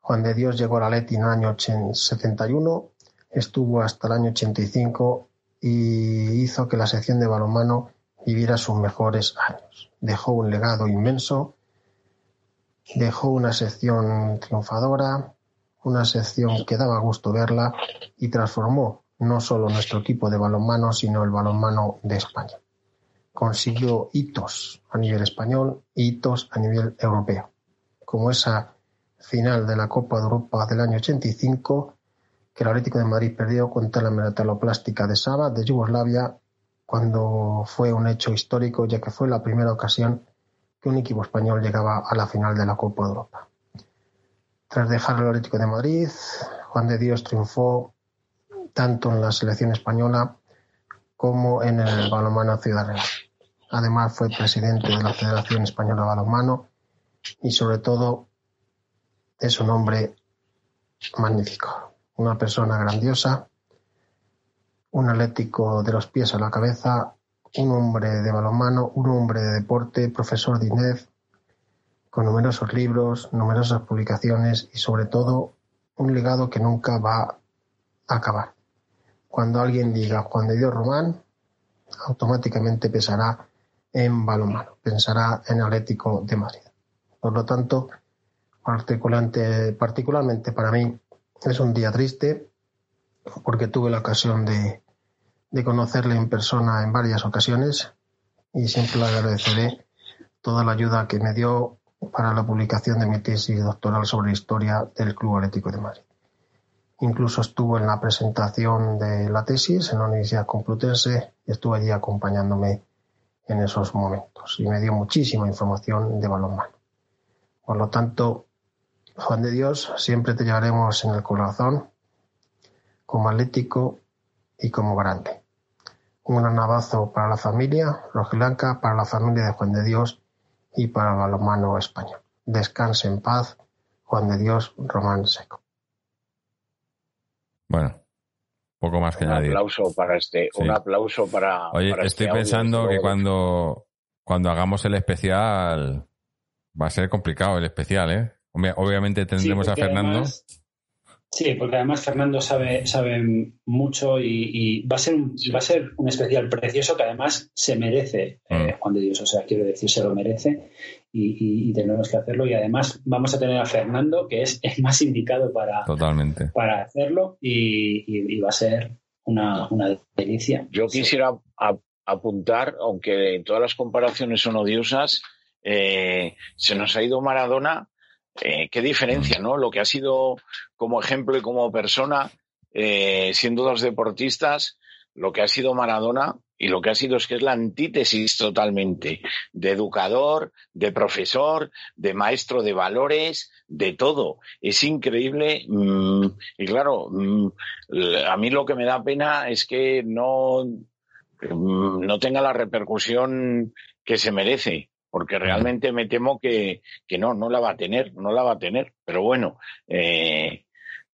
Juan de Dios llegó a la Leti en el año 71, estuvo hasta el año 85 y hizo que la sección de balonmano viviera sus mejores años. Dejó un legado inmenso, dejó una sección triunfadora, una sección que daba gusto verla y transformó no solo nuestro equipo de balonmano, sino el balonmano de España. Consiguió hitos a nivel español y hitos a nivel europeo, como esa final de la Copa de Europa del año 85 que el Atlético de Madrid perdió contra la metaloplástica de Saba de Yugoslavia cuando fue un hecho histórico ya que fue la primera ocasión que un equipo español llegaba a la final de la Copa de Europa. Tras dejar el Atlético de Madrid, Juan de Dios triunfó tanto en la selección española como en el balonmano Ciudad Real. Además fue presidente de la Federación Española de Balonmano y sobre todo es un hombre magnífico, una persona grandiosa, un atlético de los pies a la cabeza, un hombre de balonmano, un hombre de deporte, profesor de INEF, con numerosos libros, numerosas publicaciones y sobre todo un legado que nunca va a acabar. Cuando alguien diga Juan de Dios Román, automáticamente pensará en balonmano, pensará en Atlético de Madrid. Por lo tanto, particularmente para mí es un día triste porque tuve la ocasión de, de conocerle en persona en varias ocasiones y siempre le agradeceré toda la ayuda que me dio para la publicación de mi tesis doctoral sobre historia del Club Atlético de Madrid. Incluso estuvo en la presentación de la tesis en la Universidad Complutense y estuvo allí acompañándome en esos momentos y me dio muchísima información de balonmano. Por lo tanto, Juan de Dios, siempre te llevaremos en el corazón como atlético y como grande. Un gran abrazo para la familia rojiblanca, para la familia de Juan de Dios y para el balonmano español. Descanse en paz, Juan de Dios, Román Seco. Bueno, poco más que un añadir. aplauso para este, Sí. un aplauso para. Oye, para estoy este pensando que cuando, cuando hagamos el especial va a ser complicado el especial, ¿eh? Obvia- Obviamente tendremos Sí, a Fernando. además- sí, porque además Fernando sabe, sabe mucho y, y va, a ser un, va a ser un especial precioso que además se merece eh, Mm. Juan de Dios. O sea, quiero decir, se lo merece y, y- y tenemos que hacerlo. Y además vamos a tener a Fernando, que es el más indicado para, Totalmente. para hacerlo y, y- y va a ser una, una delicia. Yo quisiera a- apuntar, aunque todas las comparaciones son odiosas, eh, se nos ha ido Maradona. Eh, qué diferencia, ¿no? Lo que ha sido como ejemplo y como persona, eh, siendo dos deportistas, lo que ha sido Maradona y lo que ha sido es que es la antítesis totalmente de educador, de profesor, de maestro de valores, de todo. Es increíble. mm, y claro, mm, a mí lo que me da pena es que no, mm, no tenga la repercusión que se merece, porque realmente me temo que, que no, no la va a tener, no la va a tener. Pero bueno, eh,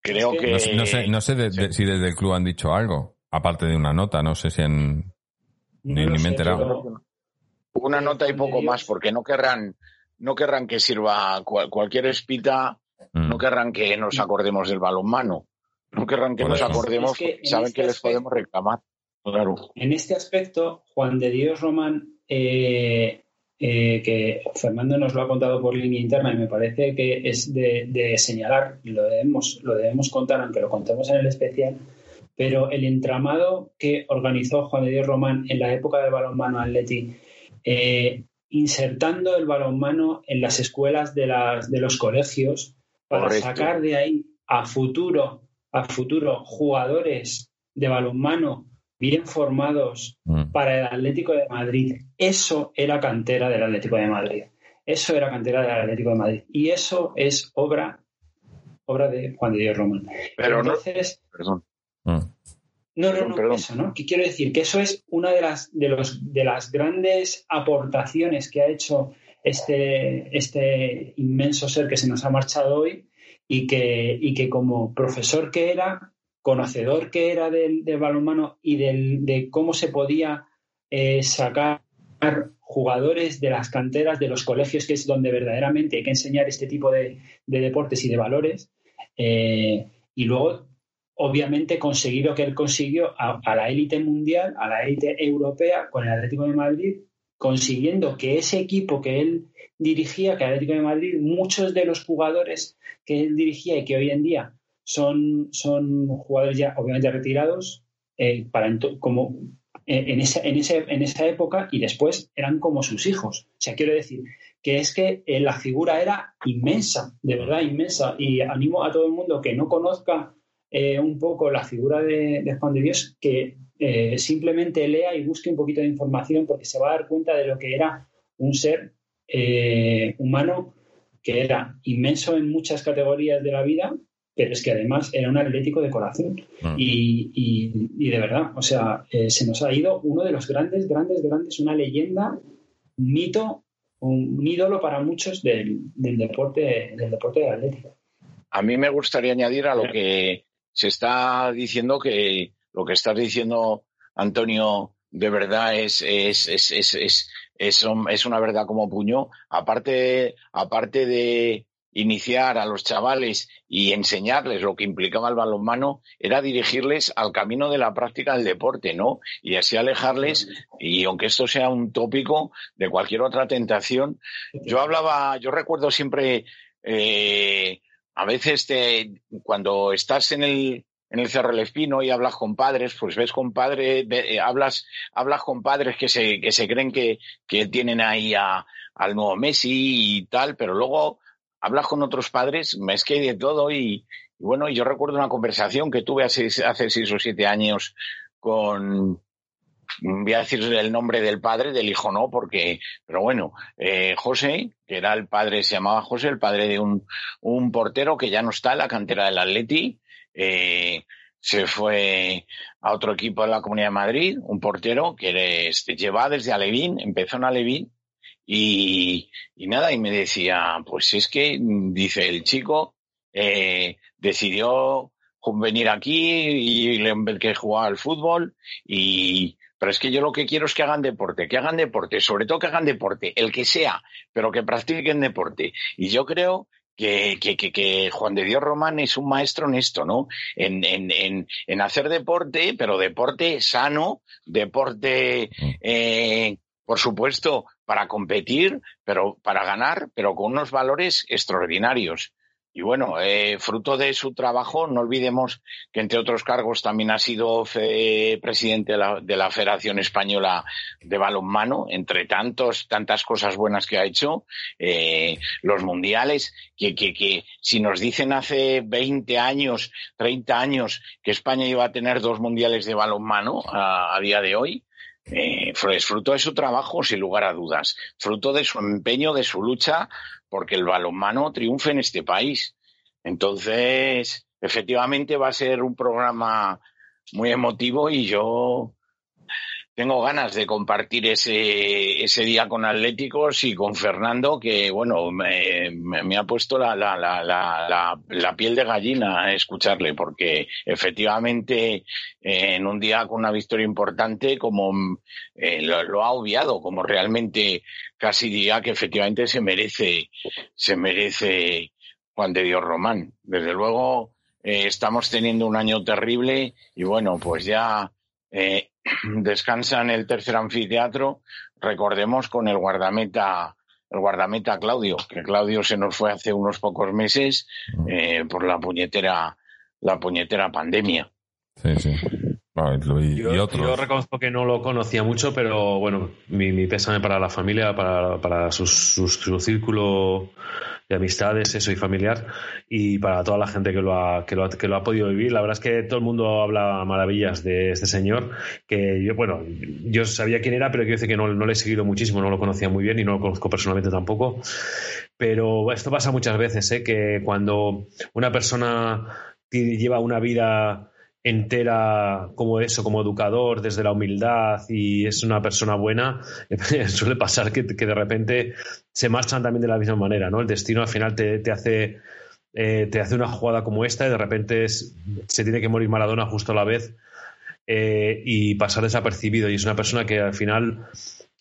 creo que-. No, sé- no sé, no sé de- de- si desde el club han dicho algo, aparte de una nota, no sé si en... Ni- me he enterado. Una nota y poco más, porque no querrán, no querrán que sirva cual- cualquier espita, Mm. no querrán que nos acordemos del balonmano, no querrán que Por nos eso. acordemos, Es que saben este que les podemos reclamar. Claro. En este aspecto, Juan de Dios Román, eh, eh, que Fernando nos lo ha contado por línea interna y me parece que es de, de señalar, lo debemos, lo debemos contar, aunque lo contemos en el especial, pero el entramado que organizó Juan de Dios Román en la época del balonmano Atleti, eh, insertando el balonmano en las escuelas de, las, de los colegios para Correcto. sacar de ahí a futuro, a futuro jugadores de balonmano bien formados Mm. para el Atlético de Madrid. Eso era cantera del Atlético de Madrid. Eso era cantera del Atlético de Madrid. Y eso es obra, obra de Juan de Dios Román. Pero no, perdón. Mm. no, no, no, perdón. eso, ¿no? Que quiero decir que eso es una de las, de los, de las grandes aportaciones que ha hecho este, este inmenso ser que se nos ha marchado hoy y que, y que como profesor que era, conocedor que era del, balonmano y del, de cómo se podía eh, sacar jugadores de las canteras, de los colegios, que es donde verdaderamente hay que enseñar este tipo de, de deportes y de valores. Eh, y luego, obviamente, conseguir lo que él consiguió a, a la élite mundial, a la élite europea, con el Atlético de Madrid, consiguiendo que ese equipo que él dirigía, que el Atlético de Madrid, muchos de los jugadores que él dirigía y que hoy en día son, son jugadores ya obviamente retirados, eh, para como eh, en esa, en, ese, en esa época y después eran como sus hijos. O sea, quiero decir que es que eh, la figura era inmensa, de verdad inmensa. Y animo a todo el mundo que no conozca un poco la figura de, de Juan de Dios, que simplemente lea y busque un poquito de información porque se va a dar cuenta de lo que era un ser humano que era inmenso en muchas categorías de la vida, pero es que además era un atlético de corazón. Mm. Y, y- y de verdad, o sea, eh, se nos ha ido uno de los grandes, grandes, grandes, una leyenda, un mito, un, un ídolo para muchos del, del deporte, del deporte del Atlético. A mí me gustaría añadir a lo que se está diciendo que lo que estás diciendo, Antonio, de verdad es, es, es, es, es, es, es una verdad como puño. Aparte, aparte de iniciar a los chavales y enseñarles lo que implicaba el balonmano, era dirigirles al camino de la práctica del deporte, ¿no? Y así alejarles, y aunque esto sea un tópico, de cualquier otra tentación. Yo hablaba, yo recuerdo siempre, eh, a veces cuando estás en el, en el Cerro del Espino y hablas con padres, pues ves con padres, eh, hablas, hablas con padres que se, que se creen que, que tienen ahí a, al nuevo Messi y tal, pero luego hablas con otros padres, es que hay de todo y, y bueno, yo recuerdo una conversación que tuve hace, hace seis o siete años con, voy a decir el nombre del padre, del hijo no, porque, pero bueno, eh, José, que era el padre, se llamaba José, el padre de un, un portero que ya no está en la cantera del Atleti, eh, se fue a otro equipo de la Comunidad de Madrid, un portero que este, lleva desde Alevín, empezó en Alevín y, y nada, y me decía, pues es que, mm, dice el chico, eh, decidió venir aquí y le- que jugaba al fútbol y pero es que yo lo que quiero es que hagan deporte, que hagan deporte, sobre todo que hagan deporte, el que sea, pero que practiquen deporte. Y yo creo que, que, que, que Juan de Dios Román es un maestro en esto, ¿no? En, en, en, en hacer deporte, pero deporte sano, deporte, eh, por supuesto, para competir, pero para ganar, pero con unos valores extraordinarios. Y bueno, eh, fruto de su trabajo, no olvidemos que entre otros cargos también ha sido presidente de la, de la Federación Española de Balonmano, entre tantos, tantas cosas buenas que ha hecho, eh, los mundiales, que, que, que si nos dicen hace 20 años, 30 años que España iba a tener dos mundiales de balonmano a día de hoy, eh, es fruto de su trabajo, sin lugar a dudas, fruto de su empeño, de su lucha, porque el balonmano triunfe en este país. Entonces, efectivamente va a ser un programa muy emotivo y yo tengo ganas de compartir ese, ese día con Atléticos y con Fernando, que bueno, me, me- ha puesto la, la, la, la, la- piel de gallina escucharle, porque efectivamente eh, en un día con una victoria importante, como eh, lo, lo ha obviado, como realmente casi diría que efectivamente se merece, se merece Juan de Dios Román. Desde luego, eh, estamos teniendo un año terrible y bueno, pues ya eh, descansa en el tercer anfiteatro, recordemos con el guardameta, el guardameta Claudio, que Claudio se nos fue hace unos pocos meses eh, por la puñetera, la puñetera pandemia. Sí, sí. Y, Yo, y yo reconozco que no lo conocía mucho, pero bueno, mi, mi pésame para la familia, para, para su, su- su círculo de amistades, eso y familiar, y para toda la gente que lo, ha, que, lo ha, que lo ha podido vivir. La verdad es que todo el mundo habla maravillas de este señor, que yo, bueno, yo sabía quién era, pero quiero decir que no, no le he seguido muchísimo, no lo conocía muy bien y no lo conozco personalmente tampoco. Pero esto pasa muchas veces, ¿eh? que cuando una persona lleva una vida entera como eso, como educador, desde la humildad y es una persona buena, suele pasar que, de repente se marchan también de la misma manera, ¿no? El destino al final te, te hace eh, te hace una jugada como esta y de repente se tiene que morir Maradona justo a la vez eh, y pasar desapercibido. Y es una persona que al final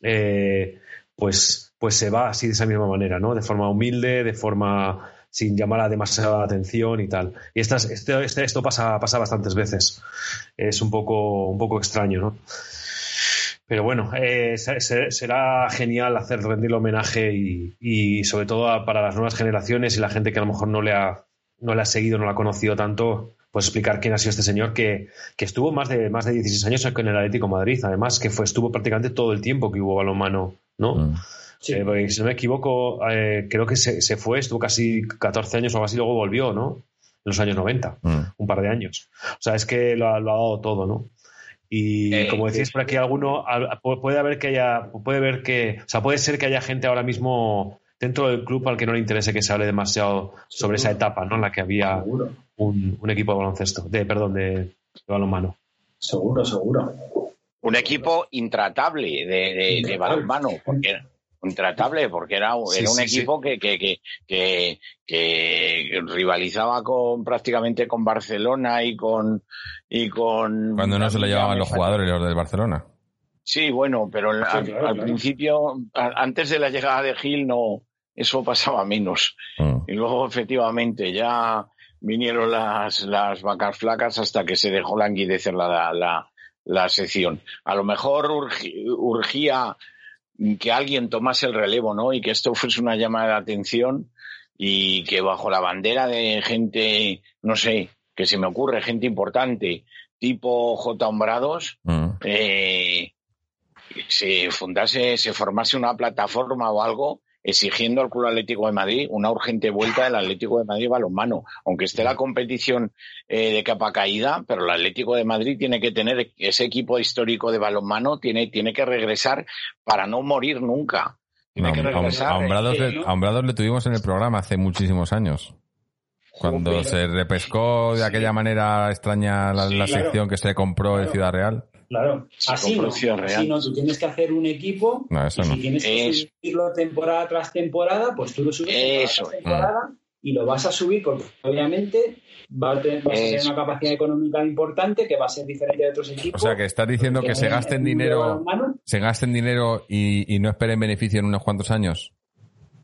eh, pues, pues se va así de esa misma manera, ¿no? De forma humilde, de forma sin llamar a demasiada atención y tal. Y este, este- esto pasa, pasa bastantes veces. Es un poco, un poco extraño, ¿no? Pero bueno, eh, se- se- será genial hacer rendirle homenaje y, sobre todo para las nuevas generaciones y la gente que a lo mejor no le ha, no le ha seguido, no le ha conocido tanto, pues explicar quién ha sido este señor que, que estuvo más de, más de 16 años en el Atlético Madrid, además que fue, estuvo prácticamente todo el tiempo que hubo balonmano, ¿no? Mm. Eh, porque si no me equivoco, eh, creo que se, se fue, estuvo casi 14 años o algo así, luego volvió, ¿no? En los años 90, Mm. un par de años. O sea, es que lo, ha- lo ha dado todo, ¿no? Y Eh, como decías por aquí, alguno al- pu- puede haber que haya, puede ver que, o sea, puede ser que haya gente ahora mismo dentro del club al que no le interese que se hable demasiado sobre esa etapa, ¿no? En la que había un, un equipo de baloncesto, de perdón, de, de balonmano. seguro, seguro. Un equipo intratable de, de, de Intratable. balonmano, porque intratable, porque era, Sí, era un sí, sí. equipo que, que, que, que, que rivalizaba con prácticamente con Barcelona y con y con Cuando no se lo llevaban los jugadores, los del Barcelona. Sí, bueno, pero al, Sí, al- claro, al claro. principio, antes de la llegada de Gil, no, eso pasaba menos. Mm. Y luego, efectivamente, ya vinieron las, las vacas flacas hasta que se dejó languidecer la, la, la sección. A lo mejor urgi- urgía que alguien tomase el relevo, ¿no? Y que esto fuese una llamada de atención y que bajo la bandera de gente, no sé, que se me ocurre, gente importante, tipo J. Hombrados, Mm. eh, se fundase, se formase una plataforma o algo exigiendo al Club Atlético de Madrid una urgente vuelta del Atlético de Madrid balonmano, aunque esté la competición eh, de capa caída, pero el Atlético de Madrid tiene que tener ese equipo histórico de balonmano, tiene, tiene que regresar para no morir nunca. Tiene No, que a, regresar. a Hombrados le, tuvimos en el programa hace muchísimos años. Cuando Joder. se repescó de aquella manera extraña la, Sí, la claro. sección que se compró en Claro. Ciudad Real. Claro, Sí, así no, así no, tú tienes que hacer un equipo No, eso y no. si tienes que Eso. subirlo temporada tras temporada, pues tú lo subes temporada tras temporada y lo vas a subir porque obviamente va a tener, vas a tener Eso. una capacidad económica importante que va a ser diferente de otros O equipos. sea, que estás diciendo que se en gasten dinero, se gasten dinero y, y no esperen beneficio en unos cuantos años.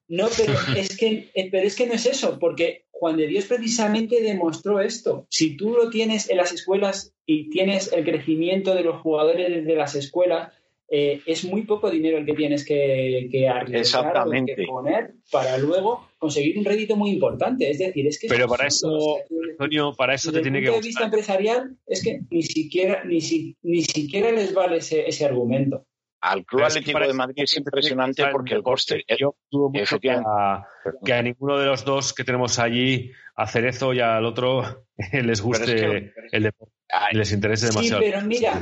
No, pero es que, pero es que no es eso, porque Juan de Dios precisamente demostró esto. Si tú lo tienes en las escuelas y tienes el crecimiento de los jugadores desde las escuelas, eh, es muy poco dinero el que tienes que, que arriesgar que poner para luego conseguir un rédito muy importante. Es decir, es que Pero para eso, O sea, que- Antonio, para eso desde te el tiene que punto de vista empresarial es que ni siquiera ni, si- ni siquiera les vale ese, ese argumento. Al Club Atlético de Madrid es impresionante porque el coste... Yo dudo mucho que a, que a ninguno de los dos que tenemos allí, a Cerezo y al otro, les guste Pero es que- el deporte y les interese Sí, demasiado. pero mira,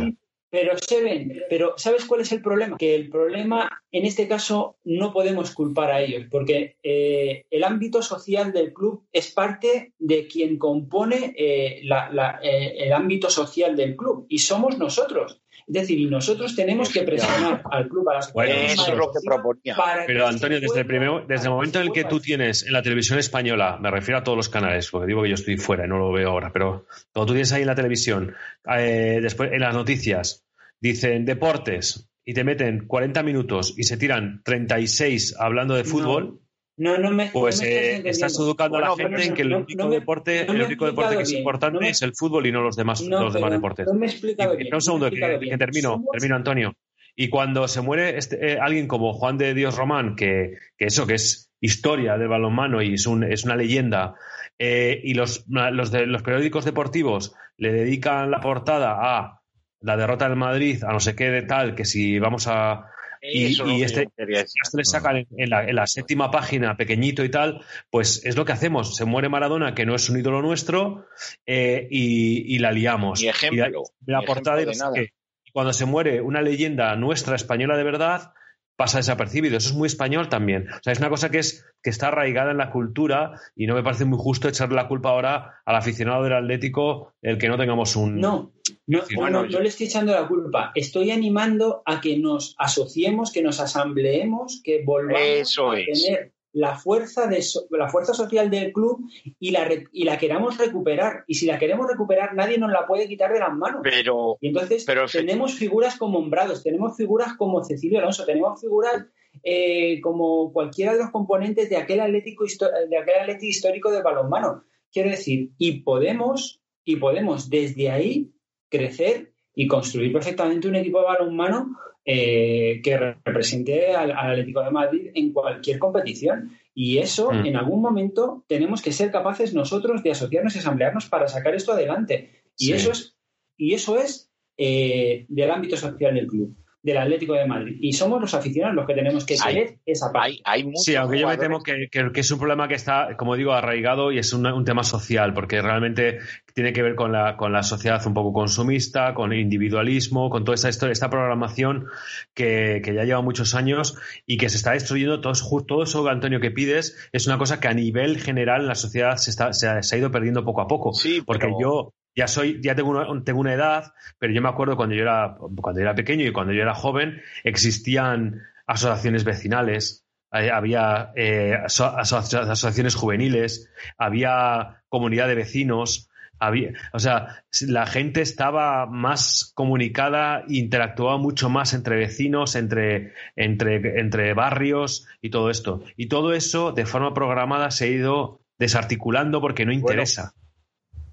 pero Seven, pero ¿sabes cuál es el problema? Que el problema, en este caso, no podemos culpar a ellos, porque eh, el ámbito social del club es parte de quien compone eh, la- la- eh, el ámbito social del club, y somos nosotros. Es decir, y nosotros tenemos que presionar al club, a las Bueno, Eso es lo que proponía. para Pero que Antonio, desde el, primer- desde el momento en el que tú tienes en la televisión española, me refiero a todos los canales, porque digo que yo estoy fuera y no lo veo ahora, pero cuando tú tienes ahí en la televisión, eh, después en las noticias, dicen deportes y te meten 40 minutos y se tiran 36 hablando de fútbol, No, no me, pues no me eh, entendiendo. estás educando a la gente en que el único me- deporte, el único deporte que es bien, importante me- es el fútbol y no los demás, los demás deportes. No me he explicado Y- bien. un segundo, que, termino, Somos- termino, Antonio. Y cuando se muere este, eh, alguien como Juan de Dios Román, que, que eso, que es historia del balonmano y es, un- es una leyenda, eh, y los, los, de, los periódicos deportivos le dedican la portada a la derrota del Madrid, a no sé qué de tal, que si vamos a... Y, Eso y que este, esto le sacan en, en la, en la séptima página, pequeñito y tal, pues es lo que hacemos. Se muere Maradona, que no es un ídolo nuestro, eh, y, y la liamos. Ni ejemplo, Y la, portada y de. Y Cuando se muere una leyenda nuestra española de verdad, pasa desapercibido. Eso es muy español también. O sea, es una cosa que, es, que está arraigada en la cultura y no me parece muy justo echarle la culpa ahora al aficionado del Atlético el que no tengamos un... No, no, no, bueno, no, no le estoy echando la culpa. Estoy animando a que nos asociemos, que nos asambleemos, que volvamos Eso a es. La fuerza, de, la fuerza social del club y la, y la queramos recuperar. Y si la queremos recuperar, nadie nos la puede quitar de las manos. Pero, y entonces pero tenemos figuras como Hombrados, tenemos figuras como Cecilio Alonso, tenemos figuras eh, como cualquiera de los componentes de aquel Atlético de aquel Atlético histórico de balonmano. Quiero decir, y podemos, y podemos desde ahí crecer y construir perfectamente un equipo de balonmano eh, que represente al, Atlético de Madrid en cualquier competición. Y eso, Mm. en algún momento, tenemos que ser capaces nosotros de asociarnos y asamblearnos para sacar esto adelante. Y Sí. eso es, y eso es eh, del ámbito social del club, del Atlético de Madrid. Y somos los aficionados los que tenemos que Hay- querer esa parte. hay, hay muchos Sí, aunque yo me temo que, que- que es un problema que está, como digo, arraigado y es un, un tema social, porque realmente tiene que ver con la, con la sociedad un poco consumista, con el individualismo, con toda esta historia, esta programación que, que ya lleva muchos años y que se está destruyendo. Todo, eso- todo eso, Antonio, que pides es una cosa que a nivel general en la sociedad se, está, se, ha, se ha ido perdiendo poco a poco. Sí, porque pero- yo ya soy, ya tengo una, tengo una edad, pero yo me acuerdo cuando yo era, cuando yo era pequeño y cuando yo era joven, existían asociaciones vecinales, eh, había eh, aso- aso- asociaciones juveniles, había comunidad de vecinos, había, o sea, la gente estaba más comunicada, interactuaba mucho más entre vecinos, entre, entre, entre barrios y todo esto. Y todo eso de forma programada se ha ido desarticulando porque no interesa.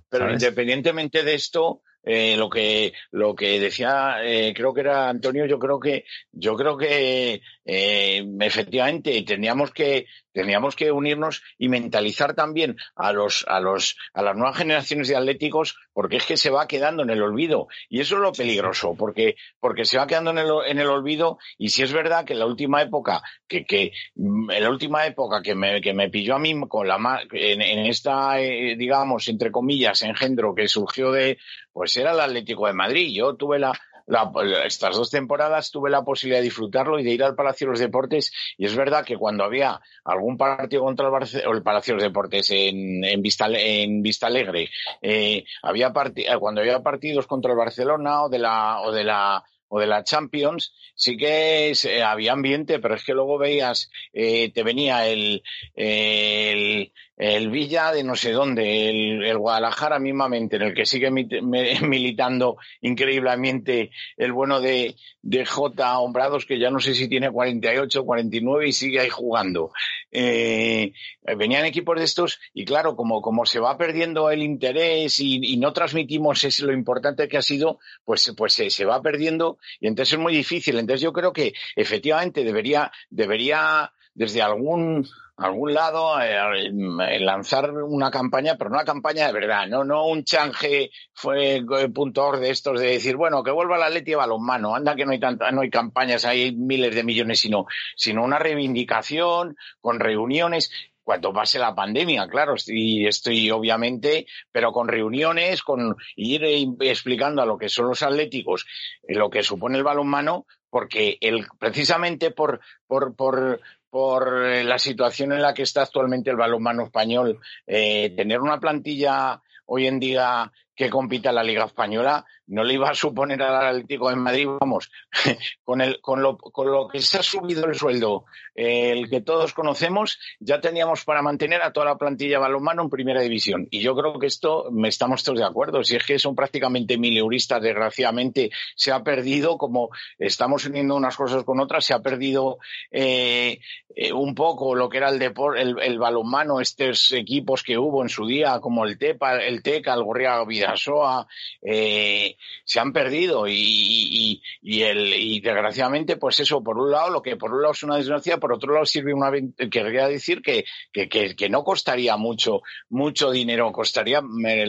Pero ¿sabes? independientemente de esto, eh, lo que lo que decía, eh, creo que era Antonio, yo creo que yo creo que eh, efectivamente tendríamos que tendríamos que unirnos y mentalizar también a los a los a las nuevas generaciones de atléticos, porque es que se va quedando en el olvido. Y eso es lo peligroso, porque porque se va quedando en el, en el olvido. Y si es verdad que en la última época que que mm, en la última época que me que me pilló a mí con la en, en esta eh, digamos entre comillas engendro que surgió de pues era el Atlético de Madrid. Yo tuve la, la- estas dos temporadas tuve la posibilidad de disfrutarlo y de ir al Palacio de los Deportes. Y es verdad que cuando había algún partido contra el, o el Palacio de los Deportes en, en, Vista, en Vista Alegre, eh, había cuando había partidos contra el Barcelona o de la o de la o de la Champions, sí que se- había ambiente, pero es que luego veías, eh, te venía el, el, el Villa de no sé dónde, el, Guadalajara mismamente, en el que sigue militando increíblemente el bueno de, de J. Hombrados, que ya no sé si tiene 48 49 y sigue ahí jugando. Eh, venían equipos de estos y claro, como, como se va perdiendo el interés y, y no transmitimos ese, lo importante que ha sido, pues, pues se, se va perdiendo y entonces es muy difícil. Entonces yo creo que efectivamente debería, debería desde algún algún lado eh, eh, lanzar una campaña, pero una campaña de verdad, no, no un change fue eh, puntor de estos de decir, bueno, que vuelva la Atleti de balonmano, anda que no hay tanta, no hay campañas, hay miles de millones, sino, sino una reivindicación con reuniones cuando pase la pandemia, claro, y estoy obviamente, pero con reuniones, con ir explicando a lo que son los atléticos, lo que supone el balonmano, porque el, precisamente por, por, por, por eh, la situación en la que está actualmente el balonmano español, eh, tener una plantilla hoy en día que compita la Liga Española no le iba a suponer al Atlético de Madrid, vamos, con, el, con, lo, con lo que se ha subido el sueldo, eh, el que todos conocemos, ya teníamos para mantener a toda la plantilla balonmano en primera división. Y yo creo que esto me estamos todos de acuerdo. Si es que son prácticamente mil euristas, desgraciadamente se ha perdido, como estamos uniendo unas cosas con otras, se ha perdido eh, eh, un poco lo que era el deporte, el, el, balonmano, estos equipos que hubo en su día, como el Tepa, el Teca, el Gorria Vidasoa, eh, se han perdido y, y, el, y desgraciadamente, pues eso, por un lado, lo que por un lado es una desgracia, por otro lado sirve una, querría decir que, que, no costaría mucho, mucho dinero, costaría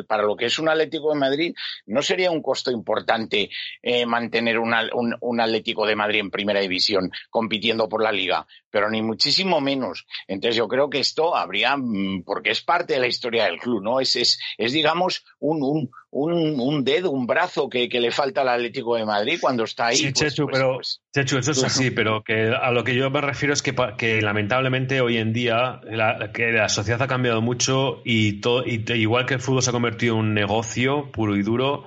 para lo que es un Atlético de Madrid, no sería un costo importante eh, mantener un, un Atlético de Madrid en primera división compitiendo por la liga, pero ni muchísimo menos. Entonces yo creo que esto habría, mm, porque es parte de la historia del club, ¿no? Es, es, es digamos, un, un, un, un dedo, un brazo que, que, le falta al Atlético de Madrid cuando está ahí. Sí, pues, Chechu, pues, pero, pues, Chechu, eso es así, pero que a lo que yo me refiero es que, que lamentablemente hoy en día la, que la sociedad ha cambiado mucho y, todo, y igual que el fútbol se ha convertido en un negocio puro y duro,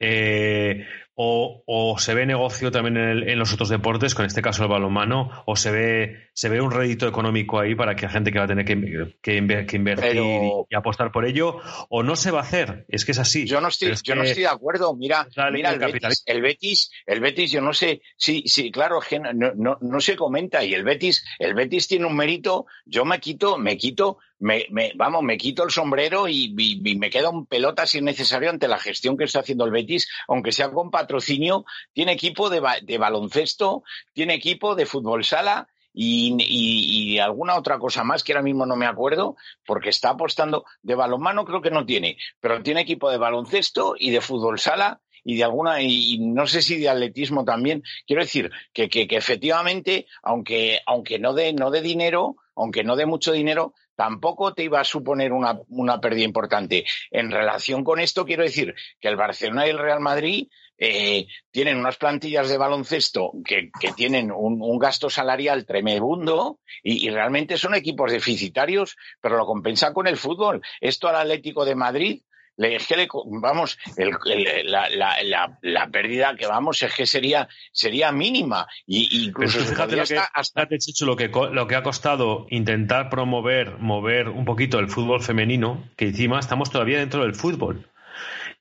eh, o, o se ve negocio también en, el- en los otros deportes, con este caso el balonmano, o se ve, se ve un rédito económico ahí para que la gente que va a tener que, que inver- que invertir Pero- y, apostar por ello, o no se va a hacer. Es que es así. Yo no estoy, es yo no estoy de acuerdo. Mira, mira el Betis, el Betis, el Betis, yo no sé, sí, sí, claro, no, no, no se comenta y el Betis, el Betis tiene un mérito. Yo me quito, me quito, me, me- vamos, me quito el sombrero y, y- y me quedo en pelota si es necesario ante la gestión que está haciendo el Betis, aunque sea con patrocinio. Tiene equipo de, de baloncesto, tiene equipo de fútbol sala. Y, y- alguna otra cosa más que ahora mismo no me acuerdo, porque está apostando de balonmano, creo que no tiene, pero tiene equipo de baloncesto y de fútbol sala y de alguna, y, no sé si de atletismo también. Quiero decir que, que, que efectivamente, aunque, aunque no dé no de dinero, aunque no dé mucho dinero, tampoco te iba a suponer una, una pérdida importante. En relación con esto, quiero decir que el Barcelona y el Real Madrid eh, tienen unas plantillas de baloncesto que, que tienen un, un gasto salarial tremebundo y, y realmente son equipos deficitarios, pero lo compensan con el fútbol. Esto al Atlético de Madrid le, es que le, vamos, el- el- la, la, la, la pérdida que vamos es que sería, sería mínima. Y, incluso se fíjate lo que, hasta- fíjate, lo que, lo que ha costado intentar promover, mover un poquito el fútbol femenino, que encima estamos todavía dentro del fútbol.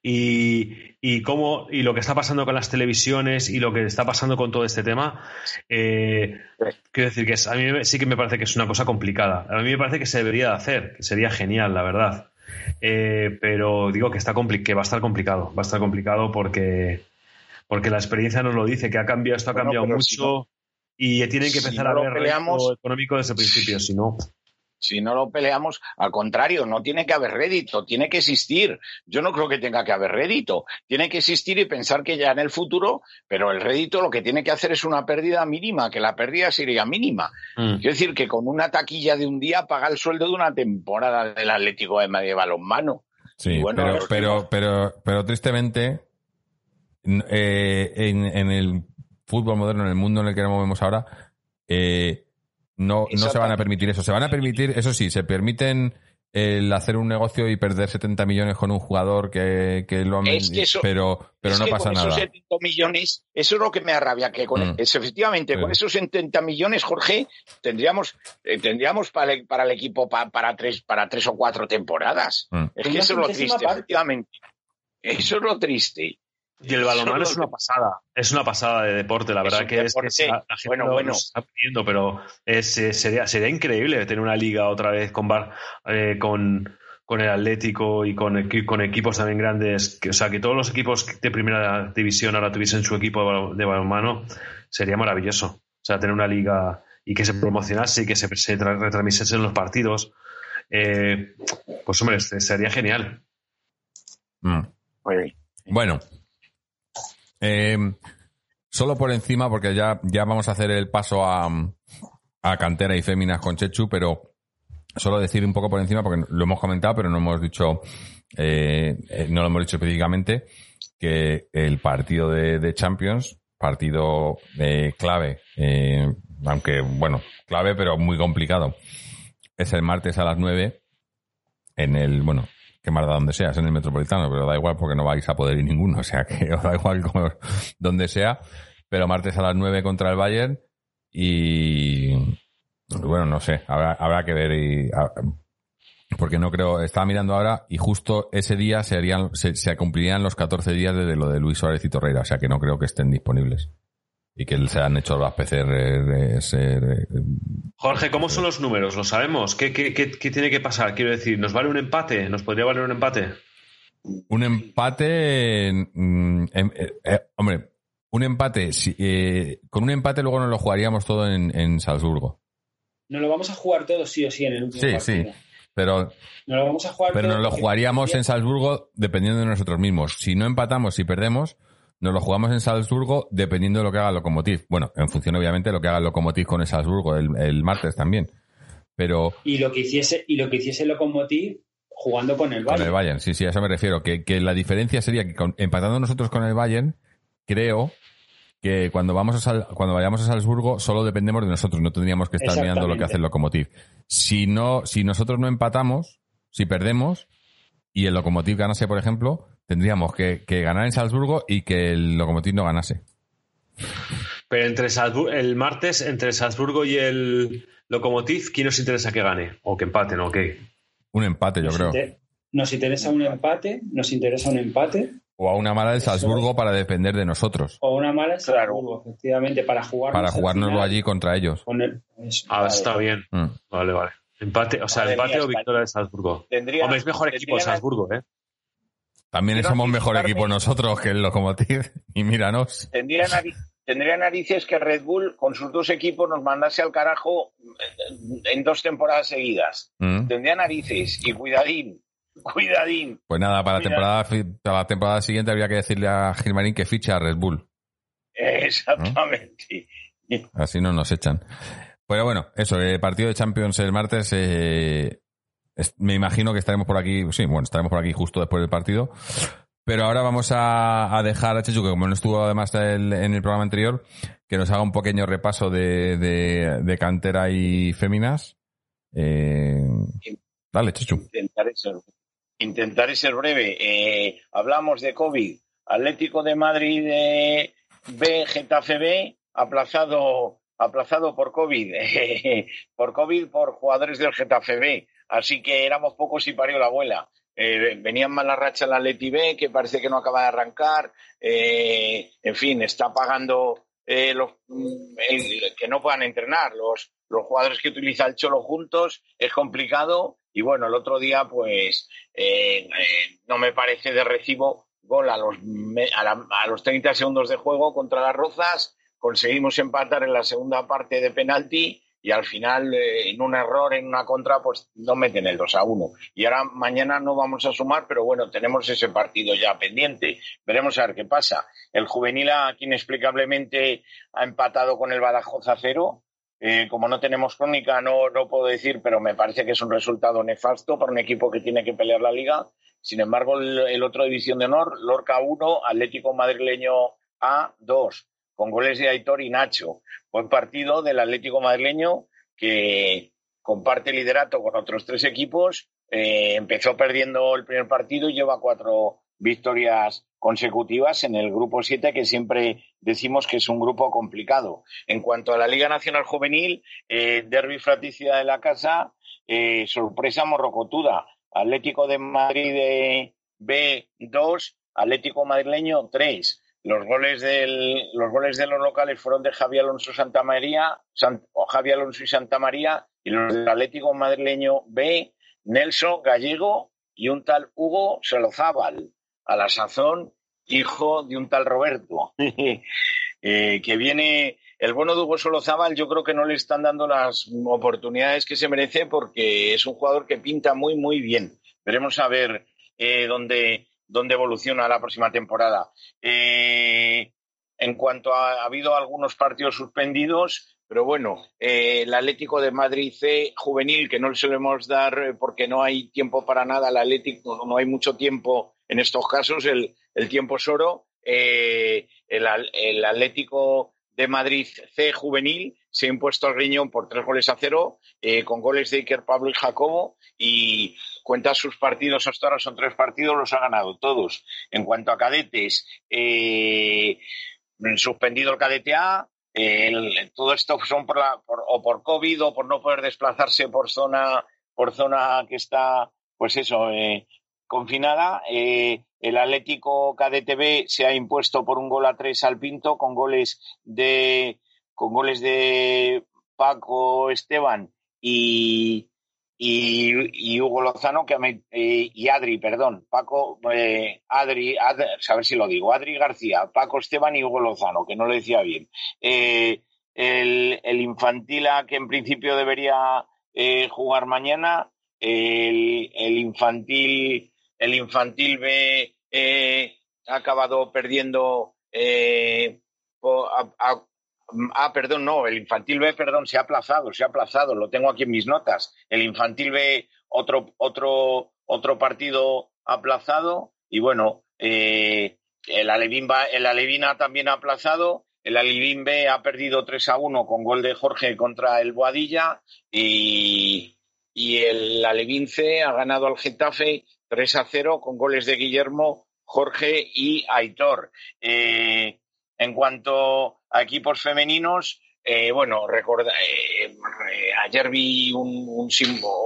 Y, y cómo, y lo que está pasando con las televisiones y lo que está pasando con todo este tema, eh, quiero decir que es- a mí sí que me parece que es una cosa complicada. A mí me parece que se debería de hacer, que sería genial, la verdad. Eh, pero digo que está que va a estar complicado, va a estar complicado porque porque la experiencia nos lo dice, que ha cambiado, esto ha Bueno, cambiado si mucho y tienen que si empezar no a ver peleamos- económico desde el principio, si no. Si no lo peleamos, al contrario, no tiene que haber rédito, tiene que existir. Yo no creo que tenga que haber rédito, tiene que existir y pensar que ya en el futuro, pero el rédito lo que tiene que hacer es una pérdida mínima, que la pérdida sería mínima. Mm. Quiero decir que con una taquilla de un día paga el sueldo de una temporada del Atlético de Madrid balonmano. Sí, bueno, pero, pero, pero, pero tristemente, eh, en, en el fútbol moderno, en el mundo en el que nos movemos ahora, eh, no, no se van a permitir eso. Se van a permitir, eso sí, se permiten el hacer un negocio y perder 70 millones con un jugador que, que lo han Es que eso- pero, pero Es no que pasa con nada. esos 70 millones, eso es lo que me arrabia, que con Mm. efectivamente, Sí. con esos 70 millones, Jorge, tendríamos, eh, tendríamos para el, para el equipo pa- para tres, para tres o cuatro temporadas. Mm. Es que eso es lo triste, parte. efectivamente. Eso es lo triste. Y el balonmano Solo es una pasada, es una pasada de deporte, la verdad que es que la, la gente Bueno, lo- bueno. lo está pidiendo, pero es, eh, sería, sería increíble tener una liga otra vez con bar, eh, con, con el Atlético y con, con equipos también grandes, que, o sea, que todos los equipos de primera división ahora tuviesen su equipo de, balo- de balonmano, sería maravilloso. O sea, tener una liga y que se promocionase y que se, se tra- retransmitiesen los partidos, eh, pues hombre, se- sería genial. Mm. Bueno. Eh, solo por encima, porque ya, ya vamos a hacer el paso a, a cantera y féminas con Chechu, pero solo decir un poco por encima, porque lo hemos comentado, pero no hemos dicho, eh, eh, no lo hemos dicho específicamente, que el partido de, de Champions, partido eh, clave, eh, aunque, bueno, clave, pero muy complicado, es el martes a las 9 en el, bueno, que más da donde sea, es en el Metropolitano, pero da igual porque no vais a poder ir ninguno, o sea que os da igual donde sea, pero martes a las 9 contra el Bayern y bueno, no sé, habrá, que ver y, porque no creo, estaba mirando ahora y justo ese día se, harían, se, se cumplirían los 14 días desde lo de Luis Suárez y Torreira, o sea que no creo que estén disponibles y que se han hecho las PCR. ser, Jorge, ¿cómo son los números? ¿Lo sabemos? ¿Qué, qué, qué- qué tiene que pasar? Quiero decir, ¿nos vale un empate? ¿Nos podría valer un empate? Un empate, mm, em- eh, eh, hombre, un empate, si, eh, con un empate luego nos lo jugaríamos todo en, en Salzburgo. Nos lo vamos a jugar todos sí o sí en el último Sí, partido. sí, pero, Nos lo vamos a jugar pero todo nos lo jugaríamos en Salzburgo dependiendo de nosotros mismos. Si no empatamos y perdemos, nos lo jugamos en Salzburgo dependiendo de lo que haga el Lokomotiv. Bueno, en función obviamente de lo que haga el Lokomotiv con el Salzburgo el, el martes también. Pero Y lo que hiciese, y lo que hiciese el Lokomotiv jugando con el Con Bayern. el Bayern, sí, sí, a eso me refiero. Que, que la diferencia sería que con- empatando nosotros con el Bayern, creo que cuando vamos a Sal- cuando vayamos a Salzburgo solo dependemos de nosotros, no tendríamos que estar mirando lo que hace el Lokomotiv. Si no, si nosotros no empatamos, si perdemos y el Lokomotiv ganase, por ejemplo, Tendríamos que, que ganar en Salzburgo y que el Lokomotiv no ganase. Pero entre Salzburgo, el martes, entre Salzburgo y el Lokomotiv, ¿quién nos interesa que gane? O que empaten, o qué. Un empate, yo Nos creo. inter- Nos interesa un empate, nos interesa un empate O a una mala del Salzburgo para depender de nosotros. o una mala Claro. Salzburgo, efectivamente, para jugar Para jugárnoslo allí contra ellos. Con el, eso, Ah, vale. está bien. Mm. Vale, vale. Empate, o sea, Madre empate mía, o victoria de Salzburgo. Tendría, Hombre, es mejor equipo tendría- Salzburgo, ¿eh? También Quiero somos mejor equipo nosotros que el Lokomotiv. Y míranos. Tendría, tendría narices que Red Bull con sus dos equipos nos mandase al carajo eh, en dos temporadas seguidas. Mm. Tendría narices y cuidadín, cuidadín. Pues nada, para la, temporada, para la temporada siguiente habría que decirle a Gilmarín que ficha a Red Bull. Eh, Exactamente. Así no nos echan. Pero bueno, eso, el partido de Champions el martes. eh, me imagino que estaremos por aquí. Sí, bueno, estaremos por aquí justo después del partido. Pero ahora vamos a, dejar a Chechu, que como no estuvo además el- en el programa anterior, que nos haga un pequeño repaso de, cantera y féminas. Eh, dale, Chechu. Intentaré ser, intentaré ser breve. Eh, hablamos de COVID. Atlético de Madrid eh, B, Getafe B, aplazado, aplazado por COVID. por COVID, por jugadores del Getafe. Así que éramos pocos y parió la abuela. Eh, venían mala racha el Atleti B, que parece que no acaba de arrancar. Eh, en fin, está pagando eh, los, mm, que no puedan entrenar. Los, los jugadores que utiliza el Cholo juntos es complicado. Y bueno, el otro día, pues, eh, no me parece de recibo gol a los, a, la- a los 30 segundos de juego contra las Rozas. Conseguimos empatar en la segunda parte de penalti y al final, eh, en un error, en una contra, pues no meten el 2 a 1. Y ahora mañana no vamos a sumar, pero bueno, tenemos ese partido ya pendiente. Veremos a ver qué pasa. El juvenil aquí inexplicablemente ha empatado con el Badajoz a cero. Eh, como no tenemos crónica, no, no puedo decir, pero me parece que es un resultado nefasto para un equipo que tiene que pelear la liga. Sin embargo, el, otro División de Honor, Lorca 1, Atlético Madrileño A 2, con goles de Aitor y Nacho. Buen partido del Atlético Madrileño que comparte liderato con otros tres equipos. Eh, empezó perdiendo el primer partido y lleva cuatro victorias consecutivas en el grupo 7, que siempre decimos que es un grupo complicado. En cuanto a la Liga Nacional Juvenil, eh, Derby Fratricida de la Casa, eh, sorpresa morrocotuda. Atlético de Madrid eh, B2, Atlético Madrileño 3. Los goles, los goles de los locales fueron de Javier Alonso Santa María, o Alonso y Santa María, y los del Atlético Madrileño B, Nelson Gallego y un tal Hugo Solozábal, a la sazón hijo de un tal Roberto, eh, que viene el bueno de Hugo Solozábal, yo creo que no le están dando las oportunidades que se merece porque es un jugador que pinta muy, muy bien. Veremos a ver eh, dónde, dónde evoluciona la próxima temporada. Eh, en cuanto a, ha habido algunos partidos suspendidos, pero bueno, eh, el Atlético de Madrid C juvenil, que no le solemos dar eh, porque no hay tiempo para nada, el Atlético, no hay mucho tiempo en estos casos, el, el tiempo es oro. El, Al- Atlético de Madrid C juvenil se ha impuesto al riñón por tres goles a cero, con goles de Iker Pablo y Jacobo, y cuenta sus partidos hasta ahora, son tres partidos, los ha ganado todos. En cuanto a cadetes, eh, suspendido el cadete A, el- todo esto son por la, por- o por COVID o por no poder desplazarse por zona, por zona que está, pues eso, eh, confinada. Eh, el Atlético KDTB se ha impuesto por un gol a tres al Pinto con goles de con goles de Paco Esteban y, y, Hugo Lozano que eh, y Adri, perdón, Paco eh, Adri, Ad- a ver si lo digo, Adri García, Paco Esteban y Hugo Lozano, que no lo decía bien. Eh, el, el infantil A que en principio debería eh, jugar mañana, el, el infantil el infantil B eh, ha acabado perdiendo eh, a- Ah, perdón, no, el infantil B, perdón, se ha aplazado, se ha aplazado, lo tengo aquí en mis notas. El infantil B, otro, otro, otro partido aplazado, y bueno, eh, el Alevín, va- el Alevín A también ha aplazado, el Alevín B ha perdido 3 a 1 con gol de Jorge contra el Boadilla, y, y el Alevín C ha ganado al Getafe 3 a 0 con goles de Guillermo, Jorge y Aitor. Eh, en cuanto a equipos femeninos, eh, bueno, recorda, eh, eh, ayer vi un, un,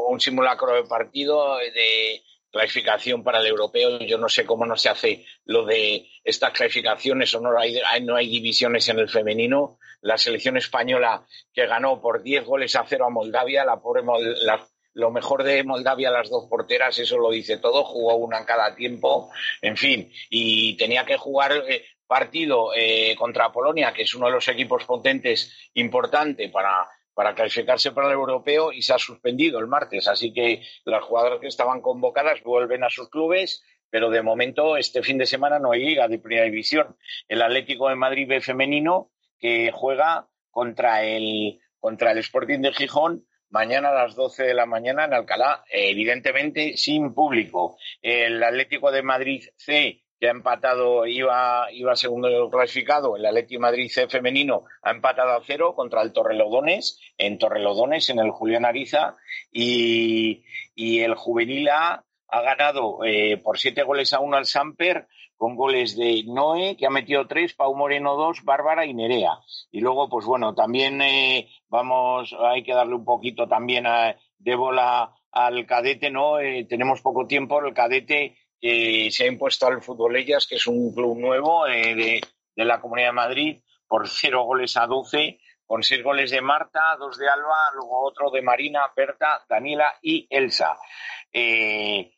un simulacro de partido de clasificación para el europeo. Yo no sé cómo no se hace lo de estas clasificaciones o no hay, no hay divisiones en el femenino. La selección española que ganó por 10 goles a cero a Moldavia, la pobre la- lo mejor de Moldavia, las dos porteras, eso lo dice todo, jugó una en cada tiempo, en fin, y tenía que jugar eh, partido eh, contra Polonia, que es uno de los equipos potentes importante para, para clasificarse para el europeo y se ha suspendido el martes. Así que las jugadoras que estaban convocadas vuelven a sus clubes, pero de momento este fin de semana no hay liga de primera división. El Atlético de Madrid B femenino que juega contra el, contra el Sporting de Gijón mañana a las 12 de la mañana en Alcalá, evidentemente sin público. El Atlético de Madrid C que ha empatado, iba, iba segundo clasificado, el Atlético de Madrid C femenino ha empatado a cero contra el Torrelodones, en Torrelodones, en el Julián Ariza, y, y el Juvenil A ha ganado eh, por siete goles a uno al Samper, con goles de Noé, que ha metido tres, Pau Moreno dos, Bárbara y Nerea. Y luego, pues bueno, también eh, vamos, hay que darle un poquito también a, de bola al cadete, ¿no? Eh, tenemos poco tiempo, el cadete eh, se ha impuesto al Fútbol Ellas, que es un club nuevo eh, de, de la Comunidad de Madrid, por cero goles a doce, con seis goles de Marta, dos de Alba, luego otro de Marina, Berta, Daniela y Elsa. Eh,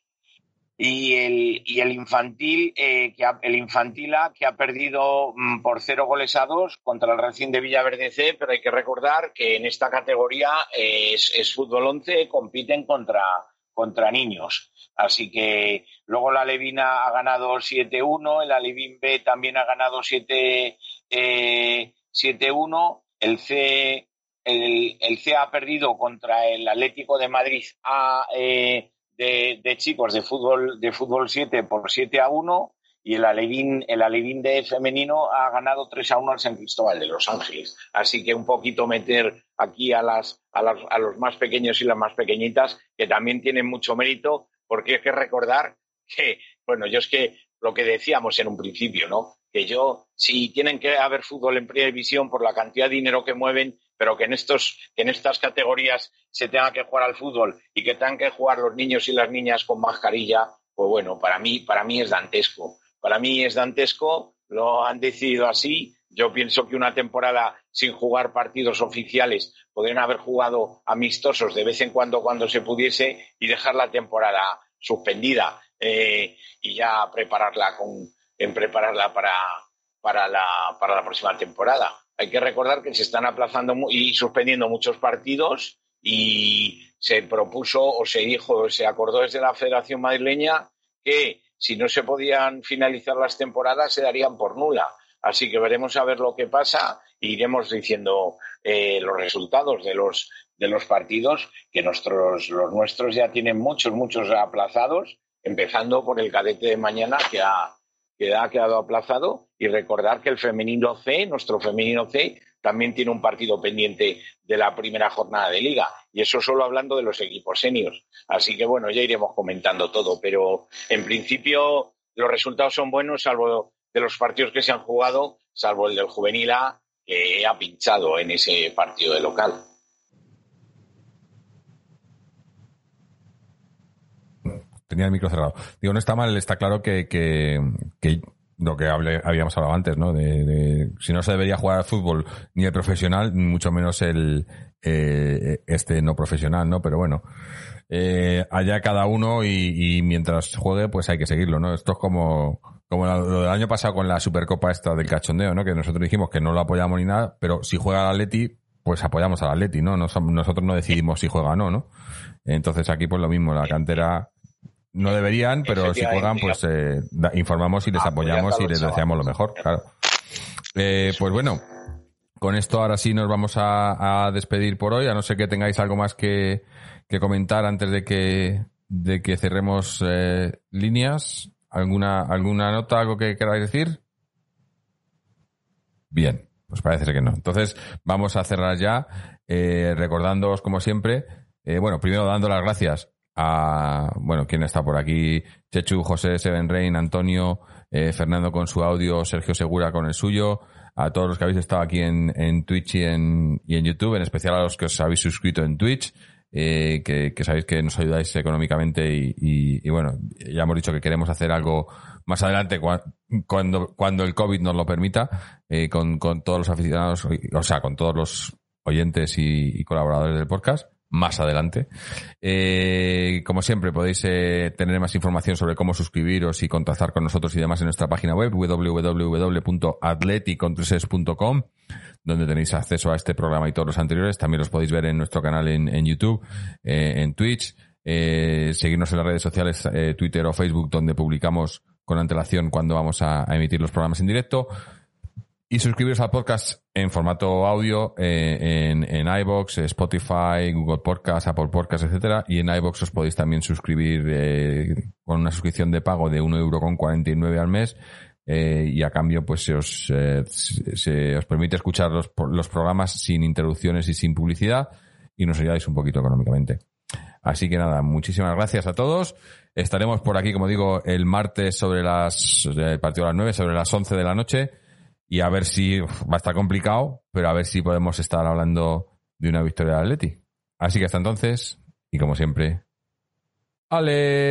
y el, y el infantil, eh, que ha, el infantil que ha perdido mm, por cero goles a dos contra el Racing de Villaverde C, pero hay que recordar que en esta categoría es, es fútbol 11, compiten contra, contra niños. Así que luego la Levina ha ganado 7-1, el Alevín B también ha ganado 7, eh, 7-1, el C, el, el C ha perdido contra el Atlético de Madrid A, eh, de, chicos de fútbol, de fútbol 7 por 7 a 1 y el Alevín, el Alevín de femenino ha ganado 3 a 1 al San Cristóbal de Los Ángeles. Así que un poquito meter aquí a, las, a, las, a los más pequeños y las más pequeñitas, que también tienen mucho mérito, porque hay que recordar que, bueno, yo es que lo que decíamos en un principio, ¿no? Que yo, si tienen que haber fútbol en primera por la cantidad de dinero que mueven, pero que en, estos, en estas categorías se tenga que jugar al fútbol y que tengan que jugar los niños y las niñas con mascarilla, pues bueno, para mí, para mí es dantesco. Para mí es dantesco, lo han decidido así. Yo pienso que una temporada sin jugar partidos oficiales podrían haber jugado amistosos de vez en cuando cuando se pudiese y dejar la temporada suspendida eh, y ya prepararla con, en prepararla para, para, la, para la próxima temporada. Hay que recordar que se están aplazando y suspendiendo muchos partidos y se propuso o se dijo o se acordó desde la Federación Madrileña que si no se podían finalizar las temporadas se darían por nula. Así que veremos a ver lo que pasa e iremos diciendo eh, los resultados de los, de los partidos, que nuestros, los nuestros ya tienen muchos, muchos aplazados, empezando por el cadete de mañana que ha, que ha quedado aplazado y recordar que el femenino C, nuestro femenino C, también tiene un partido pendiente de la primera jornada de liga. Y eso solo hablando de los equipos seniors. Así que bueno, ya iremos comentando todo. Pero en principio los resultados son buenos, salvo de los partidos que se han jugado, salvo el del juvenil A, que ha pinchado en ese partido de local. Tenía el micro cerrado. Digo, no está mal, está claro que, que, lo que hable, habíamos hablado antes, ¿no? De, si no se debería jugar al fútbol ni el profesional, mucho menos el eh, este no profesional, ¿no? Pero bueno, eh, allá cada uno y, mientras juegue, pues hay que seguirlo, ¿no? Esto es como, como lo del año pasado con la Supercopa esta del cachondeo, ¿no? Que nosotros dijimos que no lo apoyamos ni nada, pero si juega el Atleti, pues apoyamos al Atleti, ¿no? Nosotros no decidimos si juega o no, ¿no? Entonces aquí pues lo mismo, la cantera no deberían, pero si juegan, pues eh, informamos y les apoyamos y les deseamos lo mejor, claro. Eh, pues bueno, con esto ahora sí nos vamos a, a, despedir por hoy, a no ser que tengáis algo más que, que comentar antes de que, de que cerremos eh, líneas. ¿Alguna, ¿Alguna nota, algo que queráis decir? Bien, pues parece que no. Entonces vamos a cerrar ya, eh, recordándoos como siempre, bueno, primero dando las gracias a, bueno, quién está por aquí, Chechu, José, Seven Rain, Antonio, eh, Fernando con su audio, Sergio Segura con el suyo, a todos los que habéis estado aquí en, en Twitch y en, y en YouTube, en especial a los que os habéis suscrito en Twitch, eh, que, que sabéis que nos ayudáis económicamente y, y, y bueno, ya hemos dicho que queremos hacer algo más adelante cua- cuando, cuando el COVID nos lo permita, eh, con, con todos los aficionados, o sea, con todos los oyentes y, y colaboradores del podcast, más adelante. Eh, como siempre, podéis eh, tener más información sobre cómo suscribiros y contactar con nosotros y demás en nuestra página web www.atleticontreses.com donde tenéis acceso a este programa y todos los anteriores. También los podéis ver en nuestro canal en, en YouTube, eh, en Twitch, eh, seguirnos en las redes sociales, eh, Twitter o Facebook, donde publicamos con antelación cuando vamos a, emitir los programas en directo. Y suscribiros al podcast en formato audio eh, en, en iBox, Spotify, Google Podcast, Apple Podcast, etcétera. Y en iBox os podéis también suscribir eh, con una suscripción de pago de 1,49€ al mes. Eh, y a cambio, pues se os, eh, permite escuchar los, los programas sin interrupciones y sin publicidad. Y nos ayudáis un poquito económicamente. Así que nada, muchísimas gracias a todos. Estaremos por aquí, como digo, el martes sobre las, el partido a las 9, sobre las 11 de la noche. Y a ver si, va a estar complicado, pero a ver si podemos estar hablando de una victoria de Atleti. Así que hasta entonces, y como siempre, Aleti.